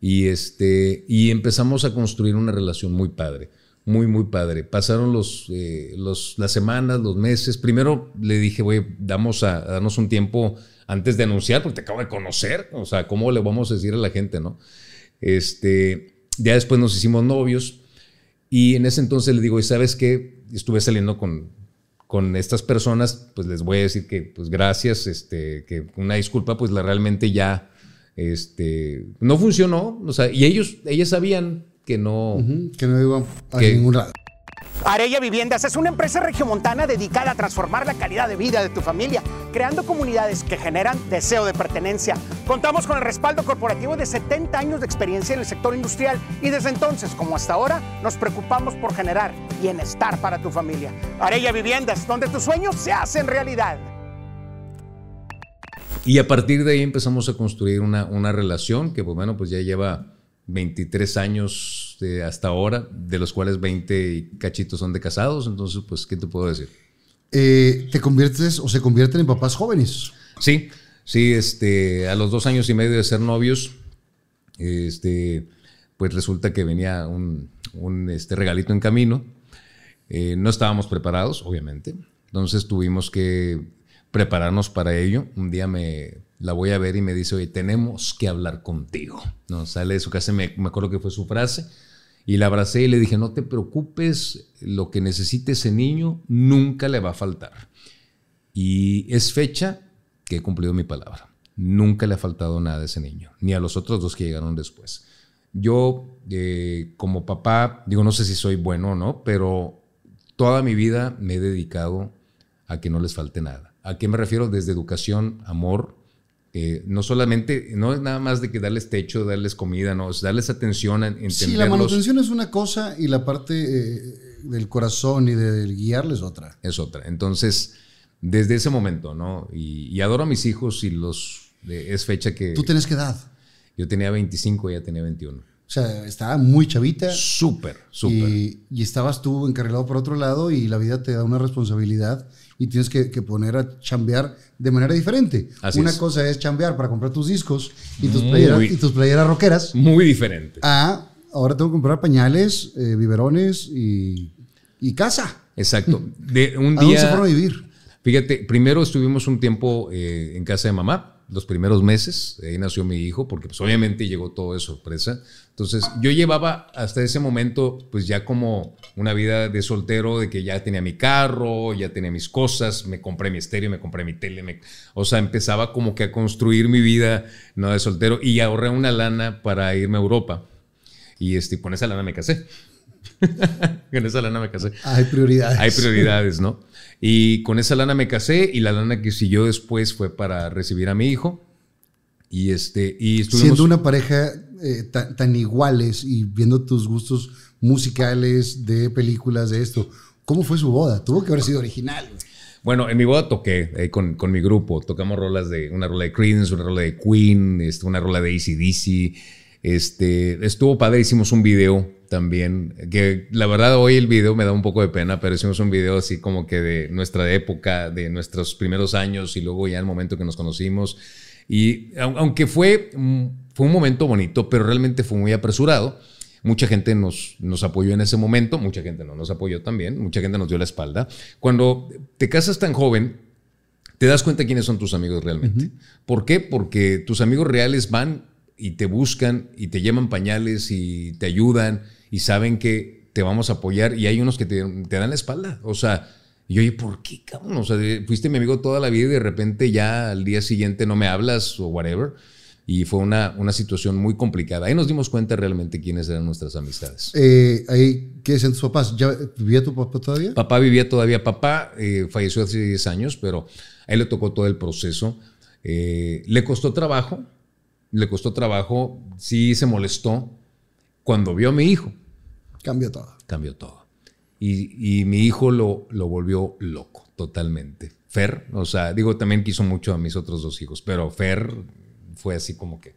Y, este, y empezamos a construir una relación muy padre, muy, muy padre. Pasaron los, eh, los, las semanas, los meses. Primero le dije, güey, damos a, darnos un tiempo antes de anunciar, porque te acabo de conocer. O sea, ¿cómo le vamos a decir a la gente, no? Este, ya después nos hicimos novios. Y en ese entonces le digo, ¿y sabes qué? Estuve saliendo con, con estas personas, pues les voy a decir que, pues gracias, este, que una disculpa, pues la realmente ya, este, no funcionó, o sea, y ellos, ellas sabían que no, que no iban a ningún lado. Arella Viviendas es una empresa regiomontana dedicada a transformar la calidad de vida de tu familia, creando comunidades que generan deseo de pertenencia. Contamos con el respaldo corporativo de 70 años de experiencia en el sector industrial y desde entonces, como hasta ahora, nos preocupamos por generar bienestar para tu familia. Arella Viviendas, donde tus sueños se hacen realidad. Y a partir de ahí empezamos a construir una, una relación que, pues bueno, pues ya lleva 23 años hasta ahora, de los cuales 20 cachitos son de casados. Entonces, pues, ¿qué te puedo decir? Eh, ¿Te conviertes o se convierten en papás jóvenes? Sí, sí, este, a los dos años y medio de ser novios, este, pues resulta que venía un, este, regalito en camino. Eh, no estábamos preparados, obviamente. Entonces tuvimos que prepararnos para ello. Un día me la voy a ver y me dice, oye, tenemos que hablar contigo. No, sale de su casa, me, me acuerdo que fue su frase. Y la abracé y le dije, no te preocupes, lo que necesite ese niño nunca le va a faltar. Y es fecha que he cumplido mi palabra. Nunca le ha faltado nada a ese niño, ni a los otros dos que llegaron después. Yo, eh, como papá, digo, no sé si soy bueno o no, pero toda mi vida me he dedicado a que no les falte nada. ¿A qué me refiero? Desde educación, amor, eh, no solamente, no es nada más de que darles techo, darles comida, no, es darles atención, entenderlos. Sí, la manutención es una cosa y la parte eh, del corazón y del guiarles otra. Es otra. Entonces, desde ese momento, ¿no? Y, adoro a mis hijos y los, es fecha que... ¿Tú tienes qué edad? Yo tenía 25, ella tenía 21. O sea, estaba muy chavita. Súper, súper. Y, estabas tú encarrilado por otro lado y la vida te da una responsabilidad y tienes que, poner a chambear de manera diferente. una cosa es chambear para comprar tus discos y tus, playeras, y tus playeras rockeras. Muy diferente. Ah, ahora tengo que comprar pañales, eh, biberones y, casa. Exacto. De un día, ¿A dónde se fueron a vivir? Fíjate, primero estuvimos un tiempo eh, en casa de mamá, los primeros meses, ahí nació mi hijo, porque pues obviamente llegó todo de sorpresa. Entonces yo llevaba hasta ese momento pues ya como una vida de soltero, de que ya tenía mi carro, ya tenía mis cosas, me compré mi estéreo, me compré mi tele, o sea, empezaba como que a construir mi vida no de soltero y ahorré una lana para irme a Europa. Y este, con esa lana me casé. con esa lana me casé. Hay prioridades. Hay prioridades, ¿no? Y con esa lana me casé y la lana que siguió después fue para recibir a mi hijo. Y este, y Siendo una pareja eh, tan, iguales y viendo tus gustos musicales, de películas, de esto, ¿cómo fue su boda? Tuvo que haber sido original. Bueno, en mi boda toqué eh, con, con, mi grupo. Tocamos rolas de una rola de Creedence, una rola de Queen, este, una rola de ACDC. Este, estuvo padre, hicimos un video también, que la verdad hoy el video me da un poco de pena, pero hicimos un video así como que de nuestra época, de nuestros primeros años y luego ya el momento que nos conocimos. Y aunque fue, fue un momento bonito, pero realmente fue muy apresurado. Mucha gente nos, nos apoyó en ese momento, mucha gente no nos apoyó también, mucha gente nos dio la espalda. Cuando te casas tan joven, te das cuenta quiénes son tus amigos realmente. ¿Por qué? Porque tus amigos reales van y te buscan y te llevan pañales y te ayudan y saben que te vamos a apoyar y hay unos que te, dan la espalda. O sea, y oye, ¿por qué, cabrón? O sea, fuiste mi amigo toda la vida y de repente ya al día siguiente no me hablas o whatever. Y fue una, una situación muy complicada. Ahí nos dimos cuenta realmente quiénes eran nuestras amistades. Eh, ahí, ¿Qué decían tus papás? ¿Ya vivía tu papá todavía? Papá vivía todavía. Papá eh, falleció hace 10 años, pero a él le tocó todo el proceso. Eh, le costó trabajo, le costó trabajo, sí se molestó cuando vio a mi hijo. Cambió todo. Cambió todo. Y, mi hijo lo, lo volvió loco, totalmente. Fer, o sea, digo, también quiso mucho a mis otros dos hijos, pero Fer fue así como que,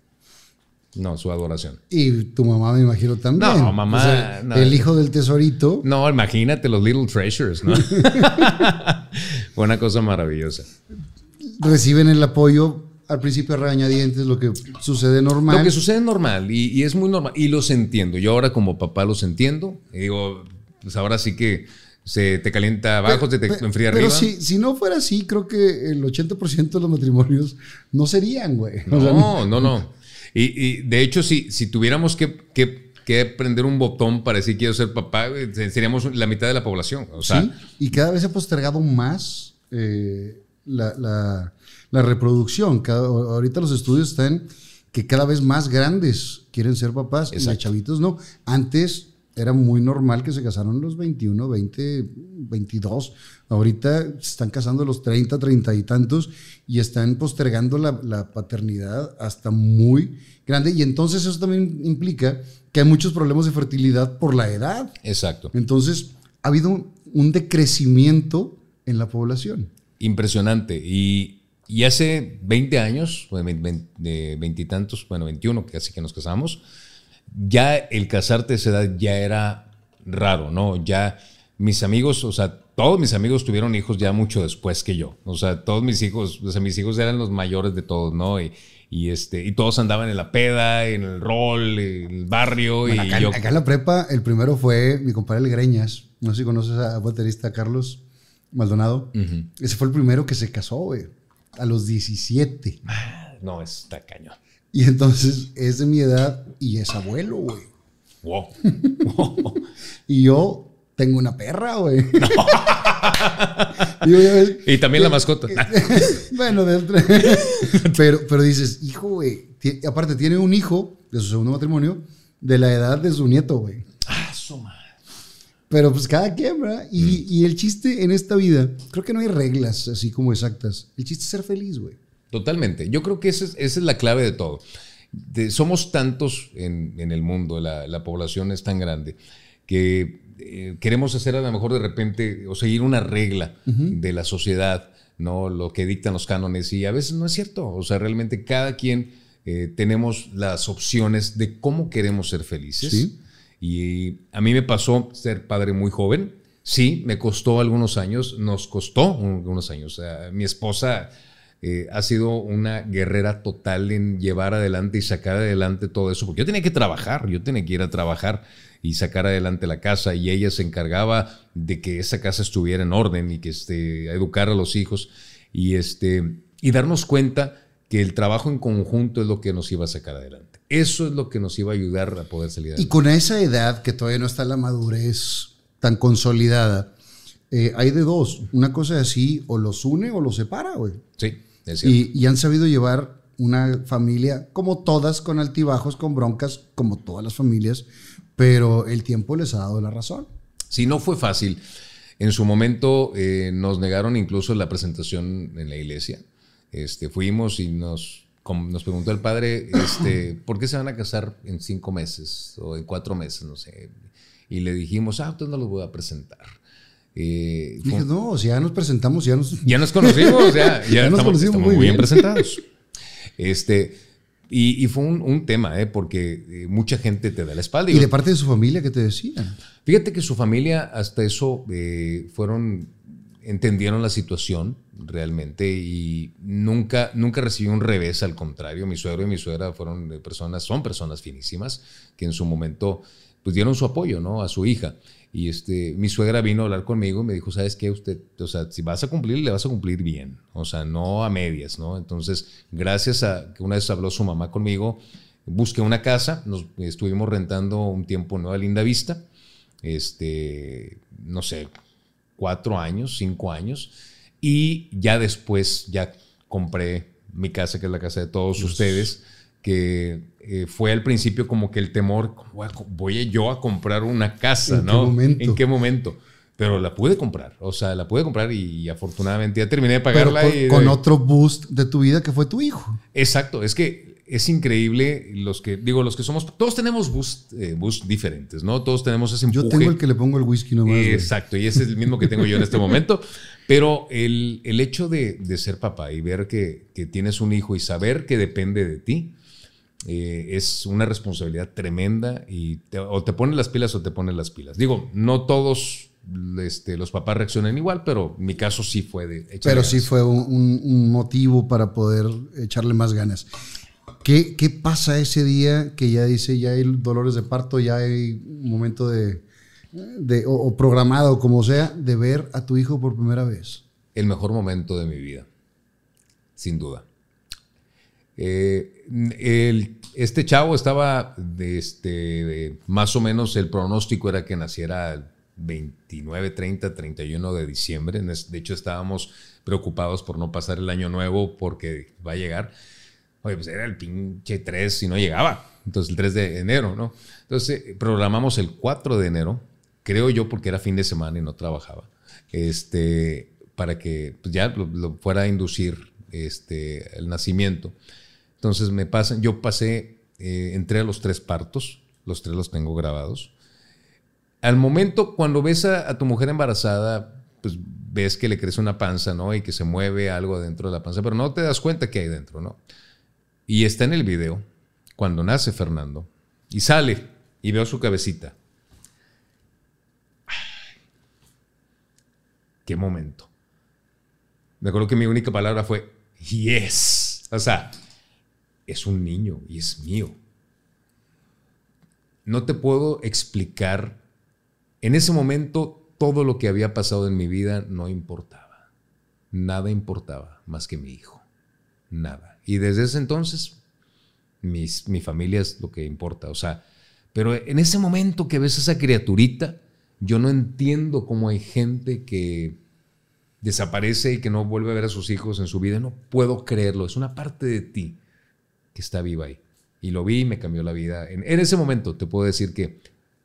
no, su adoración. Y tu mamá me imagino también. No, mamá. el hijo del tesorito. No, imagínate los Little Treasures, ¿no? fue una cosa maravillosa. Reciben el apoyo al principio regañadientes, lo que sucede normal. Lo que sucede normal y, es muy normal y los entiendo. Yo ahora como papá los entiendo. Y digo, pues ahora sí que se te calienta abajo, se te enfría arriba. Pero si, si no fuera así, creo que el 80% de los matrimonios no serían, güey. No, no, no, Y, de hecho, si, si tuviéramos que, que, prender un botón para decir quiero ser papá, seríamos la mitad de la población. O sea, sí, y cada vez se ha postergado más eh, la la reproducción. ahorita los estudios están que cada vez más grandes quieren ser papás y los chavitos no. Antes era muy normal que se casaron los 21, 20, 22. Ahorita se están casando los 30, 30 y tantos y están postergando la, la, paternidad hasta muy grande. Y entonces eso también implica que hay muchos problemas de fertilidad por la edad. Exacto. Entonces ha habido un decrecimiento en la población. Impresionante. Y y hace 20 años, de veintitantos, bueno, 21, casi que nos casamos, ya el casarte a esa edad ya era raro, ¿no? Ya mis amigos, o sea, todos mis amigos tuvieron hijos ya mucho después que yo. O sea, todos mis hijos, o sea, mis hijos eran los mayores de todos, ¿no? Y, y este, y todos andaban en la peda, en el rol, en el barrio. y acá, yo... acá, en la prepa, el primero fue mi compadre Greñas. No sé si conoces a baterista Carlos Maldonado. Ese fue el primero que se casó, güey a los 17. No, está cañón. Y entonces es de mi edad y es abuelo, güey. Wow. y yo tengo una perra, güey. y también la mascota. bueno, pero, pero dices, hijo, güey. Aparte, tiene un hijo de su segundo matrimonio de la edad de su nieto, güey. Pero pues cada quien, ¿verdad? Y, mm. y, el chiste en esta vida, creo que no hay reglas así como exactas. El chiste es ser feliz, güey. Totalmente. Yo creo que esa es, esa es la clave de todo. somos tantos en, en el mundo, la, la, población es tan grande, que eh, queremos hacer a lo mejor de repente o seguir una regla de la sociedad, ¿no? Lo que dictan los cánones y a veces no es cierto. O sea, realmente cada quien eh, tenemos las opciones de cómo queremos ser felices. Y a mí me pasó ser padre muy joven. Sí, me costó algunos años, nos costó algunos años. mi esposa eh, ha sido una guerrera total en llevar adelante y sacar adelante todo eso, porque yo tenía que trabajar, yo tenía que ir a trabajar y sacar adelante la casa y ella se encargaba de que esa casa estuviera en orden y que este, educar a los hijos y, este, y darnos cuenta que el trabajo en conjunto es lo que nos iba a sacar adelante. Eso es lo que nos iba a ayudar a poder salir adelante. Y con esa edad que todavía no está la madurez tan consolidada, eh, hay de dos. Una cosa así, o los une o los separa, güey. Sí, es cierto. Y, y han sabido llevar una familia, como todas, con altibajos, con broncas, como todas las familias, pero el tiempo les ha dado la razón. Sí, no fue fácil. En su momento eh, nos negaron incluso la presentación en la iglesia. Este, fuimos y nos, nos preguntó el padre, este, ¿por qué se van a casar en cinco meses o en cuatro meses? No sé. Y le dijimos, ah, entonces no los voy a presentar. Eh, Dije, no, si ya nos presentamos, ya nos... Ya nos conocimos, ya, ya, nos conocimos muy, bien presentados. Este, y, fue un, tema, ¿eh? porque eh, mucha gente te da la espalda. ¿Y, de parte de su familia qué te decían? Fíjate que su familia hasta eso eh, fueron, entendieron la situación realmente y nunca, nunca recibió un revés, al contrario. Mi suegro y mi suegra fueron personas, son personas finísimas que en su momento pues dieron su apoyo ¿no? a su hija. Y este, mi suegra vino a hablar conmigo y me dijo, ¿sabes qué? Usted, o sea, si vas a cumplir, le vas a cumplir bien. O sea, no a medias, ¿no? Entonces, gracias a que una vez habló su mamá conmigo, busqué una casa, nos estuvimos rentando un tiempo en Nueva Linda Vista, este, no sé, cuatro años, cinco años, y ya después, ya compré mi casa, que es la casa de todos ustedes que eh, fue al principio como que el temor, voy yo a comprar una casa, ¿En ¿no? Qué? ¿En qué momento? Pero la pude comprar, o sea, la pude comprar y, afortunadamente ya terminé de pagarla. con, otro boost de tu vida que fue tu hijo. Exacto, es que es increíble los que, digo, los que somos, todos tenemos boost, eh, diferentes, ¿no? Todos tenemos ese empuje. Yo tengo el que le pongo el whisky nomás. exacto, y ese es el mismo que tengo yo en este momento. Pero el, el hecho de, de, ser papá y ver que, que tienes un hijo y saber que depende de ti, eh, es una responsabilidad tremenda y o te ponen las pilas o te ponen las pilas. Digo, no todos este, los papás reaccionan igual, pero mi caso sí fue de... Pero sí fue un, motivo para poder echarle más ganas. ¿Qué, ¿Qué, pasa ese día que ya dice, ya hay dolores de parto, ya hay momento de, de o, programado, como sea, de ver a tu hijo por primera vez? El mejor momento de mi vida, sin duda. Eh, este chavo estaba, de este, más o menos el pronóstico era que naciera el 29, 30, 31 de diciembre. De hecho, estábamos preocupados por no pasar el año nuevo porque va a llegar. Oye, pues era el pinche 3 si no llegaba. Entonces, el 3 de enero, ¿no? Entonces, programamos el 4 de enero, creo yo porque era fin de semana y no trabajaba, este, para que pues, ya lo, fuera a inducir este, el nacimiento. Entonces me pasan, yo pasé, eh, entré a los tres partos, los tres los tengo grabados. Al momento, cuando ves a, tu mujer embarazada, pues ves que le crece una panza, ¿no? Y que se mueve algo dentro de la panza, pero no te das cuenta que hay dentro, ¿no? Y está en el video, cuando nace Fernando, y sale, y veo su cabecita. qué momento. Me acuerdo que mi única palabra fue, yes. O sea, es un niño y es mío. No te puedo explicar. En ese momento todo lo que había pasado en mi vida no importaba. Nada importaba más que mi hijo. Nada. Y desde ese entonces mi familia es lo que importa. O sea, pero en ese momento que ves a esa criaturita, yo no entiendo cómo hay gente que desaparece y que no vuelve a ver a sus hijos en su vida. No puedo creerlo. Es una parte de ti que está viva ahí. Y lo vi y me cambió la vida. En, ese momento te puedo decir que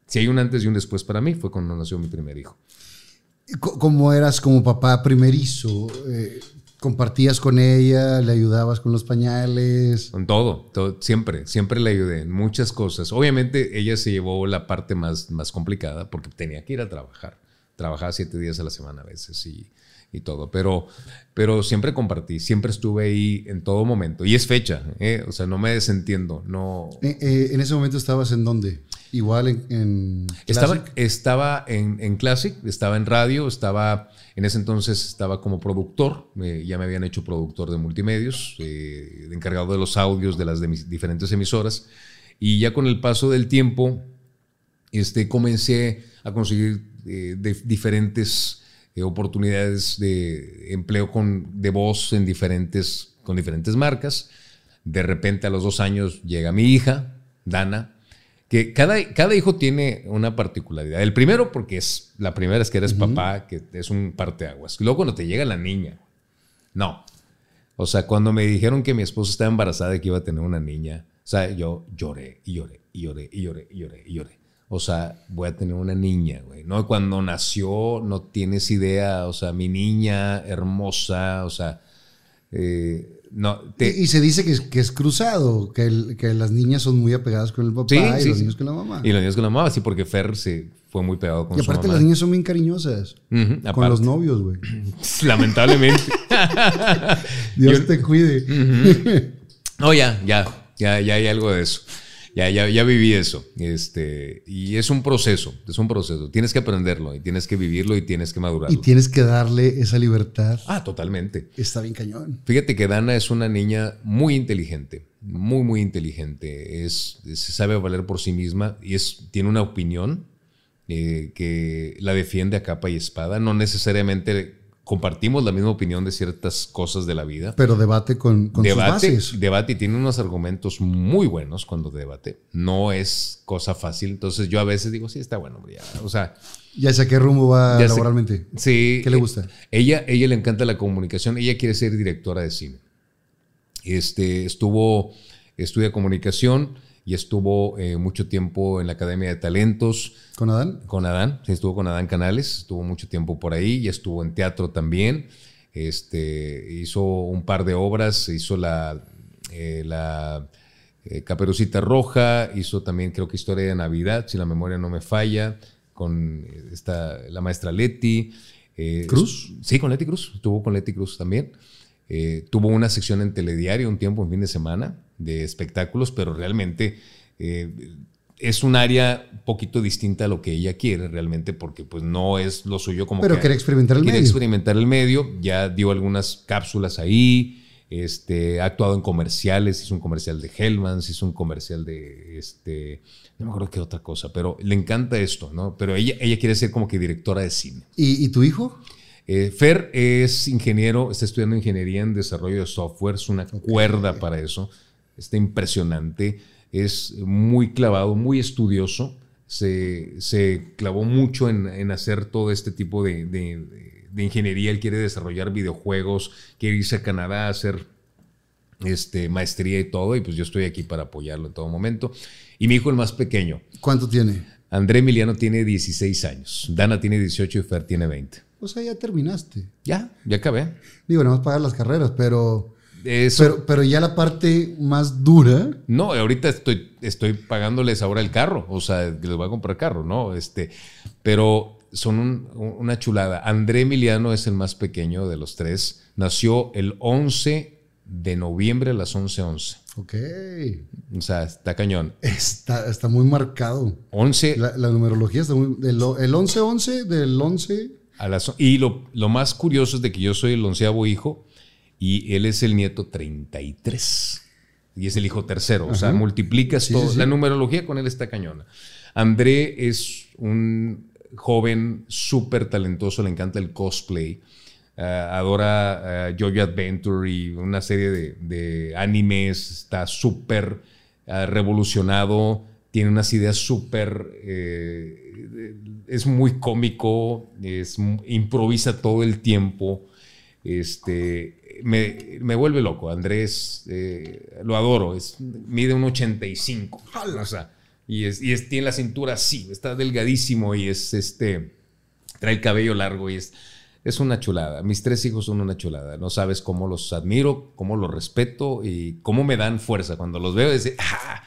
si hay un antes y un después para mí fue cuando nació mi primer hijo. ¿Cómo eras como papá primerizo? Eh, ¿Compartías con ella? ¿Le ayudabas con los pañales? Con todo, todo, siempre, siempre le ayudé en muchas cosas. Obviamente ella se llevó la parte más, más complicada porque tenía que ir a trabajar. Trabajaba siete días a la semana a veces y y todo. Pero, pero siempre compartí, siempre estuve ahí en todo momento. Y es fecha, ¿eh? o sea, no me desentiendo. No. Eh, eh, ¿En ese momento estabas en dónde? Igual en, estaba, estaba en, en, Classic, estaba en radio, estaba en ese entonces estaba como productor, ya me habían hecho productor de multimedios, encargado de los audios de las diferentes emisoras, y ya con el paso del tiempo este, comencé a conseguir diferentes eh, oportunidades de empleo con, de voz en diferentes, con diferentes marcas. De repente a los dos años llega mi hija, Dana, que cada, cada hijo tiene una particularidad. El primero porque es, la primera es que eres papá, que es un parteaguas. Luego cuando te llega la niña, no. O sea, cuando me dijeron que mi esposa estaba embarazada y que iba a tener una niña, o sea, yo lloré y lloré y lloré y lloré y lloré y lloré. O sea, voy a tener una niña, güey. No, cuando nació no tienes idea, o sea, mi niña hermosa, o sea, eh, no. y, se dice que es, que es cruzado, que, que, las niñas son muy apegadas con el papá y los niños con la mamá. Y los niños con la mamá, sí, porque Fer se fue muy pegado con su mamá. Y aparte las niñas son bien cariñosas. con los novios, güey. Lamentablemente. Dios te cuide. no, ya, ya, ya, ya hay algo de eso. Ya, ya, ya viví eso. Este, y es un proceso, es un proceso. Tienes que aprenderlo y tienes que vivirlo y tienes que madurarlo. Y tienes que darle esa libertad. Ah, totalmente. Está bien cañón. Fíjate que Dana es una niña muy inteligente, muy, muy inteligente. Es, se sabe valer por sí misma y es, tiene una opinión eh, que la defiende a capa y espada. No necesariamente compartimos la misma opinión de ciertas cosas de la vida. Pero debate con, con debate, sus Debate y tiene unos argumentos muy buenos cuando debate. No es cosa fácil. Entonces yo a veces digo, sí, está bueno, ya. O sea... ¿Ya sé qué rumbo va laboralmente? sí. ¿Qué le gusta? Ella, ella le encanta la comunicación. Ella quiere ser directora de cine. Este, estuvo, estudia comunicación y estuvo eh, mucho tiempo en la Academia de Talentos. ¿Con Adán? Con Adán, sí, estuvo con Adán Canales, estuvo mucho tiempo por ahí y estuvo en teatro también. Este, hizo un par de obras, hizo la, eh, la eh, Caperucita Roja, hizo también creo que Historia de Navidad, si la memoria no me falla, con esta, la maestra Leti. ¿Cruz? Sí, con Leti Cruz, estuvo con Leti Cruz también. tuvo una sección en Telediario un tiempo, en fin de semana, de espectáculos, pero realmente eh, es un área un poquito distinta a lo que ella quiere realmente, porque pues no es lo suyo como pero quiere experimentar el quiere medio. experimentar el medio, ya dio algunas cápsulas ahí, este, ha actuado en comerciales, hizo un comercial de Hellmans, hizo un comercial de, este, no me acuerdo qué otra cosa, pero le encanta esto, ¿no? Pero ella, ella quiere ser como que directora de cine. ¿Y, tu hijo? Eh, Fer es ingeniero, está estudiando ingeniería en desarrollo de software, es una cuerda para eso está impresionante, es muy clavado, muy estudioso, se, clavó mucho en, hacer todo este tipo de, ingeniería, él quiere desarrollar videojuegos, quiere irse a Canadá a hacer este, maestría y todo, y pues yo estoy aquí para apoyarlo en todo momento. Y mi hijo el más pequeño. ¿Cuánto tiene? André Emiliano tiene 16 años, Dana tiene 18 y Fer tiene 20. O sea, ya terminaste. Ya, ya acabé. Digo, no vas a pagar las carreras, pero pero, pero ya la parte más dura. No, ahorita estoy, estoy pagándoles ahora el carro, o sea, les voy a comprar carro, ¿no? Este, pero son una chulada. André Emiliano es el más pequeño de los tres. Nació el 11 de noviembre a las 11:11. 11. Ok. O sea, está cañón. Está, está muy marcado. 11. La, numerología está muy. El, 11-11 del 11. A las, y lo, lo, más curioso es de que yo soy el onceavo hijo y él es el nieto 33 y es el hijo tercero. O sea, multiplicas todo. La numerología con él está cañona. André es un joven súper talentoso, le encanta el cosplay. Ah, adora uh, Jojo Adventure y una serie de, animes. Está súper ah, revolucionado. Tiene unas ideas súper. Eh, es muy cómico. Es, improvisa todo el tiempo. Este, me, vuelve loco. Andrés, eh, lo adoro. Es, mide un 85. O sea, y, es, y tiene la cintura así, está delgadísimo y es este. Trae el cabello largo y es. Es una chulada. Mis tres hijos son una chulada. No sabes cómo los admiro, cómo los respeto y cómo me dan fuerza. Cuando los veo, dice, ¡ah!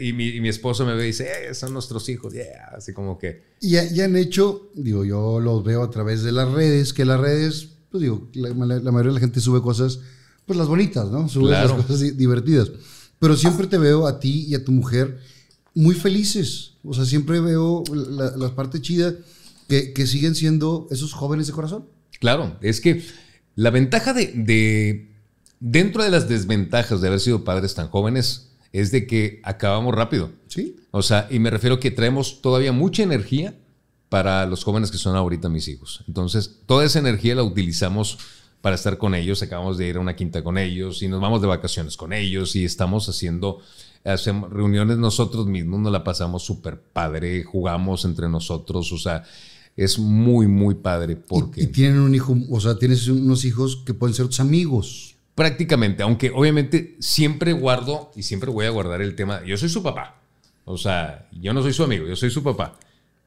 Y mi, esposo me ve y dice, eh, son nuestros hijos, así como que... Y, y, han hecho, digo, yo los veo a través de las redes, que las redes pues digo, la, mayoría de la gente sube cosas, pues las bonitas, ¿no? Sube las cosas divertidas. Pero siempre te veo a ti y a tu mujer muy felices. O sea, siempre veo la, parte chida que, que, siguen siendo esos jóvenes de corazón. Claro, es que la ventaja de, de, dentro de las desventajas de haber sido padres tan jóvenes, es de que acabamos rápido. Sí. O sea, y me refiero que traemos todavía mucha energía para los jóvenes que son ahorita mis hijos. Entonces, toda esa energía la utilizamos para estar con ellos. Acabamos de ir a una quinta con ellos y nos vamos de vacaciones con ellos y estamos haciendo hacemos reuniones nosotros mismos, nos la pasamos súper padre, jugamos entre nosotros, o sea, es muy, muy padre porque... Y, tienen un hijo, o sea, tienes unos hijos que pueden ser tus amigos. Prácticamente, aunque obviamente siempre guardo y siempre voy a guardar el tema, yo soy su papá, o sea, yo no soy su amigo, yo soy su papá,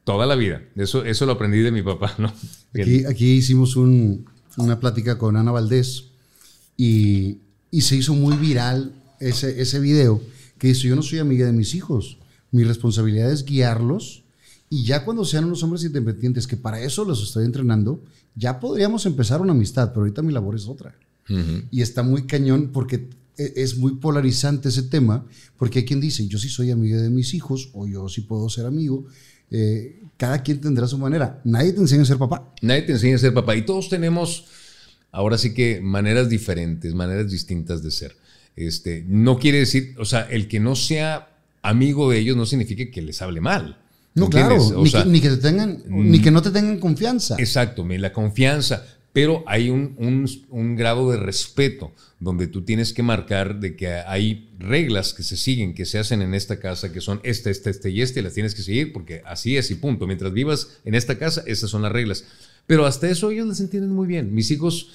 toda la vida, eso, eso lo aprendí de mi papá, ¿no? Aquí, aquí hicimos una plática con Ana Valdés y, y se hizo muy viral ese, ese video que dice, yo no soy amiga de mis hijos, mi responsabilidad es guiarlos y ya cuando sean unos hombres independientes, que para eso los estoy entrenando, ya podríamos empezar una amistad, pero ahorita mi labor es otra. Y está muy cañón porque e, es muy polarizante ese tema, porque hay quien dice, yo sí soy amiga de mis hijos o yo sí puedo ser amigo. Eh, cada quien tendrá su manera. Nadie te enseña a ser papá. Nadie te enseña a ser papá. Y todos tenemos, ahora sí que, maneras diferentes, maneras distintas de ser. Este, no quiere decir, o sea, el que no sea amigo de ellos no significa que les hable mal. No, claro, ni, que, te tengan, ni que no te tengan confianza. Exacto, la confianza, pero hay un, un, grado de respeto donde tú tienes que marcar de que hay reglas que se siguen, que se hacen en esta casa, que son esta, esta, este y este, y las tienes que seguir porque así es y punto. Mientras vivas en esta casa, esas son las reglas. Pero hasta eso ellos les entienden muy bien. Mis hijos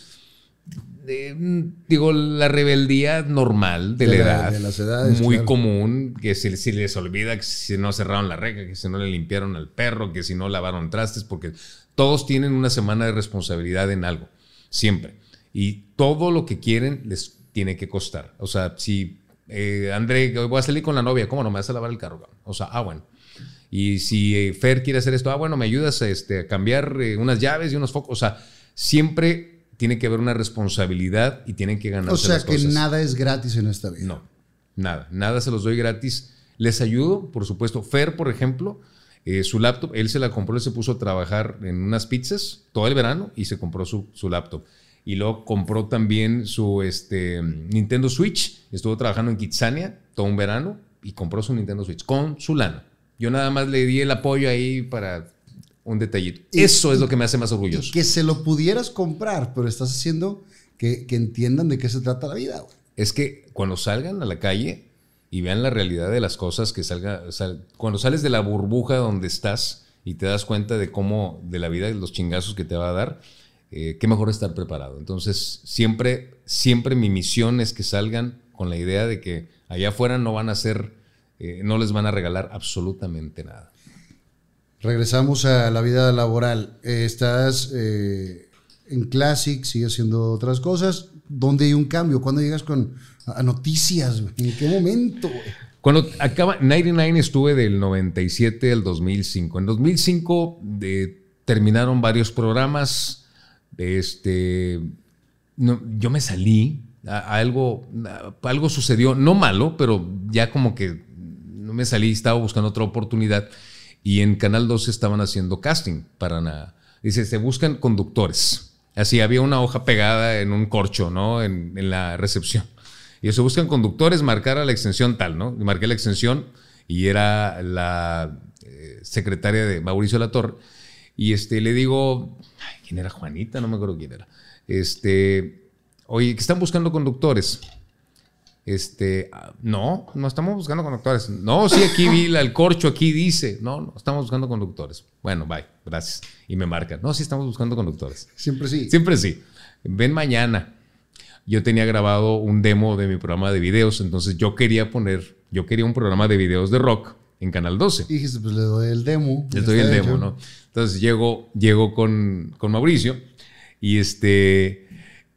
digo, la rebeldía normal de, la, edad. De las edades, muy común, que si, si, les olvida que si no cerraron la regla, que si no le limpiaron al perro, que si no lavaron trastes, porque todos tienen una semana de responsabilidad en algo, siempre. Y todo lo que quieren les tiene que costar. O sea, si eh, André, voy a salir con la novia, ¿cómo no me vas a lavar el carro? O sea, ah, bueno. Y si eh, Fer quiere hacer esto, ah, bueno, me ayudas a, este, a cambiar eh, unas llaves y unos focos. O sea, siempre tiene que haber una responsabilidad y tienen que ganar. O sea que nada es gratis en esta vida. No, nada, nada se los doy gratis. Les ayudo, por supuesto. Fer, por ejemplo, eh, su laptop, él se la compró, él se puso a trabajar en unas pizzas todo el verano y se compró su, su laptop. Y luego compró también su este, Nintendo Switch, estuvo trabajando en Kitsania todo un verano y compró su Nintendo Switch con su lana. Yo nada más le di el apoyo ahí para un detallito. Eso es lo que me hace más orgulloso. Que se lo pudieras comprar, pero estás haciendo que, entiendan de qué se trata la vida. Es que cuando salgan a la calle y vean la realidad de las cosas, que salga, cuando sales de la burbuja donde estás y te das cuenta de cómo, de la vida y los chingazos que te va a dar, eh, qué mejor estar preparado. Entonces, siempre, siempre mi misión es que salgan con la idea de que allá afuera no van a ser, eh, no les van a regalar absolutamente nada. Regresamos a la vida laboral. Eh, estás en Classic, sigues haciendo otras cosas. ¿Dónde hay un cambio? ¿Cuándo llegas con a noticias? ¿En qué momento? Cuando acaba, 99 estuve del 97 al 2005. En 2005 terminaron varios programas. Este, yo me salí. algo, algo sucedió, no malo, pero ya como que no me salí, estaba buscando otra oportunidad y en Canal 12 estaban haciendo casting para nada. Dice, se buscan conductores. Así había una hoja pegada en un corcho, ¿no? En, la recepción. Y se buscan conductores, marcar a la extensión tal, ¿no? Y marqué la extensión y era la eh, secretaria de Mauricio Latorre. Y este, le digo, ¿quién era Juanita? No me acuerdo quién era. Este, oye, que están buscando conductores. Este, ah, no, no estamos buscando conductores. No, sí, aquí vi el corcho, aquí dice. No, no, estamos buscando conductores. Bueno, bye, gracias. Y me marcan. No, sí, estamos buscando conductores. Siempre sí. Siempre sí. Ven mañana. Yo tenía grabado un demo de mi programa de videos, entonces yo quería poner, yo quería un programa de videos de rock en Canal 12. Y dijiste, pues le doy el demo. Le doy el demo, ¿no? Entonces llego, llego con, con Mauricio y este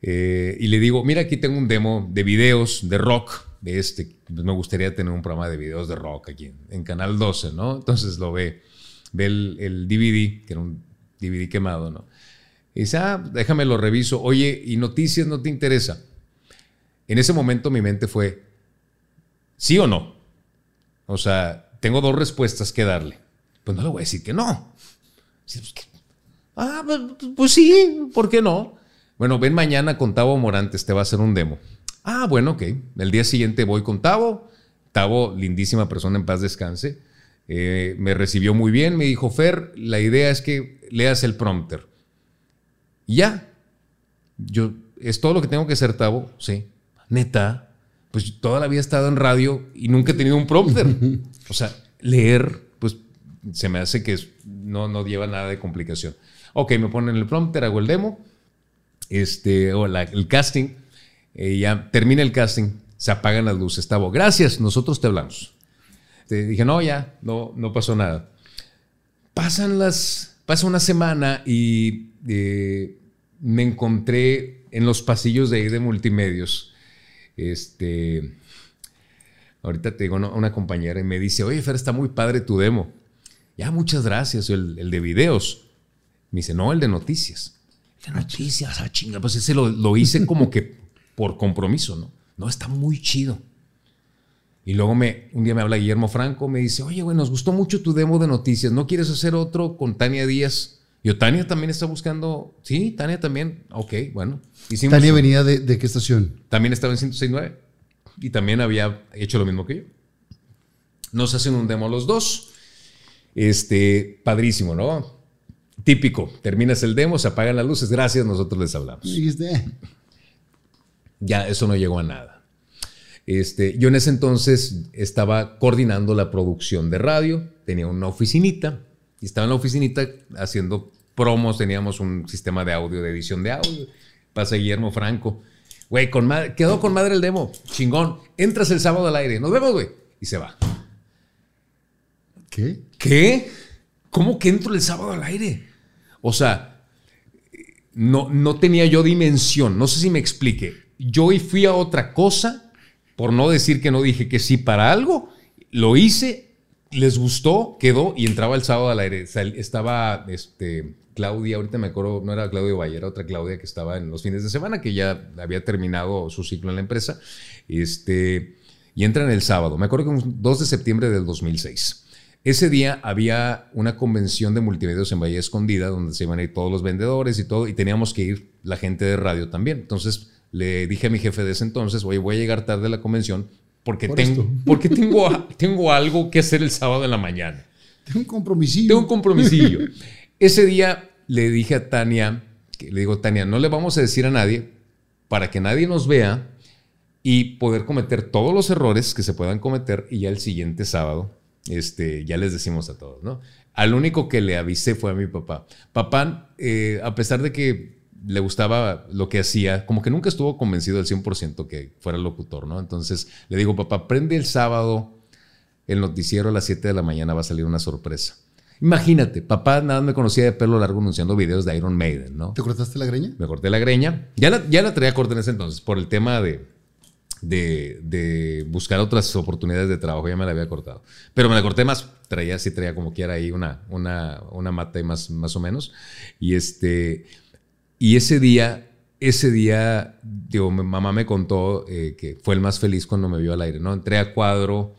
eh, y le digo, mira, aquí tengo un demo de videos de rock, de este, pues me gustaría tener un programa de videos de rock aquí en, Canal 12, ¿no? Entonces lo ve, ve el, DVD, que era un DVD quemado, ¿no? Y dice, ah, déjame lo reviso. Oye, ¿y noticias no te interesa? En ese momento mi mente fue, ¿sí o no? O sea, tengo dos respuestas que darle. Pues no le voy a decir que no. Pues, ah, pues, pues, sí, ¿por qué no? Bueno, ven mañana con Tavo Morantes, te va a hacer un demo. Ah, bueno, ok. El día siguiente voy con Tavo. Tavo, lindísima persona, en paz descanse. Eh, me recibió muy bien, me dijo, Fer, la idea es que leas el prompter. Y ya. Yo, ¿Es todo lo que tengo que hacer, Tavo? Sí. Neta. Pues toda la vida he estado en radio y nunca he tenido un prompter. o sea, leer, pues se me hace que no, no lleva nada de complicación. Ok, me ponen el prompter, hago el demo, este, o el casting, eh, ya termina el casting, se apagan las luces. Tavo, gracias, nosotros te hablamos. Te dije, no, ya, no, no pasó nada. Pasan las, pasa una semana y eh, me encontré en los pasillos de ahí de multimedios. Este, ahorita te digo una, compañera y me dice, oye, Fer, está muy padre tu demo. Ya, muchas gracias, el, de videos. Me dice, no, el de noticias. El de noticias, ah, chinga, pues ese lo, hice como que por compromiso, ¿no? No, está muy chido. Y luego me, un día me habla Guillermo Franco, me dice, oye, güey, nos gustó mucho tu demo de noticias, ¿no quieres hacer otro con Tania Díaz? Yo, Tania también está buscando, sí, Tania también, ok, bueno. ¿Tania venía de, qué estación? También estaba en 106.9 y también había hecho lo mismo que yo. Nos hacen un demo los dos, este, padrísimo, ¿no? Típico, terminas el demo, se apagan las luces, gracias, nosotros les hablamos. Ya, eso no llegó a nada. Este, yo en ese entonces estaba coordinando la producción de radio, tenía una oficinita y estaba en la oficinita haciendo promos, teníamos un sistema de audio, de edición de audio. Pasa Guillermo Franco. Güey, con quedó con madre el demo. Chingón. Entras el sábado al aire. Nos vemos, güey. Y se va. ¿Qué? ¿Qué? ¿Cómo que entro el sábado al aire? O sea, no, no tenía yo dimensión. No sé si me explique. Yo fui a otra cosa por no decir que no dije que sí para algo, lo hice, les gustó, quedó y entraba el sábado al aire. Estaba este, Claudia, ahorita me acuerdo, no era Claudia Valle, era otra Claudia que estaba en los fines de semana, que ya había terminado su ciclo en la empresa. Este, y entra en el sábado, me acuerdo que un 2 de septiembre del 2006. Ese día había una convención de multimedios en Valle Escondida, donde se iban a ir todos los vendedores y todo, y teníamos que ir la gente de radio también. Entonces, le dije a mi jefe de ese entonces, oye, voy a llegar tarde a la convención porque, tengo, porque tengo, tengo algo que hacer el sábado en la mañana. Tengo un compromisillo. Tengo un compromisillo. ese día le dije a Tania, le digo, Tania, no le vamos a decir a nadie para que nadie nos vea y poder cometer todos los errores que se puedan cometer y ya el siguiente sábado este, ya les decimos a todos, ¿no? Al único que le avisé fue a mi papá. Papá, eh, a pesar de que le gustaba lo que hacía, como que nunca estuvo convencido al 100% que fuera locutor, ¿no? Entonces le digo, papá, prende el sábado el noticiero a las 7 de la mañana, va a salir una sorpresa. Imagínate, papá nada me conocía de pelo largo anunciando videos de Iron Maiden, ¿no? ¿Te cortaste la greña? Me corté la greña. Ya la, ya la traía corta en ese entonces, por el tema de, de, buscar otras oportunidades de trabajo, ya me la había cortado. Pero me la corté más, traía, sí traía como quiera ahí una, una, una mata y más, más o menos. Y este... Y ese día, ese día, digo, mi mamá me contó eh, que fue el más feliz cuando me vio al aire, ¿no? Entré a cuadro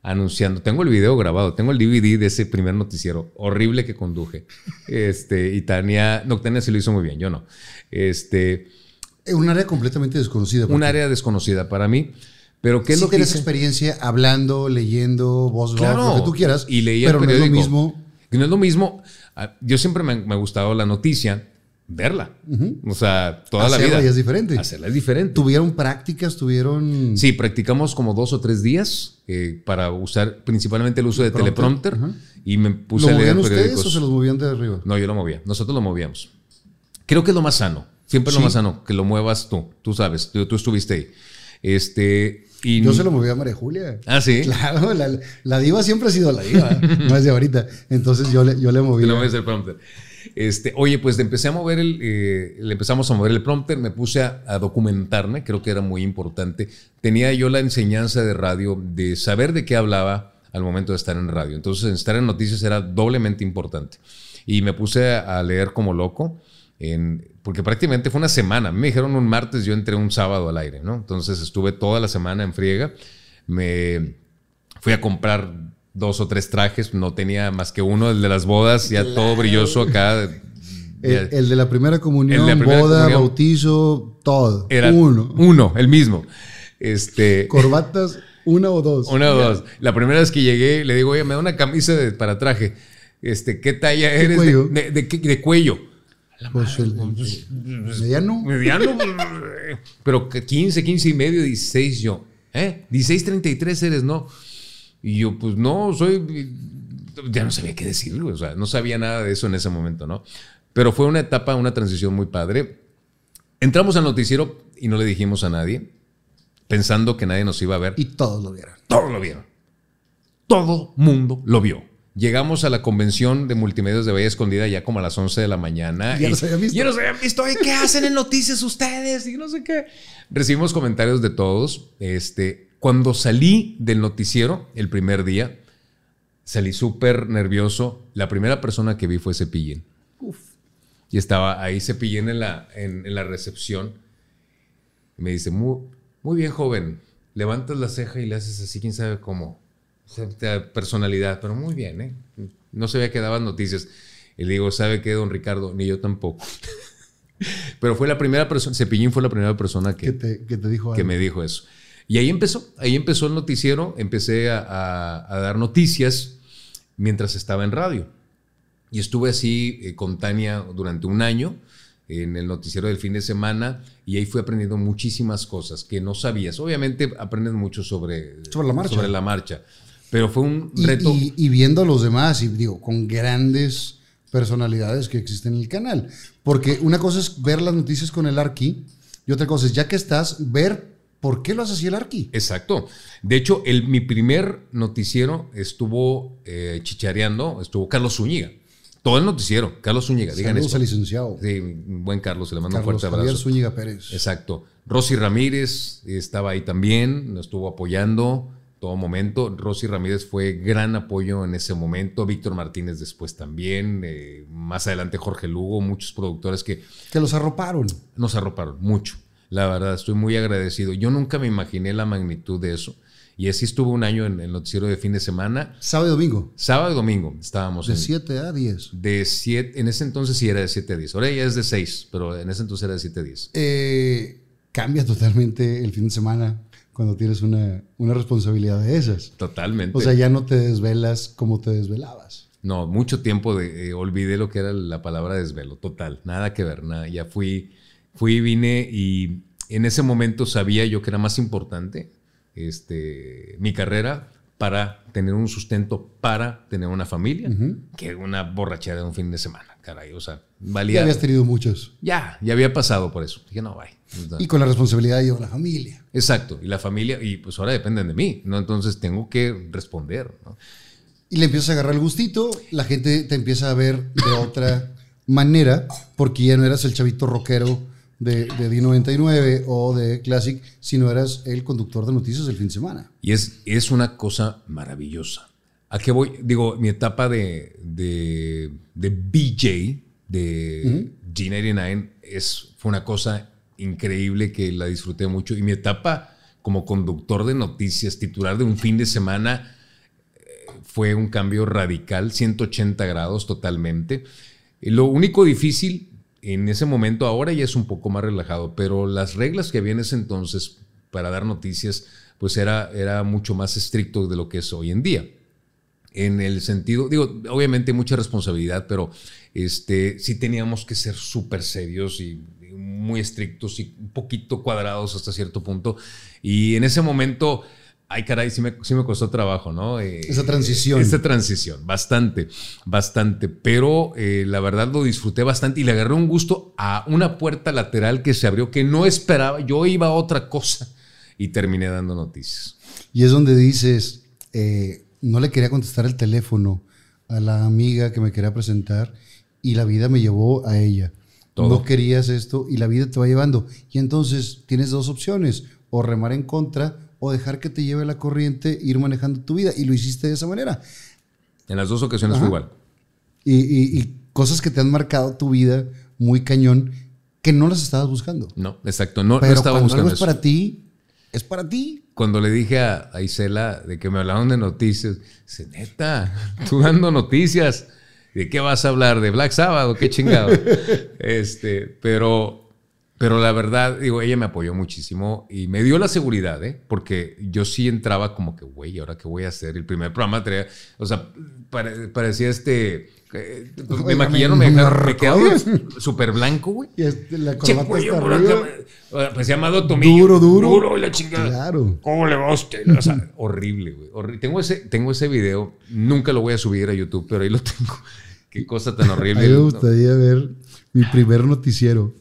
anunciando, tengo el video grabado, tengo el DVD de ese primer noticiero, horrible que conduje. Este, y Tania, no, Tania se lo hizo muy bien, yo no. Este... Un área completamente desconocida. Un área desconocida para mí. Pero ¿qué es lo que tienes experiencia hablando, leyendo, voz, claro, lo que tú quieras. Y leía pero no es lo mismo. no es lo mismo. Ah, yo siempre me, me ha gustado la noticia verla. O sea, toda la vida. es diferente. Hacerla es diferente. ¿Tuvieron prácticas? ¿Tuvieron...? Sí, practicamos como dos o tres días eh, para usar principalmente el uso de teleprompter. Y me puse a leer ustedes o se los movían de arriba? No, yo lo movía. Nosotros lo movíamos. Creo que es lo más sano. Siempre es lo más sano, que lo muevas tú. Tú sabes, tú, estuviste ahí. Este... Y yo se lo movía a María Julia. Ah, sí. Claro, la, diva siempre ha sido la diva, no es de ahorita. Entonces yo le, yo le movía. Te lo el prompter. Este, oye, pues empecé a mover el, eh, le empezamos a mover el prompter, me puse a, documentarme, creo que era muy importante. Tenía yo la enseñanza de radio de saber de qué hablaba al momento de estar en radio. Entonces, estar en noticias era doblemente importante. Y me puse a leer como loco. En, porque prácticamente fue una semana. Me dijeron un martes, yo entré un sábado al aire, ¿no? Entonces estuve toda la semana en friega. Me fui a comprar dos o tres trajes, no tenía más que uno, el de las bodas, ya todo brilloso acá. El, de la primera comunión, boda, bautizo, todo. Era uno. Uno, el mismo. Este, Corbatas, una o dos. Una o dos. La primera vez que llegué, le digo, oye, me da una camisa de, para traje. Este, ¿Qué talla eres? cuello? De, de, cuello. Pues el, pues, mediano. Mediano, pero 15, 15 y medio, 16 yo. ¿Eh? 16, 33 eres, ¿no? Y yo, pues no, soy. Ya no sabía qué decir, o sea, no sabía nada de eso en ese momento, ¿no? Pero fue una etapa, una transición muy padre. Entramos al noticiero y no le dijimos a nadie, pensando que nadie nos iba a ver. Y todos lo vieron. Todos lo vieron. Todo mundo lo vio. Llegamos a la convención de multimedios de Bahía Escondida ya como a las 11 de la mañana. Ya nos habían visto. Ya nos habían visto. ¿Qué hacen en noticias ustedes? Y no sé qué. Recibimos comentarios de todos. Este, cuando salí del noticiero el primer día, salí súper nervioso. La primera persona que vi fue Cepillín. Uf. Y estaba ahí Cepillín en la, en, la recepción. me dice, muy, muy bien, joven. Levantas la ceja y le haces así, quién sabe cómo. Personalidad, pero muy bien, ¿eh? No se que daban noticias. Y le digo, ¿sabe qué, don Ricardo? Ni yo tampoco. pero fue la primera persona, Cepillín fue la primera persona que, te, dijo que me dijo eso. Y ahí empezó, ahí empezó el noticiero, empecé a dar noticias mientras estaba en radio. Y estuve así eh, con Tania durante un año en el noticiero del fin de semana y ahí fui aprendiendo muchísimas cosas que no sabías. Obviamente aprendes mucho sobre, sobre, la, marcha. sobre la marcha, pero fue un reto. Y, viendo a los demás, y digo, con grandes personalidades que existen en el canal. Porque una cosa es ver las noticias con el Arqui y otra cosa es, ya que estás, ver por qué lo hace así el Arqui. Exacto. De hecho, el, mi primer noticiero estuvo eh, chichareando, estuvo Carlos Zúñiga. Todo el noticiero, Carlos Zúñiga, digan eso. licenciado. Sí, buen Carlos, le mando un fuerte abrazo. Javier Zúñiga Pérez. Exacto. Rosy Ramírez estaba ahí también, nos estuvo apoyando todo momento. Rosy Ramírez fue gran apoyo en ese momento. Víctor Martínez después también. Eh, más adelante Jorge Lugo, muchos productores que... Que los arroparon. Nos arroparon, mucho. La verdad, estoy muy agradecido. Yo nunca me imaginé la magnitud de eso. Y así estuvo un año en el noticiero de fin de semana. Sábado y domingo. Sábado y domingo estábamos. De 7 a 10. De 7, en ese entonces sí era de 7 a 10. Ahora ya es de 6, pero en ese entonces era de 7 a 10. Eh, cambia totalmente el fin de semana cuando tienes una, una responsabilidad de esas. Totalmente. O sea, ya no te desvelas como te desvelabas. No, mucho tiempo de, eh, olvidé lo que era la palabra desvelo, total, nada que ver, nada. Ya fui, fui, vine y en ese momento sabía yo que era más importante este, mi carrera para tener un sustento, para tener una familia, que una borrachera de un fin de semana, caray. O sea, valía. Ya habías tenido muchos. Ya, ya había pasado por eso. Dije, no, bye. Y con la responsabilidad de la familia. Exacto, y la familia, y pues ahora dependen de mí, ¿no? Entonces tengo que responder, Y le empiezas a agarrar el gustito, la gente te empieza a ver de otra manera, porque ya no eras el chavito rockero de, de D99 o de Classic, si no eras el conductor de noticias del fin de semana. Y es, es una cosa maravillosa. ¿A qué voy? Digo, mi etapa de, de, de BJ, de G99, es, fue una cosa increíble que la disfruté mucho. Y mi etapa como conductor de noticias, titular de un fin de semana, eh, fue un cambio radical, 180 grados totalmente. Lo único difícil en ese momento, ahora ya es un poco más relajado, pero las reglas que había en ese entonces para dar noticias, pues era, era mucho más estricto de lo que es hoy en día. En el sentido, digo, obviamente mucha responsabilidad, pero este, sí teníamos que ser súper serios y muy estrictos y un poquito cuadrados hasta cierto punto. Y en ese momento Ay, caray, sí me, costó trabajo, ¿no? Eh, esa transición. Esa transición, bastante, bastante. Pero eh, la verdad lo disfruté bastante y le agarré un gusto a una puerta lateral que se abrió que no esperaba. Yo iba a otra cosa y terminé dando noticias. Y es donde dices, eh, no le quería contestar el teléfono a la amiga que me quería presentar y la vida me llevó a ella. No querías esto y la vida te va llevando. Y entonces tienes dos opciones, o remar en contra o dejar que te lleve la corriente, ir manejando tu vida. Y lo hiciste de esa manera. En las dos ocasiones fue igual. Y, cosas que te han marcado tu vida muy cañón que no las estabas buscando. No, exacto, no, Pero estaba cuando algo es para ti, es para ti. Cuando le dije a, Isela de que me hablaron de noticias, dice, neta, tú dando noticias, ¿de qué vas a hablar? ¿De Black Sabbath qué chingado? este, pero pero la verdad, digo, ella me apoyó muchísimo y me dio la seguridad, ¿eh? Porque yo sí entraba como que, güey, ¿ahora qué voy a hacer? El primer programa traía, o sea, parecía este... Eh, me maquillaron, me, me quedaba súper blanco, güey. Y este, la corbata está arriba. Pues llamado Tomillo. Duro, duro. Duro y la chingada. Claro. ¿Cómo le va a usted? O sea, horrible, güey. Tengo, ese, tengo ese video, nunca lo voy a subir a YouTube, pero ahí lo tengo. Qué cosa tan horrible. A mí me gustaría ver mi primer noticiero.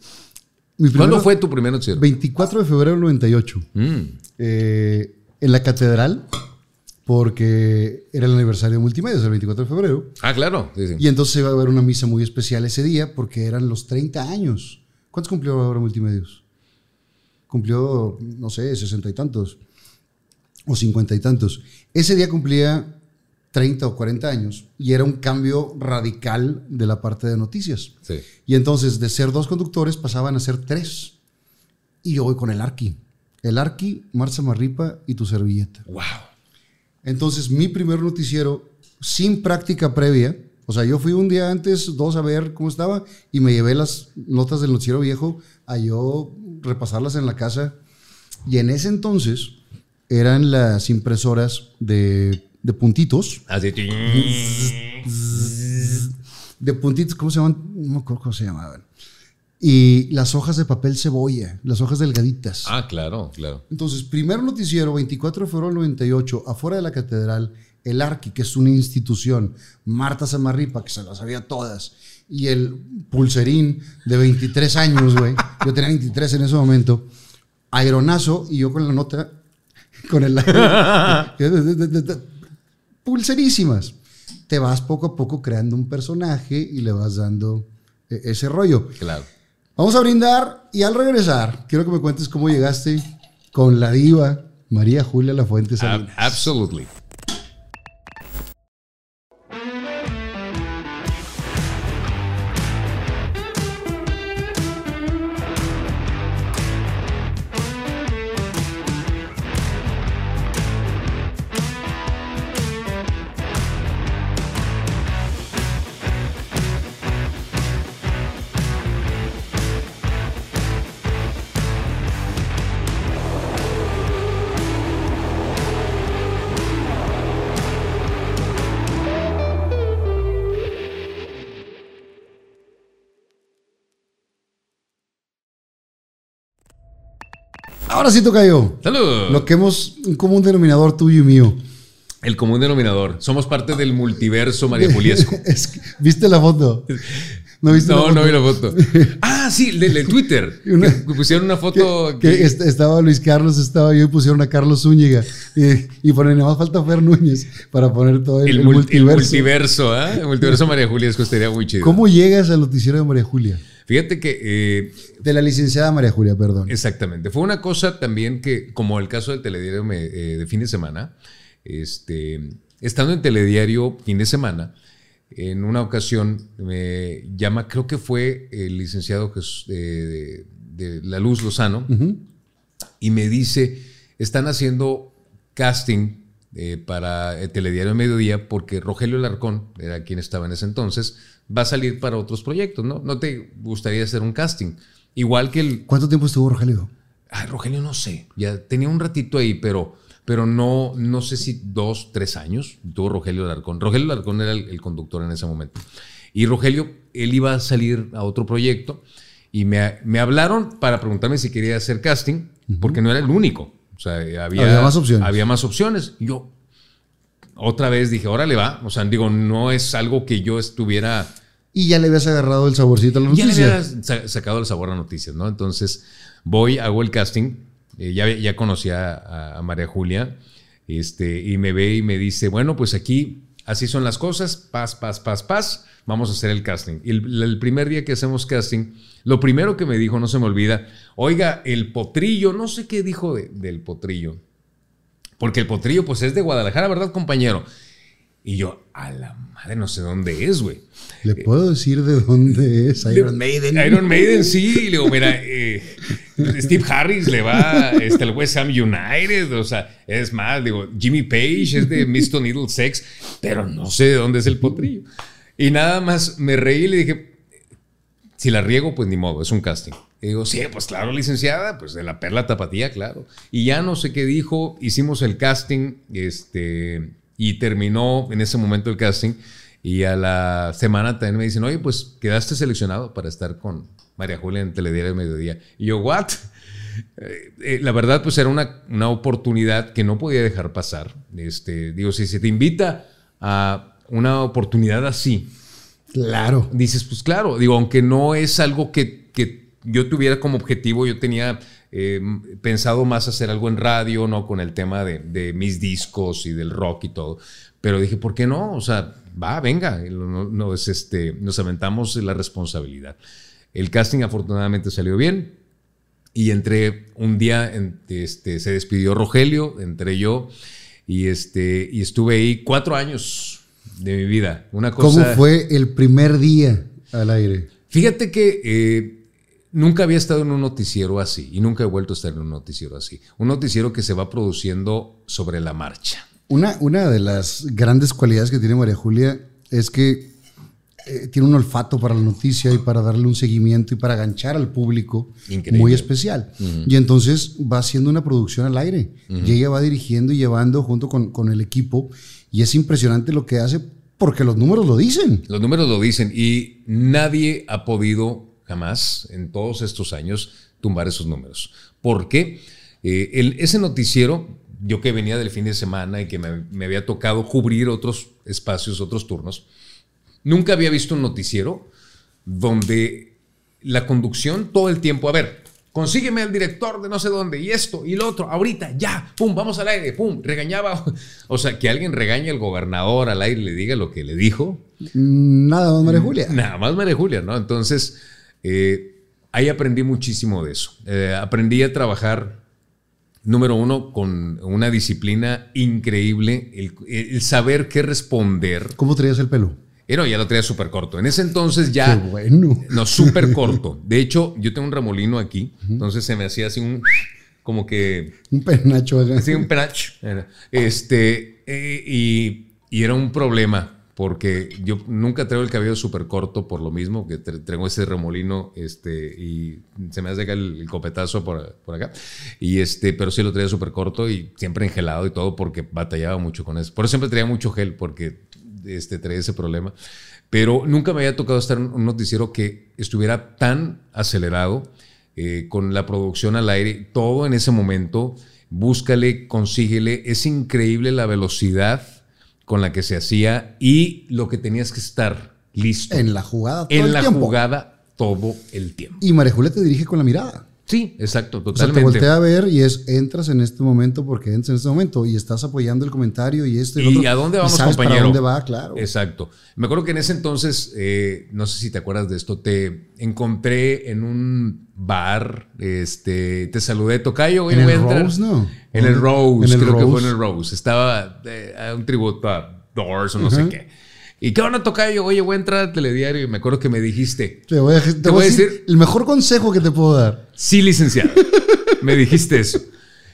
¿Cuándo fue tu primer noticiero? 24 de febrero del 98. Mm. Eh, en la catedral, porque era el aniversario de Multimedios, el 24 de febrero. Ah, claro. Y entonces iba a haber una misa muy especial ese día, porque eran los 30 años. ¿Cuántos cumplió ahora Multimedios? Cumplió, no sé, sesenta y tantos. O cincuenta y tantos. Ese día cumplía 30 o 40 años y era un cambio radical de la parte de noticias. Y entonces de ser dos conductores pasaban a ser tres. Y yo voy con el Arqui. El Arqui, Marza Marripa y tu servilleta. Wow. Entonces mi primer noticiero sin práctica previa, o sea, yo fui un día antes, dos a ver cómo estaba y me llevé las notas del noticiero viejo a yo repasarlas en la casa. Y en ese entonces eran las impresoras de de puntitos. Así. De puntitos, ¿cómo se llaman? No me acuerdo cómo se llamaban. Y las hojas de papel cebolla, las hojas delgaditas. Ah, claro, claro. Entonces, primer noticiero, 24 de febrero del 98, afuera de la catedral, el Arqui, que es una institución, Marta Samarripa, que se las sabía todas, y el Pulserín, de 23 años, güey. Yo tenía 23 en ese momento. Aeronazo, y yo con la nota, con el pulserísimas. Te vas poco a poco creando un personaje y le vas dando eh, ese rollo. Claro. Vamos a brindar y al regresar, quiero que me cuentes cómo llegaste con la diva María Julia Lafuente Salinas. absolutely. Ahora sí toca yo. Salud. Lo que hemos, un común denominador tuyo y mío. El común denominador. Somos parte del multiverso María Juliesco. ¿Viste la foto? No, viste no, no vi la foto. Ah, sí, de, Twitter. pusieron una foto. Que, estaba Luis Carlos, estaba yo y pusieron a Carlos Zúñiga. Y, y ponen, nada más falta Fer Núñez para poner todo el, multiverso. El multiverso, ¿eh? El multiverso María Juliesco estaría muy chido. ¿Cómo llegas al noticiero de María Julia? Fíjate que... Eh, de la licenciada María Julia, perdón. Exactamente. Fue una cosa también que, como el caso del telediario eh, de fin de semana, este, estando en telediario fin de semana, en una ocasión me llama, creo que fue el licenciado de, La Luz Lozano, y me dice, están haciendo casting eh, para el telediario de mediodía porque Rogelio Larcón, era quien estaba en ese entonces, va a salir para otros proyectos, ¿no? ¿No te gustaría hacer un casting? Igual que el... ¿Cuánto tiempo estuvo Rogelio? Ay, Rogelio no sé, ya tenía un ratito ahí, pero, pero no, no sé si dos, tres años tuvo Rogelio Larcón. Rogelio Larcón era el, conductor en ese momento. Y Rogelio, él iba a salir a otro proyecto y me, me hablaron para preguntarme si quería hacer casting, porque no era el único. O sea, había, había más opciones. Había más opciones. yo, otra vez dije, órale va. O sea, digo, no es algo que yo estuviera. Y ya le habías agarrado el saborcito a la noticia. Ya le había sacado el sabor a noticias, ¿no? Entonces voy, hago el casting. Eh, ya, ya conocí a, María Julia. Este, y me ve y me dice, bueno, pues aquí así son las cosas. Paz, paz, paz, paz. Vamos a hacer el casting. Y el, primer día que hacemos casting, lo primero que me dijo, no se me olvida, oiga, el potrillo, no sé qué dijo del potrillo porque el potrillo, pues es de Guadalajara, ¿verdad, compañero? Y yo, a la madre, no sé dónde es, güey. ¿Le puedo decir de dónde es Iron Maiden? Iron Maiden, sí. Le digo, mira, eh, Steve Harris le va este, al West Ham United. O sea, es más, digo, Jimmy Page es de Mr. Needle Sex, pero no sé de dónde es el potrillo. Y nada más me reí y le dije, si la riego, pues ni modo, es un casting. Y digo, sí, pues claro, licenciada, pues de la perla tapatía, claro. Y ya no sé qué dijo, hicimos el casting, este, y terminó en ese momento el casting. Y a la semana también me dicen, oye, pues quedaste seleccionado para estar con María Julia en Telediario de Mediodía. Y yo, ¿what? Eh, eh, la verdad, pues era una, una, oportunidad que no podía dejar pasar. Este, digo, si se te invita a una oportunidad así. Claro. Dices, pues claro, digo, aunque no es algo que, que yo tuviera como objetivo, yo tenía eh, pensado más hacer algo en radio, ¿no? Con el tema de, de, mis discos y del rock y todo. Pero dije, ¿por qué no? O sea, va, venga, nos, este, nos aventamos la responsabilidad. El casting afortunadamente salió bien y entré un día, este, se despidió Rogelio, entré yo y, este, y estuve ahí cuatro años de mi vida. Una cosa, ¿Cómo fue el primer día al aire? Fíjate que eh, nunca había estado en un noticiero así y nunca he vuelto a estar en un noticiero así. Un noticiero que se va produciendo sobre la marcha. Una, una de las grandes cualidades que tiene María Julia es que eh, tiene un olfato para la noticia y para darle un seguimiento y para ganchar al público muy especial. Y entonces va haciendo una producción al aire y ella va dirigiendo y llevando junto con, con, el equipo y es impresionante lo que hace porque los números lo dicen. Los números lo dicen y nadie ha podido jamás en todos estos años tumbar esos números. Porque eh, ese noticiero yo que venía del fin de semana y que me, había tocado cubrir otros espacios, otros turnos, nunca había visto un noticiero donde la conducción todo el tiempo, a ver, consígueme al director de no sé dónde y esto y lo otro, ahorita, ya, pum, vamos al aire, pum, regañaba. O sea, que alguien regañe al gobernador al aire y le diga lo que le dijo. Nada más María Julia. Nada más María Julia, ¿no? Entonces, eh, ahí aprendí muchísimo de eso. Eh, aprendí a trabajar número uno, con una disciplina increíble, el, saber qué responder. ¿Cómo traías el pelo? Era, ya lo traía súper corto. En ese entonces ya. Qué bueno. No, súper corto. De hecho, yo tengo un remolino aquí, entonces se me hacía así un. Como que. Un penacho. Así, un penacho. Este. Eh, y, y era un problema porque yo nunca traigo el cabello súper corto por lo mismo, que traigo ese remolino este, y se me hace acá el, copetazo por, por, acá. Y este, pero sí lo traía súper corto y siempre engelado y todo porque batallaba mucho con eso. Por eso siempre traía mucho gel porque este, traía ese problema. Pero nunca me había tocado estar en un noticiero que estuviera tan acelerado eh, con la producción al aire, todo en ese momento. Búscale, consíguele. Es increíble la velocidad con la que se hacía y lo que tenías que estar listo. En la jugada todo En la jugada todo el tiempo. Y María Julia te dirige con la mirada. Sí, exacto, totalmente. O sea, te voltea a ver y es, entras en este momento porque entras en este momento y estás apoyando el comentario y esto y, ¿Y a dónde vamos, sabes compañero? Para dónde va, claro. Exacto. Me acuerdo que en ese entonces, eh, no sé si te acuerdas de esto, te encontré en un bar, este, te saludé, Tocayo, ¿En el Rose, no? En el Rose, creo que fue en el Rose. Estaba eh, a un tributo a Doors o no sé qué. ¿Y qué van a tocar? Yo, oye, voy a entrar al telediario y me acuerdo que me dijiste. Te voy a, decir, el mejor consejo que te puedo dar. Sí, licenciado. me dijiste eso.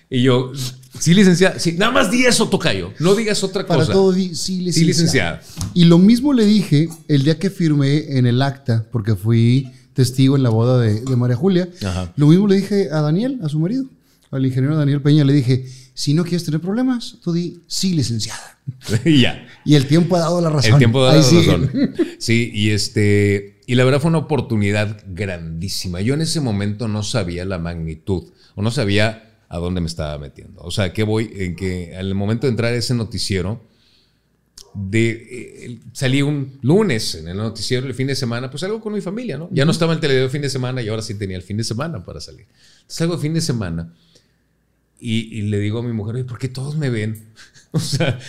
Y yo, sí, licenciado. Sí, nada más di eso, Tocayo. No digas otra cosa. Para todo, di, sí, licenciado. Y lo mismo le dije el día que firmé en el acta, porque fui testigo en la boda de, María Julia. Lo mismo le dije a Daniel, a su marido, al ingeniero Daniel Peña. Le dije, si no quieres tener problemas, tú di, sí, licenciada. y ya. Y el tiempo ha dado la razón. El tiempo ha dado la razón. Sí, y este. Y la verdad fue una oportunidad grandísima. Yo en ese momento no sabía la magnitud, o no sabía a dónde me estaba metiendo. O sea, que voy, en que al momento de entrar a ese noticiero, de, eh, salí un lunes en el noticiero el fin de semana, pues salgo con mi familia, ¿no? Ya no estaba en el televideo el fin de semana y ahora sí tenía el fin de semana para salir. salgo el fin de semana y, le digo a mi mujer, ¿por qué todos me ven? o sea,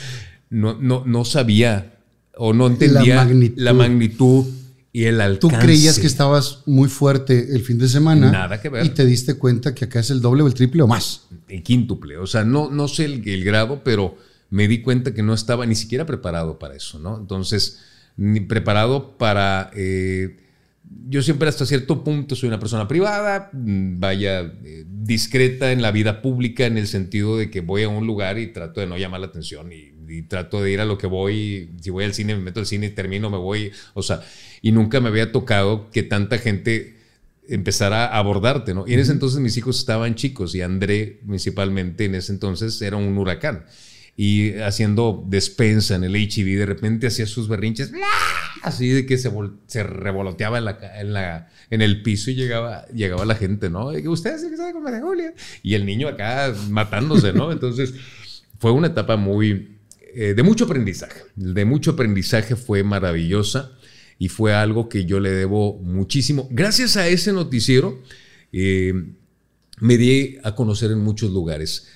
no, no, no sabía o no entendía la magnitud. y el alcance. Tú creías que estabas muy fuerte el fin de semana. Nada que ver. Y te diste cuenta que acá es el doble o el triple o más. El quíntuple. O sea, no, no sé el, grado, pero me di cuenta que no estaba ni siquiera preparado para eso, ¿no? Entonces, ni preparado para... Eh, yo siempre hasta cierto punto soy una persona privada, mm, vaya, eh, discreta en la vida pública en el sentido de que voy a un lugar y trato de no llamar la atención y, trato de ir a lo que voy, si voy al cine me meto al cine y termino, me voy, o sea, y nunca me había tocado que tanta gente empezara a abordarte, ¿no? Y en ese entonces mis hijos estaban chicos y André principalmente en ese entonces era un huracán y haciendo despensa en el HIV, de repente hacía sus berrinches, así de que se, se revoloteaba en, la, en, la, en el piso y llegaba, llegaba la gente, ¿no? Y que usted se sabe con María Julia. Y el niño acá matándose, ¿no? Entonces fue una etapa muy, eh, de mucho aprendizaje, de mucho aprendizaje, fue maravillosa y fue algo que yo le debo muchísimo. Gracias a ese noticiero, eh, me di a conocer en muchos lugares.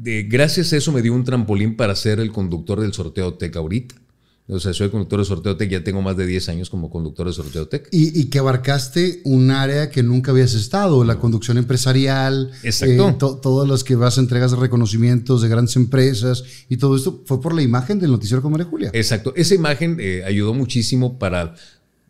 De, gracias a eso me dio un trampolín para ser el conductor del sorteo TEC ahorita. O sea, soy conductor de sorteo TEC, ya tengo más de 10 años como conductor de sorteo TEC. Y, que abarcaste un área que nunca habías estado, la conducción empresarial. Exacto. Eh, todos los que vas a entregas de reconocimientos de grandes empresas y todo esto fue por la imagen del noticiero con María Julia. Exacto. Esa imagen eh, ayudó muchísimo para,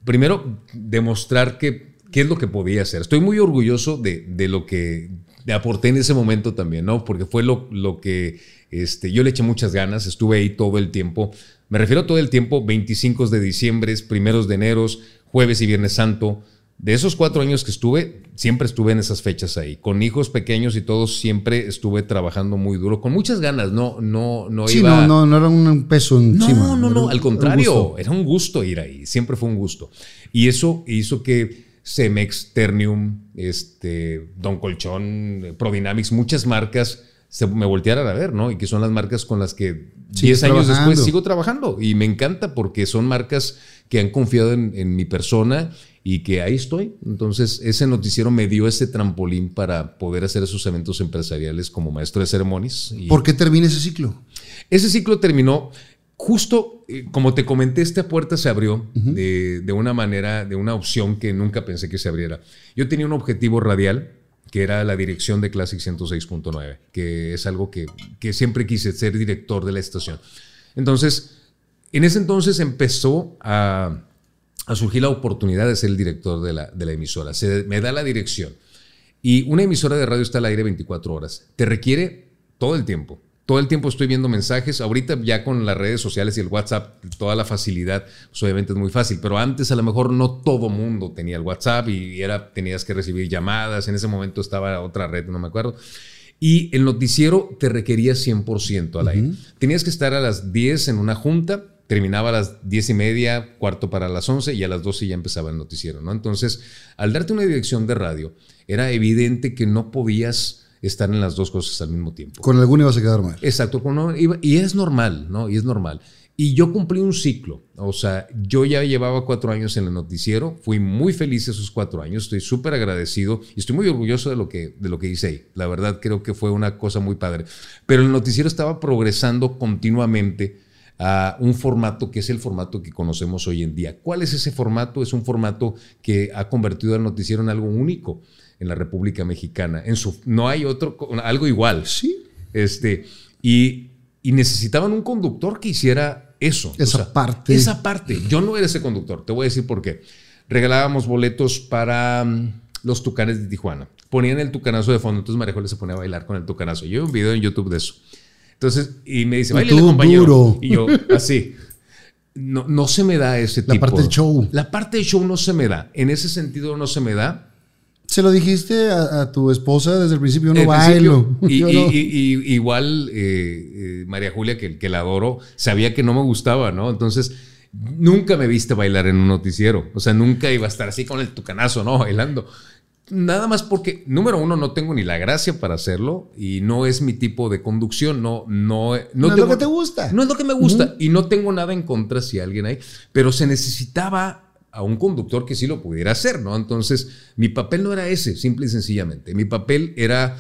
primero, demostrar que, qué es lo que podía hacer. Estoy muy orgulloso de, de lo que aporté en ese momento también, ¿no? Porque fue lo, lo que este, yo le eché muchas ganas, estuve ahí todo el tiempo. Me refiero a todo el tiempo, 25 de diciembre, primeros de enero, jueves y viernes santo. De esos cuatro años que estuve, siempre estuve en esas fechas ahí. Con hijos pequeños y todos, siempre estuve trabajando muy duro, con muchas ganas. No, no, no sí, No, no, no era un peso encima. No, no, no, al contrario, era un gusto ir ahí. Siempre fue un gusto. Y eso hizo que Cemex, Ternium, este, Don Colchón, Prodynamics, muchas marcas se me voltearan a ver, ¿no? Y que son las marcas con las que 10 años después sigo trabajando. Y me encanta porque son marcas que han confiado en, mi persona y que ahí estoy. Entonces, ese noticiero me dio ese trampolín para poder hacer esos eventos empresariales como maestro de ceremonias. ¿Por qué termina ese ciclo? Ese ciclo terminó justo, eh, como te comenté, esta puerta se abrió de, una manera, de una opción que nunca pensé que se abriera. Yo tenía un objetivo radial, que era la dirección de Classic 106.9, que es algo que, siempre quise ser director de la estación. Entonces, en ese entonces empezó a, surgir la oportunidad de ser el director de la, de la emisora. Se me da la dirección. Y una emisora de radio está al aire 24 horas. Te requiere todo el tiempo todo el tiempo estoy viendo mensajes. Ahorita ya con las redes sociales y el WhatsApp, toda la facilidad, pues obviamente es muy fácil. Pero antes a lo mejor no todo mundo tenía el WhatsApp y era, tenías que recibir llamadas. En ese momento estaba otra red, no me acuerdo. Y el noticiero te requería 100% al aire. Tenías que estar a las 10 en una junta, terminaba a las 10 y media, cuarto para las 11 y a las 12 ya empezaba el noticiero, ¿no? Entonces, al darte una dirección de radio, era evidente que no podías estar en las dos cosas al mismo tiempo. Con alguna ibas a quedar mal. Exacto, y es normal, ¿no? Y es normal. Y yo cumplí un ciclo, o sea, yo ya llevaba cuatro años en el noticiero, fui muy feliz esos cuatro años, estoy súper agradecido y estoy muy orgulloso de lo, que, de lo que hice ahí. La verdad creo que fue una cosa muy padre. Pero el noticiero estaba progresando continuamente a un formato que es el formato que conocemos hoy en día. ¿Cuál es ese formato? Es un formato que ha convertido al noticiero en algo único en la República Mexicana. En su, no hay otro, algo igual. Sí. Este, y, y necesitaban un conductor que hiciera eso. Esa parte. Esa parte. Yo no era ese conductor. Te voy a decir por qué. Regalábamos boletos para mm, los tucanes de Tijuana. Ponían el tucanazo de fondo. Entonces María se ponía a bailar con el tucanazo. Yo vi un video en YouTube de eso. Entonces, y me dice, baile compañero. Y yo, así. No, no se me da ese tipo. La parte del show. La parte del show no se me da. En ese sentido no se me da. ¿Se lo dijiste a, tu esposa desde el principio? No bailo. Y, y, igual eh, eh, María Julia, que, que la adoro, sabía que no me gustaba, ¿no? Entonces, nunca me viste bailar en un noticiero. O sea, nunca iba a estar así con el tucanazo, ¿no? Bailando. Nada más porque, número uno, no tengo ni la gracia para hacerlo y no es mi tipo de conducción. No, no, no, es lo que te gusta. No es lo que me gusta. Y no tengo nada en contra si alguien hay. Pero se necesitaba a un conductor que sí lo pudiera hacer, ¿no? Entonces, mi papel no era ese, simple y sencillamente. Mi papel era,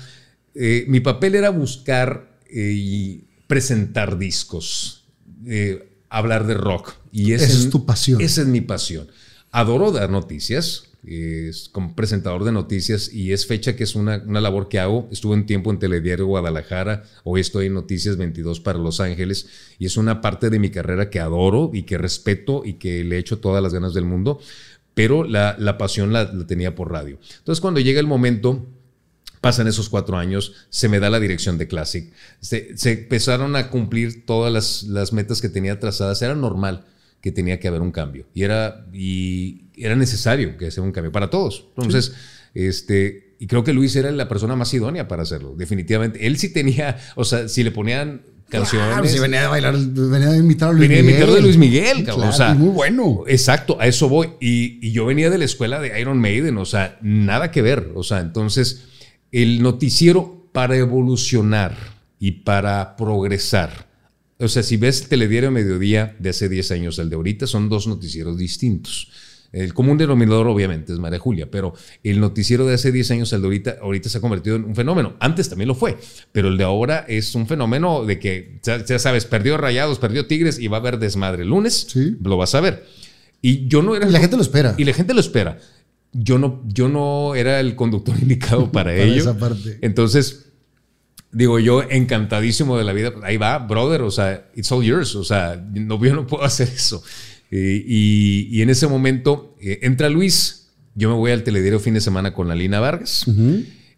eh, mi papel era buscar eh, y presentar discos, eh, hablar de rock. Y esa es tu pasión. Esa es mi pasión. Adoro dar noticias, es como presentador de noticias y es fecha que es una, una, labor que hago. Estuve un tiempo en Telediario Guadalajara, hoy estoy en Noticias 22 para Los Ángeles y es una parte de mi carrera que adoro y que respeto y que le echo todas las ganas del mundo, pero la, la pasión la, tenía por radio. Entonces cuando llega el momento... Pasan esos cuatro años, se me da la dirección de Classic. Se, se empezaron a cumplir todas las, las metas que tenía trazadas. Era normal que tenía que haber un cambio. Y era, y era necesario que sea un cambio para todos. Entonces, este, y creo que Luis era la persona más idónea para hacerlo, definitivamente. Él sí tenía, o sea, si le ponían canciones. Claro, si venía a bailar, venía a imitar a Luis venía Miguel. Venía a a Luis Miguel, claro, o sea, muy bueno. Exacto, a eso voy. Y, y, yo venía de la escuela de Iron Maiden, o sea, nada que ver. O sea, entonces, el noticiero para evolucionar y para progresar o sea, si ves el Telediario Mediodía de hace 10 años, el de ahorita, son dos noticieros distintos. El común denominador, obviamente, es María Julia, pero el noticiero de hace 10 años, el de ahorita, ahorita se ha convertido en un fenómeno. Antes también lo fue, pero el de ahora es un fenómeno de que, ya, sabes, perdió Rayados, perdió Tigres y va a haber desmadre. El lunes lo vas a ver. Y yo no era. Y la gente lo espera. Y la gente lo espera. Yo no, yo no era el conductor indicado para, para ello. Esa parte. Entonces digo yo, encantadísimo de la vida, ahí va, brother, o sea, it's all yours, o sea, no, yo no puedo hacer eso. Y, en ese momento eh, entra Luis, yo me voy al telediario fin de semana con la Lina Vargas,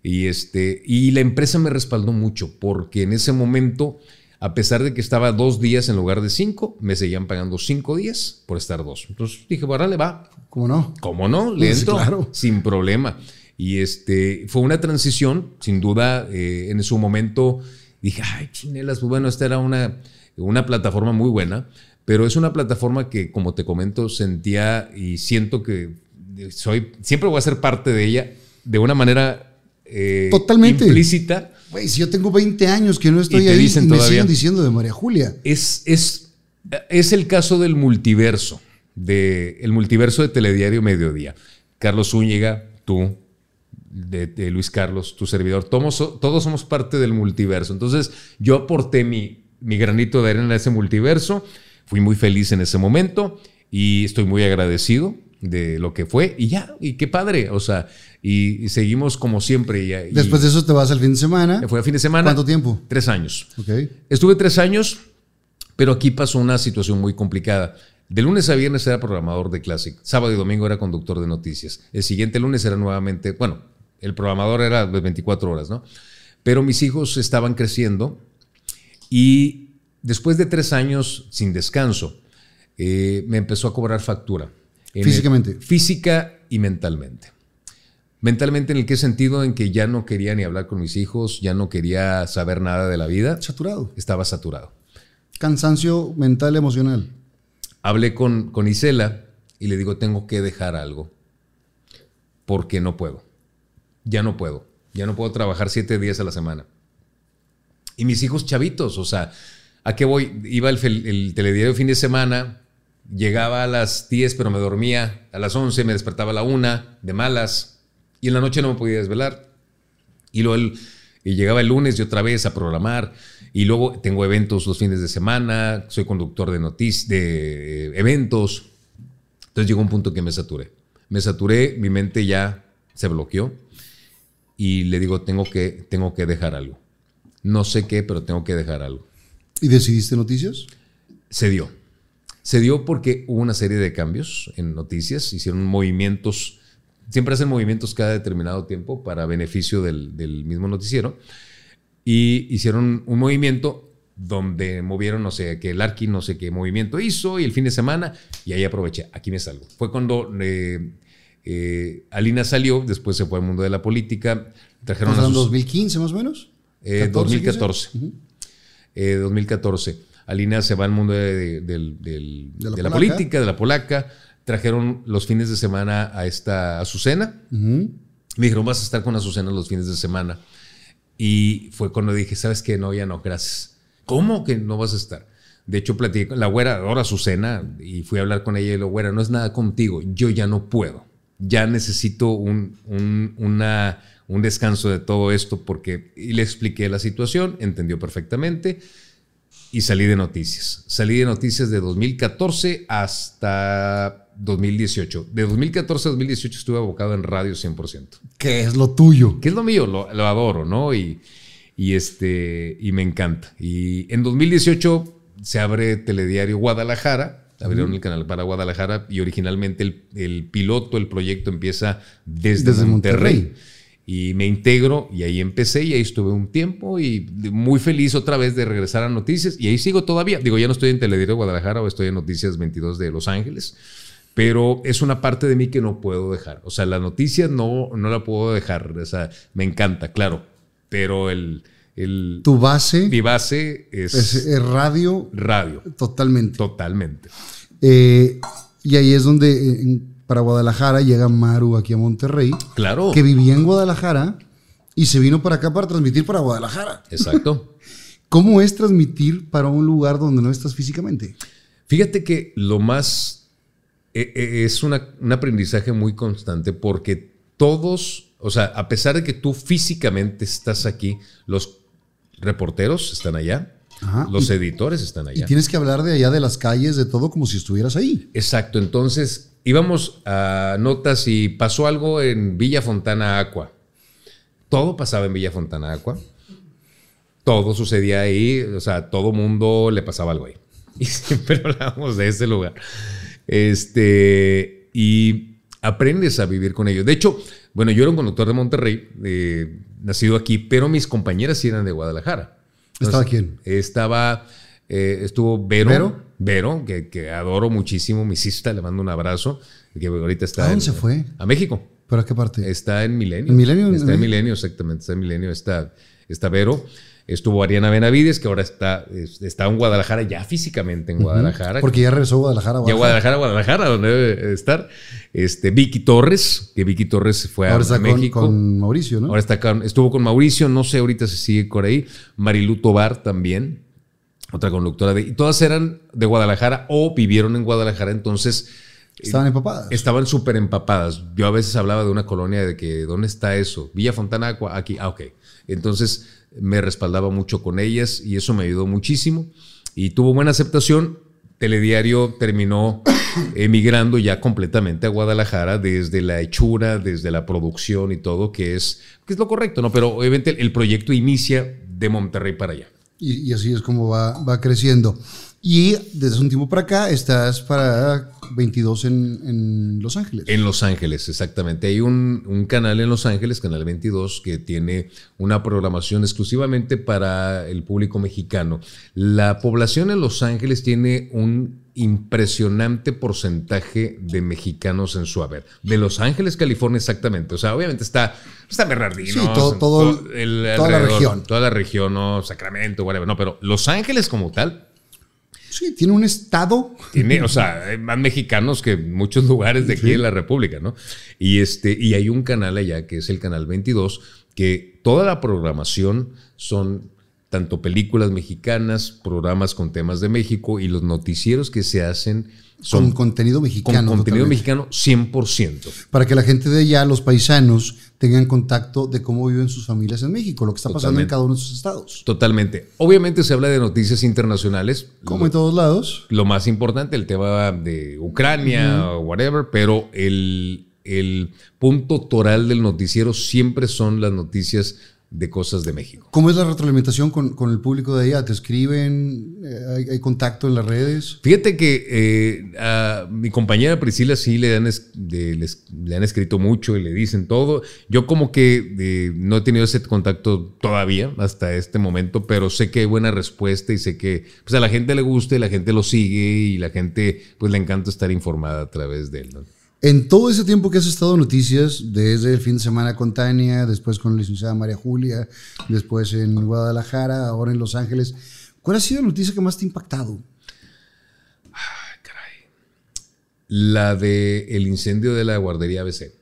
y, este, y la empresa me respaldó mucho, porque en ese momento, a pesar de que estaba dos días en lugar de cinco, me seguían pagando cinco días por estar dos. Entonces dije, bueno, le va. ¿Cómo no? ¿Cómo no? Le entro, sin problema. Y este, fue una transición, sin duda, eh, en su momento dije, ay, chinelas, pues bueno, esta era una, una plataforma muy buena, pero es una plataforma que, como te comento, sentía y siento que soy, siempre voy a ser parte de ella de una manera eh, Totalmente. implícita. Güey, si yo tengo 20 años que no estoy ahí y me siguen diciendo de María Julia. Es, es, es el caso del multiverso, de, el multiverso de Telediario Mediodía. Carlos Zúñiga, tú, de, Luis Carlos, tu servidor, todos, todos, somos parte del multiverso. Entonces yo aporté mi, mi granito de arena a ese multiverso, fui muy feliz en ese momento y estoy muy agradecido de lo que fue y ya, y qué padre, o sea, y, seguimos como siempre. Y, Después de eso te vas al fin de semana. Fue al fin de semana. ¿Cuánto tiempo? Tres años. Okay. Estuve tres años, pero aquí pasó una situación muy complicada. De lunes a viernes era programador de Classic, sábado y domingo era conductor de noticias. El siguiente lunes era nuevamente, bueno, el programador era de 24 horas, ¿no? Pero mis hijos estaban creciendo y después de tres años sin descanso, eh, me empezó a cobrar factura. Físicamente. física y mentalmente. Mentalmente, ¿en el qué sentido? En que ya no quería ni hablar con mis hijos, ya no quería saber nada de la vida. Saturado. Estaba saturado. Cansancio mental, emocional. Hablé con, con Isela y le digo, tengo que dejar algo, porque no puedo ya no puedo, ya no puedo trabajar siete días a la semana. Y mis hijos chavitos, o sea, ¿a qué voy? Iba el, el telediario fin de semana, llegaba a las 10, pero me dormía, a las 11 me despertaba a la 1, de malas, y en la noche no me podía desvelar. Y luego y llegaba el lunes y otra vez a programar, y luego tengo eventos los fines de semana, soy conductor de noticias, de eh, eventos. Entonces llegó un punto que me saturé. Me saturé, mi mente ya se bloqueó y le digo, tengo que, tengo que dejar algo. No sé qué, pero tengo que dejar algo. ¿Y decidiste noticias? Se dio. Se dio porque hubo una serie de cambios en noticias, hicieron movimientos, siempre hacen movimientos cada determinado tiempo para beneficio del, del mismo noticiero, y hicieron un movimiento donde movieron, no sé, que el Arqui no sé qué movimiento hizo, y el fin de semana, y ahí aproveché, aquí me salgo. Fue cuando... Eh, eh, Alina salió, después se fue al mundo de la política. Trajeron ¿En 2015 más o menos? 2014. Eh, 2014. Eh, Alina se va al mundo de, la, política, de la polaca. Trajeron los fines de semana a esta Azucena. Me dijeron, vas a estar con Azucena los fines de semana. Y fue cuando dije, ¿sabes qué? No, ya no, gracias. ¿Cómo que no vas a estar? De hecho, platiqué con la güera, ahora Azucena, y fui a hablar con ella y la güera, no es nada contigo, yo ya no puedo ya necesito un, una, un descanso de todo esto porque y le expliqué la situación, entendió perfectamente y salí de noticias. Salí de noticias de 2014 hasta 2018. De 2014 a 2018 estuve abocado en radio 100%. ¿Qué es lo tuyo? ¿Qué es lo mío? Lo, adoro, ¿no? Y, y, este, y me encanta. Y en 2018 se abre Telediario Guadalajara. Abrieron el canal para Guadalajara y originalmente el, piloto, el proyecto empieza desde, Monterrey y me integro y ahí empecé y ahí estuve un tiempo y muy feliz otra vez de regresar a Noticias y ahí sigo todavía. Digo, ya no estoy en Telediario Guadalajara o estoy en Noticias 22 de Los Ángeles, pero es una parte de mí que no puedo dejar. O sea, la noticia no, no la puedo dejar. O sea, me encanta, claro, pero el... el tu base. Mi base es, es, radio. Radio. Totalmente. Totalmente. Eh, y ahí es donde para Guadalajara, llega Maru aquí a Monterrey. Claro. Que vivía en Guadalajara y se vino para acá para transmitir para Guadalajara. Exacto. ¿Cómo es transmitir para un lugar donde no estás físicamente? Fíjate que lo más e, e, es un aprendizaje muy constante porque todos, o sea, a pesar de que tú físicamente estás aquí, los reporteros están allá, los editores están allá. Y tienes que hablar de allá de las calles, de todo, como si estuvieras ahí. Exacto. Entonces, íbamos a notas y pasó algo en Villa Fontana Aqua. Todo pasaba en Villa Fontana Aqua. Todo sucedía ahí, o sea, todo mundo le pasaba algo ahí. Y siempre hablábamos de ese lugar. Este, y aprendes a vivir con ellos. De hecho, bueno, yo era un conductor de Monterrey, eh, nacido aquí, pero mis compañeras sí eran de Guadalajara. ¿Estaba quién? Estaba, eh, estuvo ¿Vero? Vero, que, adoro muchísimo, mi sista, le mando un abrazo, que ahorita está... ¿A dónde se fue? A México. ¿Pero a qué parte? Está en Milenio. ¿En Milenio? Está en Milenio, exactamente, está en Milenio, está, está Vero. Estuvo Ariana Benavides, que ahora está, está en Guadalajara, ya físicamente en Guadalajara. Porque ya regresó a Guadalajara, Guadalajara. Ya Guadalajara, Guadalajara, donde debe estar. Este, Vicky Torres, que Vicky Torres fue ahora a, está México. Con, Mauricio, ¿no? Ahora está estuvo con Mauricio, no sé ahorita si sigue por ahí. Marilu Tobar también otra conductora de... Y todas eran de Guadalajara o vivieron en Guadalajara, entonces... Estaban empapadas. Estaban súper empapadas. Yo a veces hablaba de una colonia de que, ¿dónde está eso? Villa Fontana, aquí. Ah, ok. Entonces me respaldaba mucho con ellas y eso me ayudó muchísimo. Y tuvo buena aceptación. Telediario terminó emigrando ya completamente a Guadalajara desde la hechura, desde la producción y todo, que es, que es lo correcto, ¿no? Pero obviamente el proyecto inicia de Monterrey para allá. Y, así es como va, va, creciendo. Y desde un tiempo para acá estás para 22 en, en Los Ángeles. En Los Ángeles, exactamente. Hay un, un, canal en Los Ángeles, Canal 22, que tiene una programación exclusivamente para el público mexicano. La población en Los Ángeles tiene un impresionante porcentaje de mexicanos en su haber. De Los Ángeles, California, exactamente. O sea, obviamente está, está Bernardino. Sí, todo, toda la región. Toda la región, ¿no? Sacramento, whatever. No, pero Los Ángeles como tal. Sí, tiene un estado. Tiene, o sea, hay más mexicanos que muchos lugares de aquí en la República, ¿no? Y, este, y hay un canal allá que es el canal 22, que toda la programación son tanto películas mexicanas, programas con temas de México y los noticieros que se hacen son con contenido mexicano. Con contenido mexicano 100%. Para que la gente de allá, los paisanos, tengan contacto de cómo viven sus familias en México, lo que está pasando en cada uno de sus estados. Totalmente. Obviamente se habla de noticias internacionales. Como en todos lados. Lo más importante, el tema de Ucrania o whatever, pero el, el punto toral del noticiero siempre son las noticias de cosas de México. ¿Cómo es la retroalimentación con, con el público de allá? ¿Te escriben? Eh, ¿Hay, contacto en las redes? Fíjate que eh, a mi compañera Priscila sí le han, le han escrito mucho y le dicen todo. Yo como que eh, no he tenido ese contacto todavía hasta este momento, pero sé que hay buena respuesta y sé que pues, a la gente le gusta y la gente lo sigue y la gente pues le encanta estar informada a través de él. En todo ese tiempo que has estado en noticias, desde el fin de semana con Tania, después con la licenciada María Julia, después en Guadalajara, ahora en Los Ángeles, ¿cuál ha sido la noticia que más te ha impactado? Ay, caray. La de el incendio de la guardería ABC.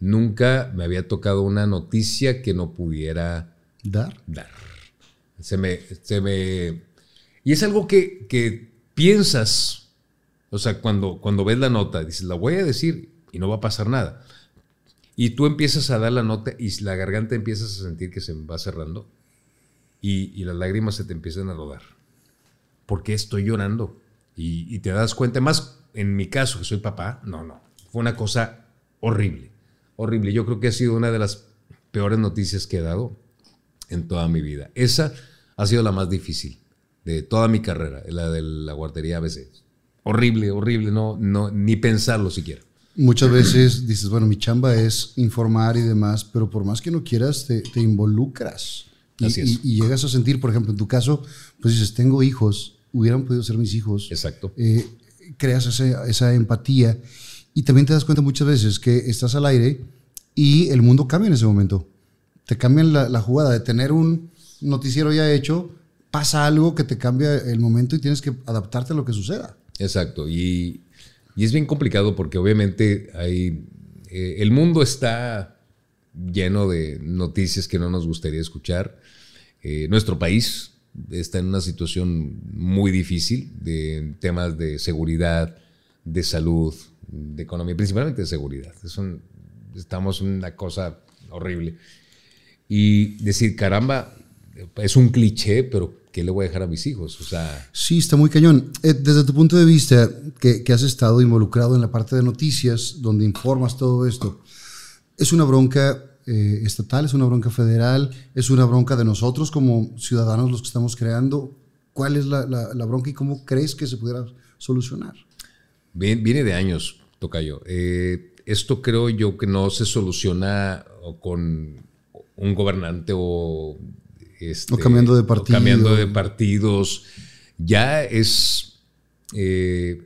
Nunca me había tocado una noticia que no pudiera dar. Dar. Se me, se me. Y es algo que, que piensas o sea, cuando, cuando ves la nota, dices, la voy a decir y no va a pasar nada. Y tú empiezas a dar la nota y la garganta empiezas a sentir que se va cerrando y, las lágrimas se te empiezan a rodar. ¿Por qué estoy llorando? Y, te das cuenta, más en mi caso, que soy papá, no, no. Fue una cosa horrible, horrible. Yo creo que ha sido una de las peores noticias que he dado en toda mi vida. Esa ha sido la más difícil de toda mi carrera, la de la guardería ABC. Horrible, horrible, no, no, ni pensarlo siquiera. Muchas veces dices, bueno, mi chamba es informar y demás, pero por más que no quieras, te, involucras. Y, Así es. Y, llegas a sentir, por ejemplo, en tu caso, pues dices, tengo hijos, hubieran podido ser mis hijos. Exacto. Eh, creas esa empatía y también te das cuenta muchas veces que estás al aire y el mundo cambia en ese momento. Te cambian la, la jugada de tener un noticiero ya hecho, pasa algo que te cambia el momento y tienes que adaptarte a lo que suceda. Exacto. Y, y es bien complicado porque obviamente hay, eh, el mundo está lleno de noticias que no nos gustaría escuchar. Eh, nuestro país está en una situación muy difícil de temas de seguridad, de salud, de economía, principalmente de seguridad. Es estamos en una cosa horrible. Y decir, caramba, es un cliché, pero ¿qué le voy a dejar a mis hijos? O sea... Sí, está muy cañón. Eh, desde tu punto de vista, que, has estado involucrado en la parte de noticias, donde informas todo esto, ¿es una bronca eh, estatal, es una bronca federal, es una bronca de nosotros como ciudadanos los que estamos creando? ¿Cuál es la, bronca y cómo crees que se pudiera solucionar? Viene, de años, Tocayo. Eh, esto creo yo que no se soluciona con un gobernante o este, cambiando de partido. cambiando de partidos. Ya es eh,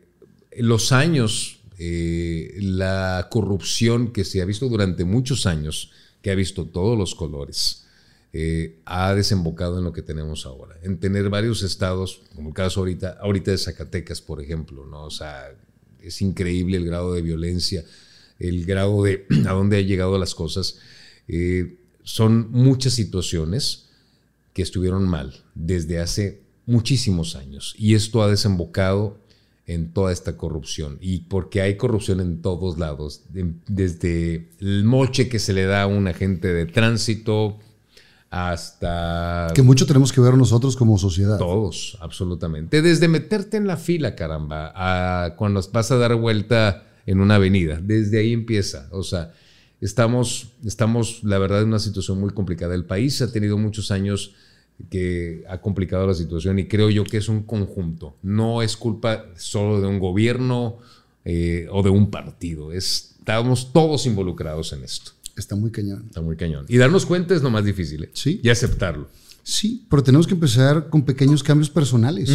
los años, eh, la corrupción que se ha visto durante muchos años, que ha visto todos los colores, eh, ha desembocado en lo que tenemos ahora. En tener varios estados, como el caso ahorita, ahorita de Zacatecas, por ejemplo, ¿no? O sea, es increíble el grado de violencia, el grado de a dónde han llegado las cosas. son muchas situaciones que estuvieron mal desde hace muchísimos años. Y esto ha desembocado en toda esta corrupción. Y porque hay corrupción en todos lados, desde el moche que se le da a un agente de tránsito hasta... Que mucho tenemos que ver nosotros como sociedad. Todos, absolutamente. Desde meterte en la fila, caramba, a cuando vas a dar vuelta en una avenida. Desde ahí empieza. O sea, estamos, estamos, la verdad, en una situación muy complicada. El país ha tenido muchos años que ha complicado la situación y creo yo que es un conjunto. No es culpa solo de un gobierno eh, o de un partido. estamos todos involucrados en esto. Está muy cañón. Está muy cañón. Y darnos cuenta es lo más difícil. ¿eh? Sí. Y aceptarlo. Sí, pero tenemos que empezar con pequeños cambios personales.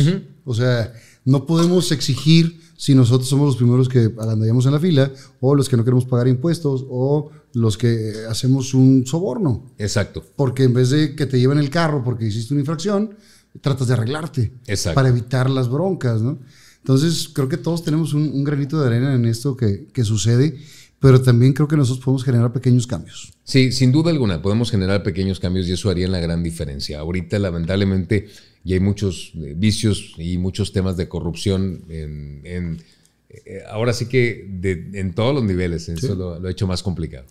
O sea, no podemos exigir si nosotros somos los primeros que andamos en la fila, o los que no queremos pagar impuestos, o los que hacemos un soborno. Exacto. Porque en vez de que te lleven el carro porque hiciste una infracción, tratas de arreglarte. Exacto. Para evitar las broncas, ¿no? Entonces, creo que todos tenemos un, granito de arena en esto que, que sucede pero también creo que nosotros podemos generar pequeños cambios. Sí, sin duda alguna, podemos generar pequeños cambios y eso haría la gran diferencia. Ahorita, lamentablemente, ya hay muchos eh, vicios y muchos temas de corrupción en, eh, ahora sí que en todos los niveles, eso lo, ha hecho más complicado.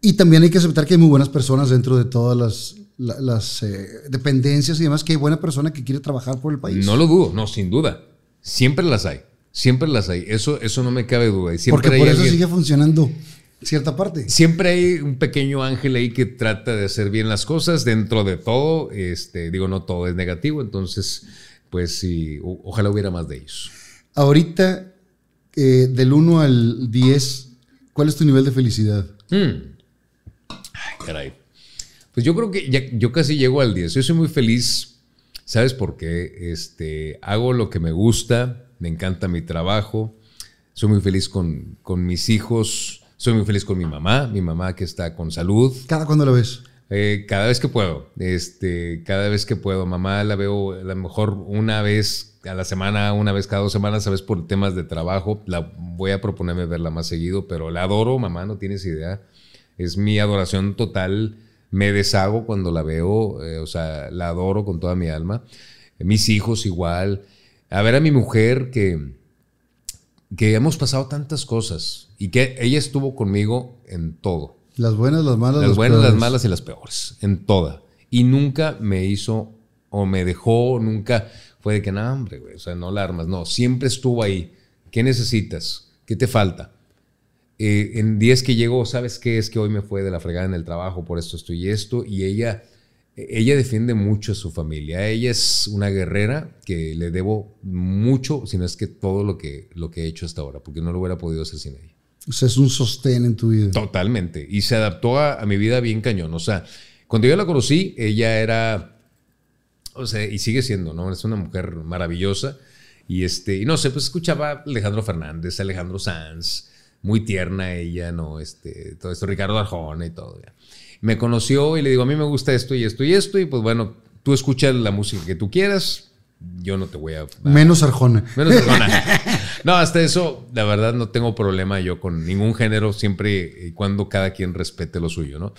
Y también hay que aceptar que hay muy buenas personas dentro de todas las, las eh, dependencias y demás, que hay buena persona que quiere trabajar por el país. No lo dudo, no, sin duda. Siempre las hay. Siempre las hay. Eso, eso no me cabe duda. Y siempre Porque por eso sigue funcionando cierta parte. Siempre hay un pequeño ángel ahí que trata de hacer bien las cosas dentro de todo. Este, digo, no todo es negativo, entonces, pues sí, ojalá hubiera más de ellos. Ahorita, eh, del 1 al 10, ¿cuál es tu nivel de felicidad? Hmm. Ay, caray. Pues yo creo que ya, yo casi llego al 10. Yo soy muy feliz. ¿Sabes por qué? Este, hago lo que me gusta me encanta mi trabajo, soy muy feliz con, con mis hijos, soy muy feliz con mi mamá, mi mamá que está con salud. ¿Cada cuándo la ves? Eh, cada vez que puedo, este, cada vez que puedo. Mamá la veo a lo mejor una vez a la semana, una vez cada dos semanas, sabes, por temas de trabajo. La voy a proponerme verla más seguido, pero la adoro, mamá, no tienes idea. Es mi adoración total. Me deshago cuando la veo, eh, o sea, la adoro con toda mi alma. Mis hijos igual a ver a mi mujer que, que hemos pasado tantas cosas y que ella estuvo conmigo en todo. Las buenas, las malas. Las buenas, las malas y las peores, en toda. Y nunca me hizo o me dejó, nunca fue de que, no, hombre, güey, o sea, no la armas, no, siempre estuvo ahí ¿Qué necesitas? ¿Qué te falta? Eh, en días que llegó, ¿sabes qué? Es que hoy me fue de la fregada en el trabajo por esto, esto y esto. Y ella, ella defiende mucho a su familia. Ella es una guerrera que le debo mucho, si no es que todo lo que, lo que he hecho hasta ahora, porque no lo hubiera podido hacer sin ella. O sea, es un sostén en tu vida. Totalmente. Y se adaptó a, a mi vida bien cañón. O sea, cuando yo la conocí, ella era, o sea, y sigue siendo, ¿no? Es una mujer maravillosa. Y este, y no sé, pues escuchaba Alejandro Fernández, Alejandro Sanz, muy tierna ella, ¿no? Este, todo esto, Ricardo Arjona y todo. Me conoció y le digo, a mí me gusta esto y esto y esto, y pues bueno, tú escuchas la música que tú quieras, yo no te voy a... Menos Arjona. Menos Arjona. No, hasta eso, la verdad, no tengo problema yo con ningún género, siempre y cuando cada quien respete lo suyo, ¿no?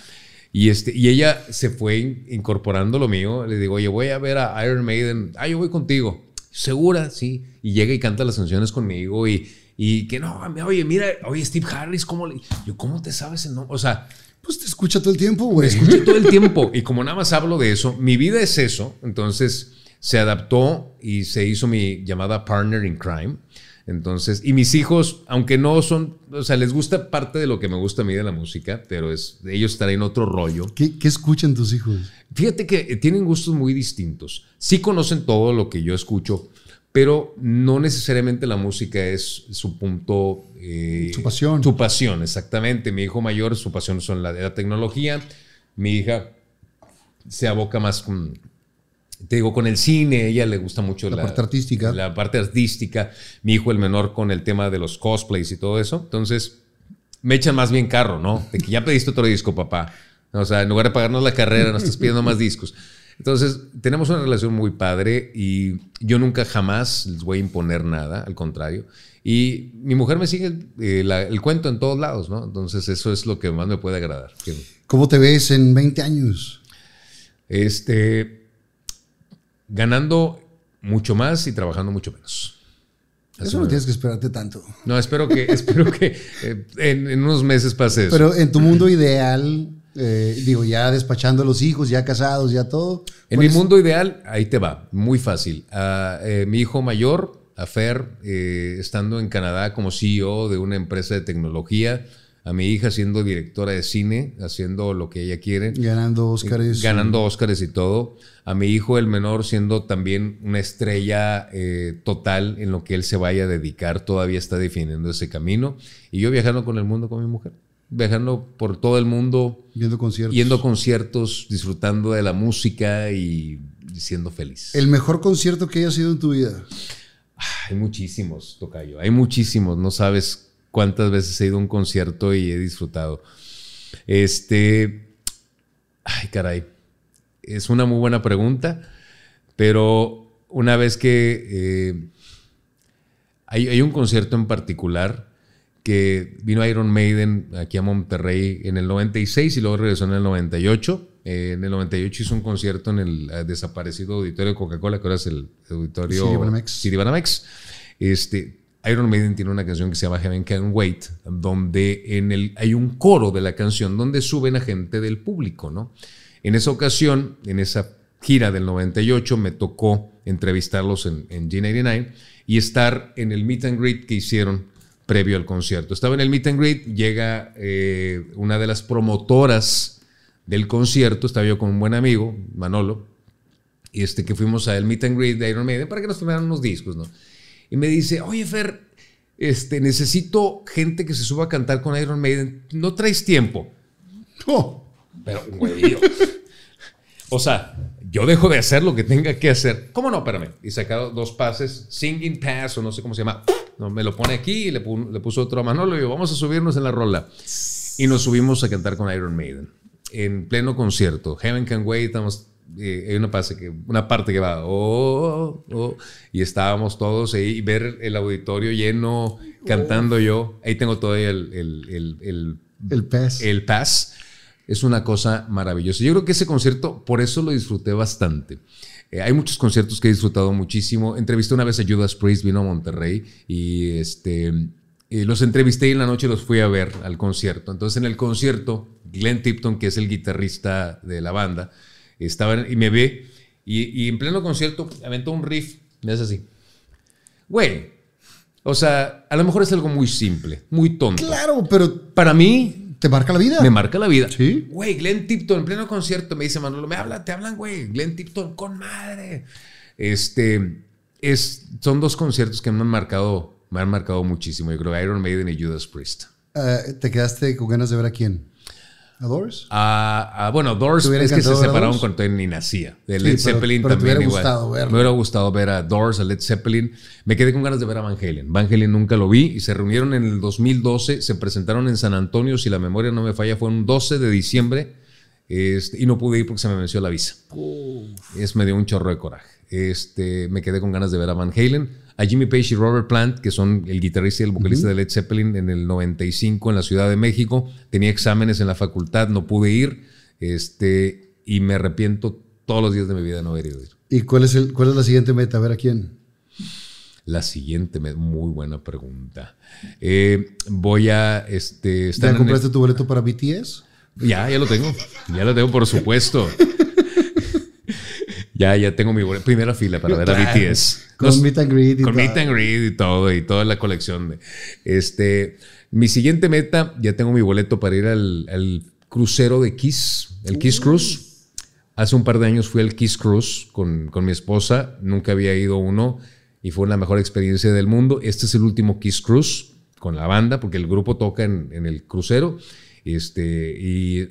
Y, este, y ella se fue incorporando lo mío. Le digo, oye, voy a ver a Iron Maiden. Ah, yo voy contigo. Segura, sí. Y llega y canta las canciones conmigo y, y que no, oye, mira, oye, Steve Harris, ¿cómo le.? Yo, ¿cómo te sabes el nombre? O sea. Pues te escucha todo el tiempo, güey. escucha todo el tiempo. Y como nada más hablo de eso, mi vida es eso. Entonces se adaptó y se hizo mi llamada partner in crime. Entonces, y mis hijos, aunque no son, o sea, les gusta parte de lo que me gusta a mí de la música, pero es, ellos en otro rollo. ¿Qué, ¿Qué, escuchan tus hijos? Fíjate que tienen gustos muy distintos. Sí conocen todo lo que yo escucho, pero no necesariamente la música es su punto. Eh, su pasión. Su pasión, exactamente. Mi hijo mayor, su pasión son la, la tecnología. Mi hija se aboca más con, te digo, con el cine, ella le gusta mucho la, parte artística. La parte artística. Mi hijo, el menor, con el tema de los cosplays y todo eso. Entonces, me echan más bien carro, ¿no? De que ya pediste otro disco, papá. O sea, en lugar de pagarnos la carrera, nos estás pidiendo más discos. Entonces, tenemos una relación muy padre y yo nunca jamás les voy a imponer nada, al contrario. Y mi mujer me sigue eh, el cuento en todos lados, ¿no? Entonces, eso es lo que más me puede agradar. ¿Cómo te ves en 20 años? Este, ganando mucho más y trabajando mucho menos. Eso no tienes que esperarte tanto. No, espero que, espero que eh, en, en, unos meses pase eso. Pero en tu mundo ideal, eh, digo, ya despachando a los hijos, ya casados, ya todo. En mi mundo ideal, ahí te va, muy fácil. Eh, mi hijo mayor, Afer, eh, estando en Canadá como CEO de una empresa de tecnología, a mi hija siendo directora de cine, haciendo lo que ella quiere. Ganando Óscares. Ganando Óscares y todo. A mi hijo, el menor, siendo también una estrella total en lo que él se vaya a dedicar, todavía está definiendo ese camino. Y yo viajando con el mundo con mi mujer viajando por todo el mundo. Viendo conciertos. Yendo a conciertos, disfrutando de la música y siendo feliz. ¿El mejor concierto que haya sido en tu vida? Hay muchísimos, Tocayo. Hay muchísimos. No sabes cuántas veces he ido a un concierto y he disfrutado. Este. Ay, caray. Es una muy buena pregunta, pero una vez que. Eh, hay, hay un concierto en particular que vino Iron Maiden aquí a Monterrey en el 96 y luego regresó en el 98. Eh, en el 98 hizo un concierto en el eh, desaparecido auditorio de Coca-Cola, que ahora es el auditorio City Este, Iron Maiden tiene una canción que se llama Heaven Can Wait, donde en el, hay un coro de la canción donde suben a gente del público, ¿no? En esa ocasión, en esa gira del 98, me tocó entrevistarlos en, en G99 y estar en el meet and greet que hicieron previo al concierto. Estaba en el meet and greet, llega eh, una de las promotoras del concierto, estaba yo con un buen amigo, Manolo, y este, que fuimos al meet and greet de Iron Maiden para que nos tomaran unos discos, ¿no? Y me dice, oye Fer, este, necesito gente que se suba a cantar con Iron Maiden, ¿no traes tiempo? Oh. Pero, güey, o sea, yo dejo de hacer lo que tenga que hacer. ¿Cómo no? Espérame. Y sacado dos pases, singing pass o no sé cómo se llama no, me lo pone aquí y le, puso otro a Manolo y yo, vamos a subirnos en la rola. Y nos subimos a cantar con Iron Maiden en pleno concierto. Heaven Can Wait, estamos, eh, hay una, que, una parte que va, oh, oh, y estábamos todos ahí y ver el auditorio lleno cantando yo. Ahí tengo todavía el, el, el, el, pass. El pass. Es una cosa maravillosa. Yo creo que ese concierto, por eso lo disfruté bastante. Eh, hay muchos conciertos que he disfrutado muchísimo. Entrevisté una vez a Judas Priest, vino a Monterrey y este, los entrevisté y en la noche los fui a ver al concierto. Entonces en el concierto, Glenn Tipton, que es el guitarrista de la banda, estaba y me ve y, en pleno concierto aventó un riff, me hace así. Güey, O sea, a lo mejor es algo muy simple, muy tonto. Claro, pero para mí te marca la vida. Me marca la vida. Sí. Güey, Glenn Tipton en pleno concierto me dice Manolo, me habla, te hablan, güey, Glenn Tipton con madre. Este es son dos conciertos que me han marcado, me han marcado muchísimo. Yo creo Iron Maiden y Judas Priest. Eh, ¿Te quedaste con ganas de ver a quién? ¿A Doors? Ah, bueno, Doors es que se separaron cuando ni nacía. De Led Zeppelin también. Gustado ver. Me hubiera gustado ver a Doors, a Led Zeppelin. Me quedé con ganas de ver a Van Halen. Van Halen nunca lo vi y se reunieron en el 2012. Se presentaron en San Antonio, si la memoria no me falla, fue un 12 de diciembre. Este, y no pude ir porque se me venció la visa. Es, me dio un chorro de coraje. Este, me quedé con ganas de ver a Van Halen a Jimmy Page y Robert Plant, que son el guitarrista y el vocalista de Led Zeppelin en el 95 en la Ciudad de México. Tenía exámenes en la facultad, no pude ir este, y me arrepiento todos los días de mi vida de no haber ido. ¿Y cuál es, el, cuál es la siguiente meta? A ver a quién. La siguiente, muy buena pregunta. Eh, voy a... Este, ¿Ya compraste tu boleto para BTS? Ya, ya lo tengo. Ya lo tengo, por supuesto. Ya, ya tengo mi primera fila para ver a BTS. Con Meet and Greet y Con Meet and Greet y todo, y toda la colección. De, este, mi siguiente meta, ya tengo mi boleto para ir al, crucero de Kiss, el Kiss Cruise. Hace un par de años fui al Kiss Cruise con, con mi esposa, nunca había ido uno y fue la mejor experiencia del mundo. Este es el último Kiss Cruise con la banda, porque el grupo toca en, en el crucero. Este, y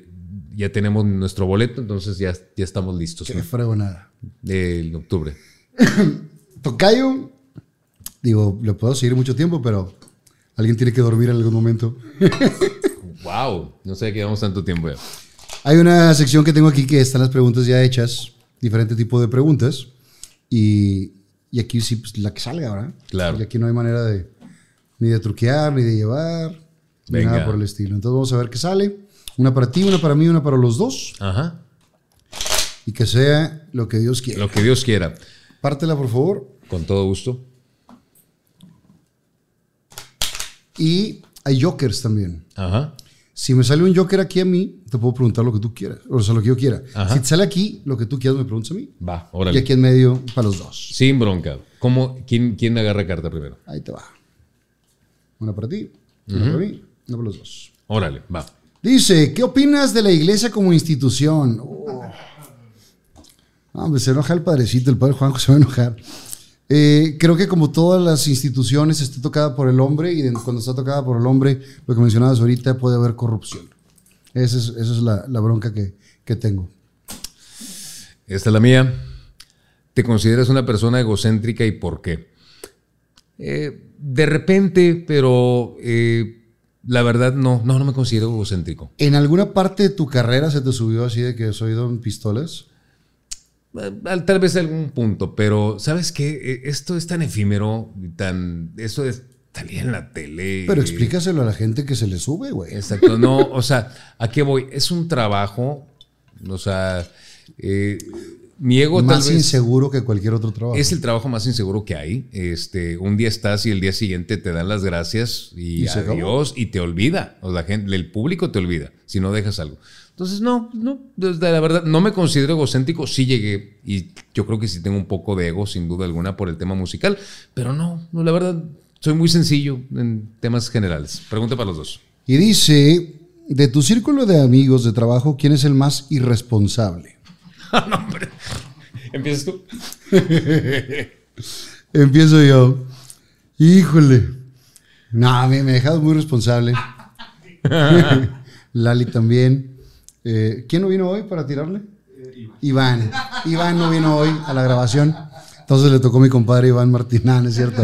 ya tenemos nuestro boleto, entonces ya, ya estamos listos. Qué nada. De octubre. Tocayo, digo, le puedo seguir mucho tiempo, pero alguien tiene que dormir en algún momento. wow, no sé llevamos tanto tiempo ya. Hay una sección que tengo aquí que están las preguntas ya hechas, diferente tipo de preguntas, y, y aquí sí, pues, la que salga, ¿verdad? Claro. Y aquí no hay manera de ni de truquear, ni de llevar, ni nada por el estilo. Entonces vamos a ver qué sale. Una para ti, una para mí, una para los dos. Ajá. Y que sea lo que Dios quiera. Lo que Dios quiera. Pártela, por favor. Con todo gusto. Y hay jokers también. Ajá. Si me sale un joker aquí a mí, te puedo preguntar lo que tú quieras. O sea, lo que yo quiera. Ajá. Si te sale aquí, lo que tú quieras me preguntas a mí. Va, órale. Y aquí en medio, para los dos. Sin bronca. ¿Cómo, quién, quién agarra carta primero? Ahí te va. Una para ti, una para mí, una para los dos. Órale, va. Dice, ¿qué opinas de la iglesia como institución? Oh. se enoja el padrecito, el padre Juanjo se va a enojar. Eh, creo que como todas las instituciones está tocada por el hombre y cuando está tocada por el hombre, lo que mencionabas ahorita, puede haber corrupción. Esa es, la, bronca que, tengo. Esta es la mía. ¿Te consideras una persona egocéntrica y por qué? Eh, de repente, pero eh, la verdad, no, no, no me considero egocéntrico. ¿En alguna parte de tu carrera se te subió así de que soy don pistolas? Eh, tal vez algún punto, pero ¿sabes qué? E, esto es tan efímero, tan. Eso es salir en la tele. Pero explícaselo a la gente que se le sube, güey. Exacto. No, o sea, ¿a qué voy? Es un trabajo. O sea, eh, mi ego más inseguro que cualquier otro trabajo. Es el trabajo más inseguro que hay. Este, un día estás y el día siguiente te dan las gracias y, adiós y te olvida. O la gente, el público te olvida si no dejas algo. Entonces, no, no, la verdad, no me considero egocéntrico. Sí llegué y yo creo que sí tengo un poco de ego, sin duda alguna, por el tema musical. Pero no, no la verdad, soy muy sencillo en temas generales. Pregunta para los dos. Y dice, de tu círculo de amigos de trabajo, ¿quién es el más irresponsable? no, hombre. ¿Empiezas tú? Empiezo yo. Híjole. No, me, me he dejado muy responsable. Lali también. Eh, ¿Quién no vino hoy para tirarle? Iván. Iván no vino hoy a la grabación. Entonces le tocó a mi compadre Iván Martinán, ¿es cierto?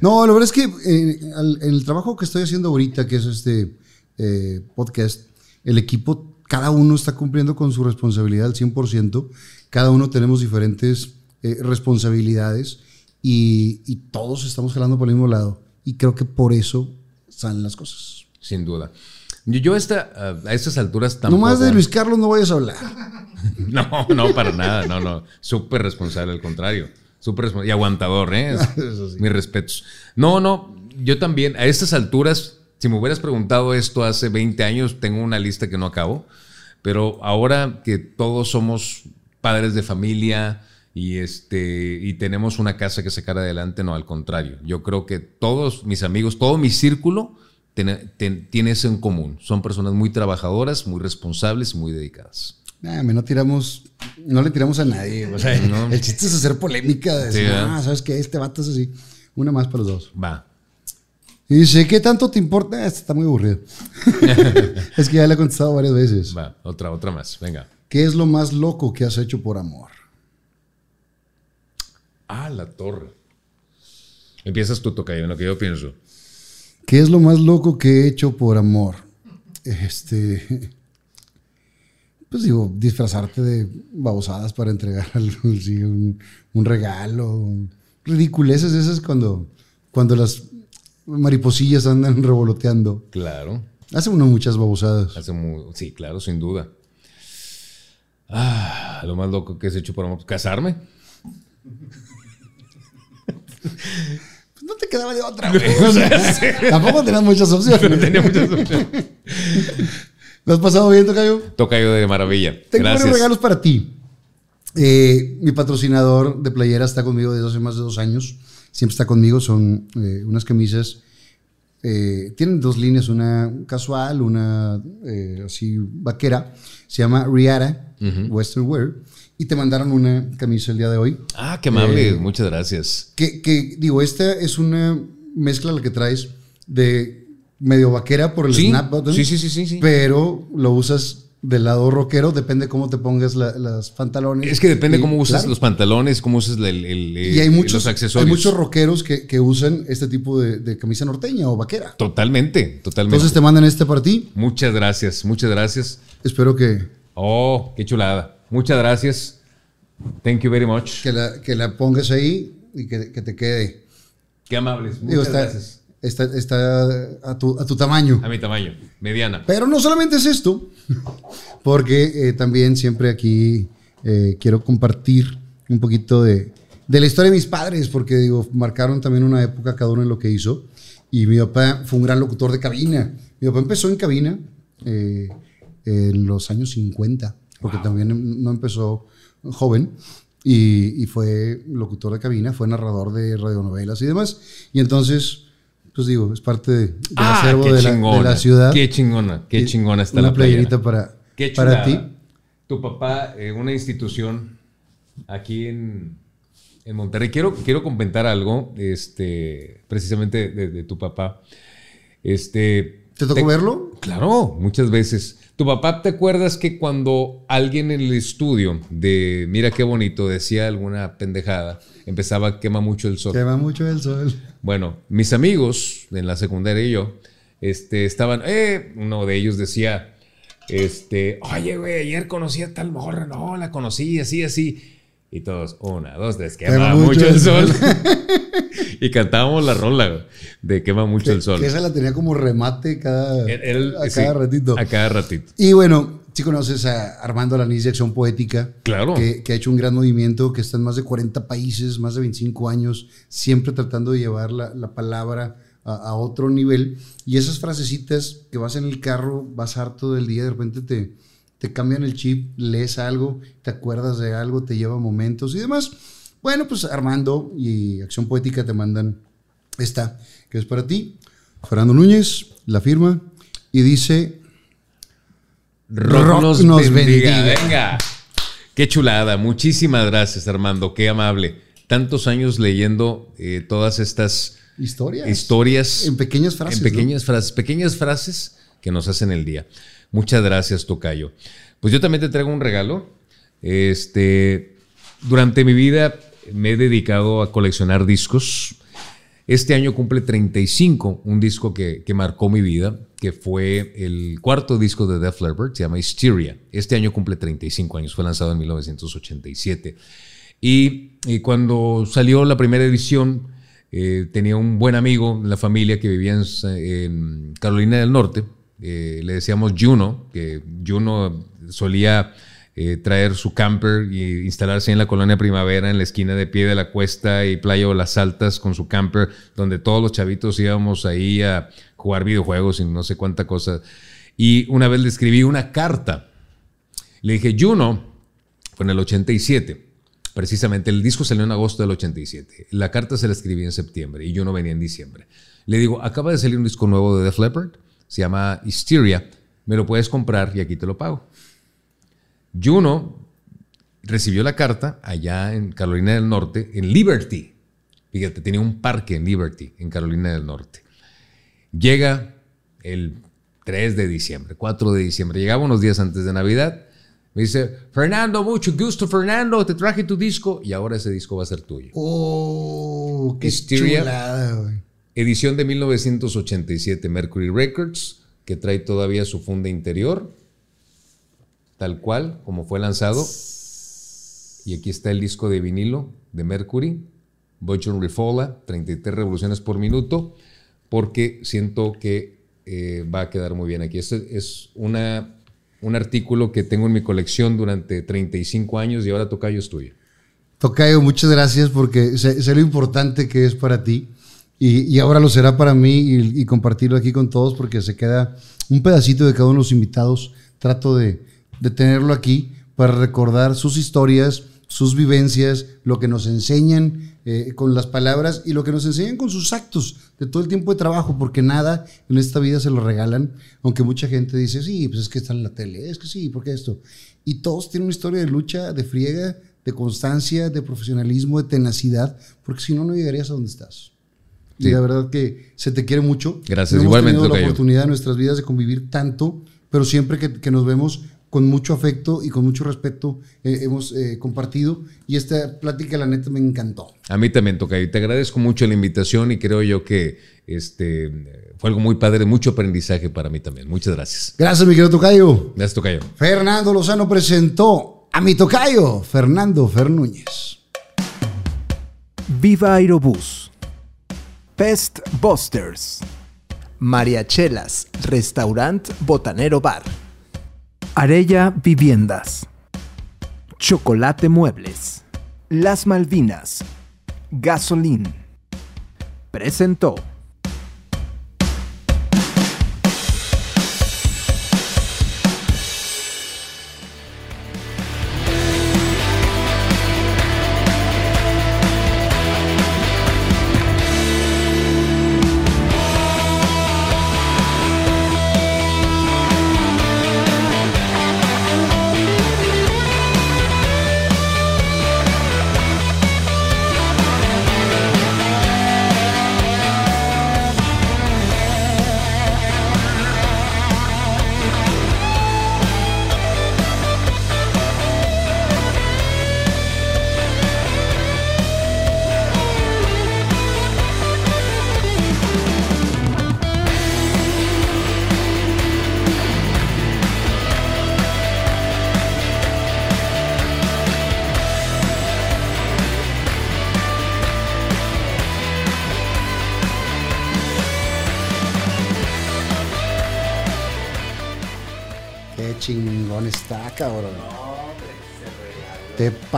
No, la verdad es que eh, en el trabajo que estoy haciendo ahorita, que es este eh, podcast, el equipo cada uno está cumpliendo con su responsabilidad al 100%, cada uno tenemos diferentes eh, responsabilidades y, todos estamos jalando por el mismo lado. Y creo que por eso salen las cosas. Sin duda. Yo, a, a estas alturas tampoco... No más de Luis Carlos no vayas a hablar. no, no, para nada, no, no. Súper responsable, al contrario. Súper y aguantador, ¿eh? Mis respetos. No, no, yo también, a estas alturas si me hubieras preguntado esto hace 20 años, tengo una lista que no acabo, pero ahora que todos somos padres de familia y, este, y tenemos una casa que sacar adelante, no, al contrario. Yo creo que todos mis amigos, todo mi círculo tiene eso en común. Son personas muy trabajadoras, muy responsables, muy dedicadas. no tiramos, no le tiramos a nadie. El chiste es hacer polémica. ah, ¿sabes qué? Este vato es así. Una más para los dos. Va. Y dice, ¿qué tanto te importa? Este está muy aburrido. es que ya le he contestado varias veces. Va, otra, otra más. Venga. ¿Qué es lo más loco que has hecho por amor? Ah, la torre. Empiezas tú, Tocayo, en lo que yo pienso. ¿Qué es lo más loco que he hecho por amor? Este. Pues digo, disfrazarte de babosadas para entregar un, un, regalo. Ridiculeces esas cuando, cuando las mariposillas andan revoloteando. Claro. Hace uno muchas babosadas. Hace sí, claro, sin duda. Ah, lo más loco que has hecho por amor. ¿Casarme? Pues no te quedaba de otra, güey. Tampoco tenías muchas opciones. No tenía muchas opciones. ¿Lo has pasado bien, Tocayo? Tocayo de maravilla. Tengo varios regalos para ti. Eh, mi patrocinador de playera está conmigo desde hace más de dos años. Siempre está conmigo. Son eh, unas camisas. Eh, tienen dos líneas, una casual, una así vaquera. Se llama Riara Western Wear y te mandaron una camisa el día de hoy. Ah, qué amable, eh, muchas gracias. Que, digo, esta es una mezcla la que traes de medio vaquera por el snap button. Sí, sí, sí, sí, Pero lo usas del lado rockero, depende cómo te pongas los pantalones. Es que depende cómo usas los pantalones, cómo usas el, y hay muchos, los accesorios. Hay muchos rockeros que, usan este tipo de, camisa norteña o vaquera. Totalmente, totalmente. Entonces te mandan este para ti. Muchas gracias, muchas gracias. Espero que... Oh, qué chulada. Muchas gracias. Thank you very much. Que la, que la pongas ahí y que, que te quede. Qué amables. Muchas gracias. Está, está a, tu, a, tu, tamaño. A mi tamaño, mediana. Pero no solamente es esto, porque eh, también siempre aquí eh, quiero compartir un poquito de, de, la historia de mis padres, porque digo, marcaron también una época cada uno en lo que hizo. Y mi papá fue un gran locutor de cabina. Mi papá empezó en cabina eh, en los años 50 porque también no empezó joven y, fue locutor de cabina, fue narrador de radionovelas y demás. Y entonces, pues digo, es parte de, del ah, acervo de la, ciudad. Qué chingona, qué chingona está la playerita para, para ti. Tu papá, eh, una institución aquí en, en Monterrey. Quiero, quiero comentar algo, este, precisamente de, tu papá. Este, ¿Te tocó verlo? Claro, muchas veces. ¿Tu papá te acuerdas que cuando alguien en el estudio de Mira qué bonito decía alguna pendejada, empezaba quema mucho el sol? Quema mucho el sol. Bueno, mis amigos en la secundaria y yo este, estaban, eh, uno de ellos decía, este, oye, güey, ayer conocí a tal morra, no, la conocí, así, así. Y todos, una, dos, tres, quema, mucho, el sol. y cantábamos la rola de quema mucho el sol. Que esa la tenía como remate cada, a cada ratito. A cada ratito. Y bueno, si conoces a Armando Lanís de Acción Poética. Claro. Que, ha hecho un gran movimiento, que está en más de 40 países, más de 25 años, siempre tratando de llevar la, la palabra a, a, otro nivel. Y esas frasecitas que vas en el carro, vas harto del día, de repente te te cambian el chip, lees algo, te acuerdas de algo, te lleva momentos y demás. Bueno, pues Armando y Acción Poética te mandan esta, que es para ti. Fernando Núñez, la firma, y dice... Rock, nos, bendiga. Venga. Qué chulada. Muchísimas gracias, Armando. Qué amable. Tantos años leyendo eh, todas estas historias. Historias. En pequeñas frases. En pequeñas frases. Pequeñas frases que nos hacen el día. Muchas gracias, Tocayo. Pues yo también te traigo un regalo. Este, durante mi vida me he dedicado a coleccionar discos. Este año cumple 35, un disco que, marcó mi vida, que fue el cuarto disco de Def Leppard, se llama Hysteria. Este año cumple 35 años, fue lanzado en 1987. Y, cuando salió la primera edición, eh, tenía un buen amigo en la familia que vivía en Carolina del Norte, eh, le decíamos Juno, que Juno solía eh, traer su camper y instalarse en la colonia Primavera, en la esquina de pie de la cuesta y Playa o las Altas con su camper, donde todos los chavitos íbamos ahí a jugar videojuegos y no sé cuánta cosa. Y una vez le escribí una carta. Le dije, Juno, con el 87, Precisamente, el disco salió en agosto del 87. La carta se la escribí en septiembre y yo no venía en diciembre. Le digo, acaba de salir un disco nuevo de Def Leppard, se llama Hysteria, me lo puedes comprar y aquí te lo pago. Juno recibió la carta allá en Carolina del Norte, en Liberty. Fíjate, tenía un parque en Liberty, en Carolina del Norte. Llega el 3 de diciembre, 4 de diciembre, llegaba unos días antes de Navidad. Me dice, Fernando, mucho gusto, Fernando, te traje tu disco y ahora ese disco va a ser tuyo. Oh, qué chulada, Edición de 1987, Mercury Records, que trae todavía su funda interior, tal cual como fue lanzado. Y aquí está el disco de vinilo de Mercury, Bojon Rifola, 33 revoluciones por minuto, porque siento que eh, va a quedar muy bien aquí. Este es una, un artículo que tengo en mi colección durante 35 años y ahora Tocayo es tuyo. Tocayo, muchas gracias porque sé, lo importante que es para ti y, ahora lo será para mí y, compartirlo aquí con todos porque se queda un pedacito de cada uno de los invitados. Trato de, de tenerlo aquí para recordar sus historias, sus vivencias, lo que nos enseñan eh, con las palabras y lo que nos enseñan con sus actos de todo el tiempo de trabajo, porque nada en esta vida se lo regalan, aunque mucha gente dice, sí, pues es que está en la tele, es que sí, porque esto. Y todos tienen una historia de lucha, de friega, de constancia, de profesionalismo, de tenacidad, porque si no, no llegarías a donde estás. Y la verdad que se te quiere mucho. Gracias, no igualmente. Hemos tenido la oportunidad en nuestras vidas de convivir tanto, pero siempre que, que nos vemos con mucho afecto y con mucho respeto eh, hemos eh, compartido y esta plática la neta me encantó. A mí también, Tocayo. Te agradezco mucho la invitación y creo yo que este, fue algo muy padre, mucho aprendizaje para mí también. Muchas gracias. Gracias, mi querido Tocayo. Gracias, Tocayo. Fernando Lozano presentó a mi Tocayo, Fernando Fernúñez. Viva Aerobús. Pest Busters. Mariachelas, Restaurant Botanero Bar. Arella Viviendas. Chocolate Muebles. Las Malvinas. Gasolín. Presentó.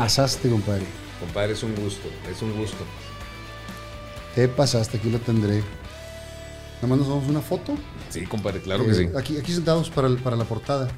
Pasaste, compadre. Compadre, es un gusto, es un gusto. Te pasaste, aquí lo tendré. Nada más nos damos una foto. Sí, compadre, claro que sí. Aquí, aquí sentados para, para la portada.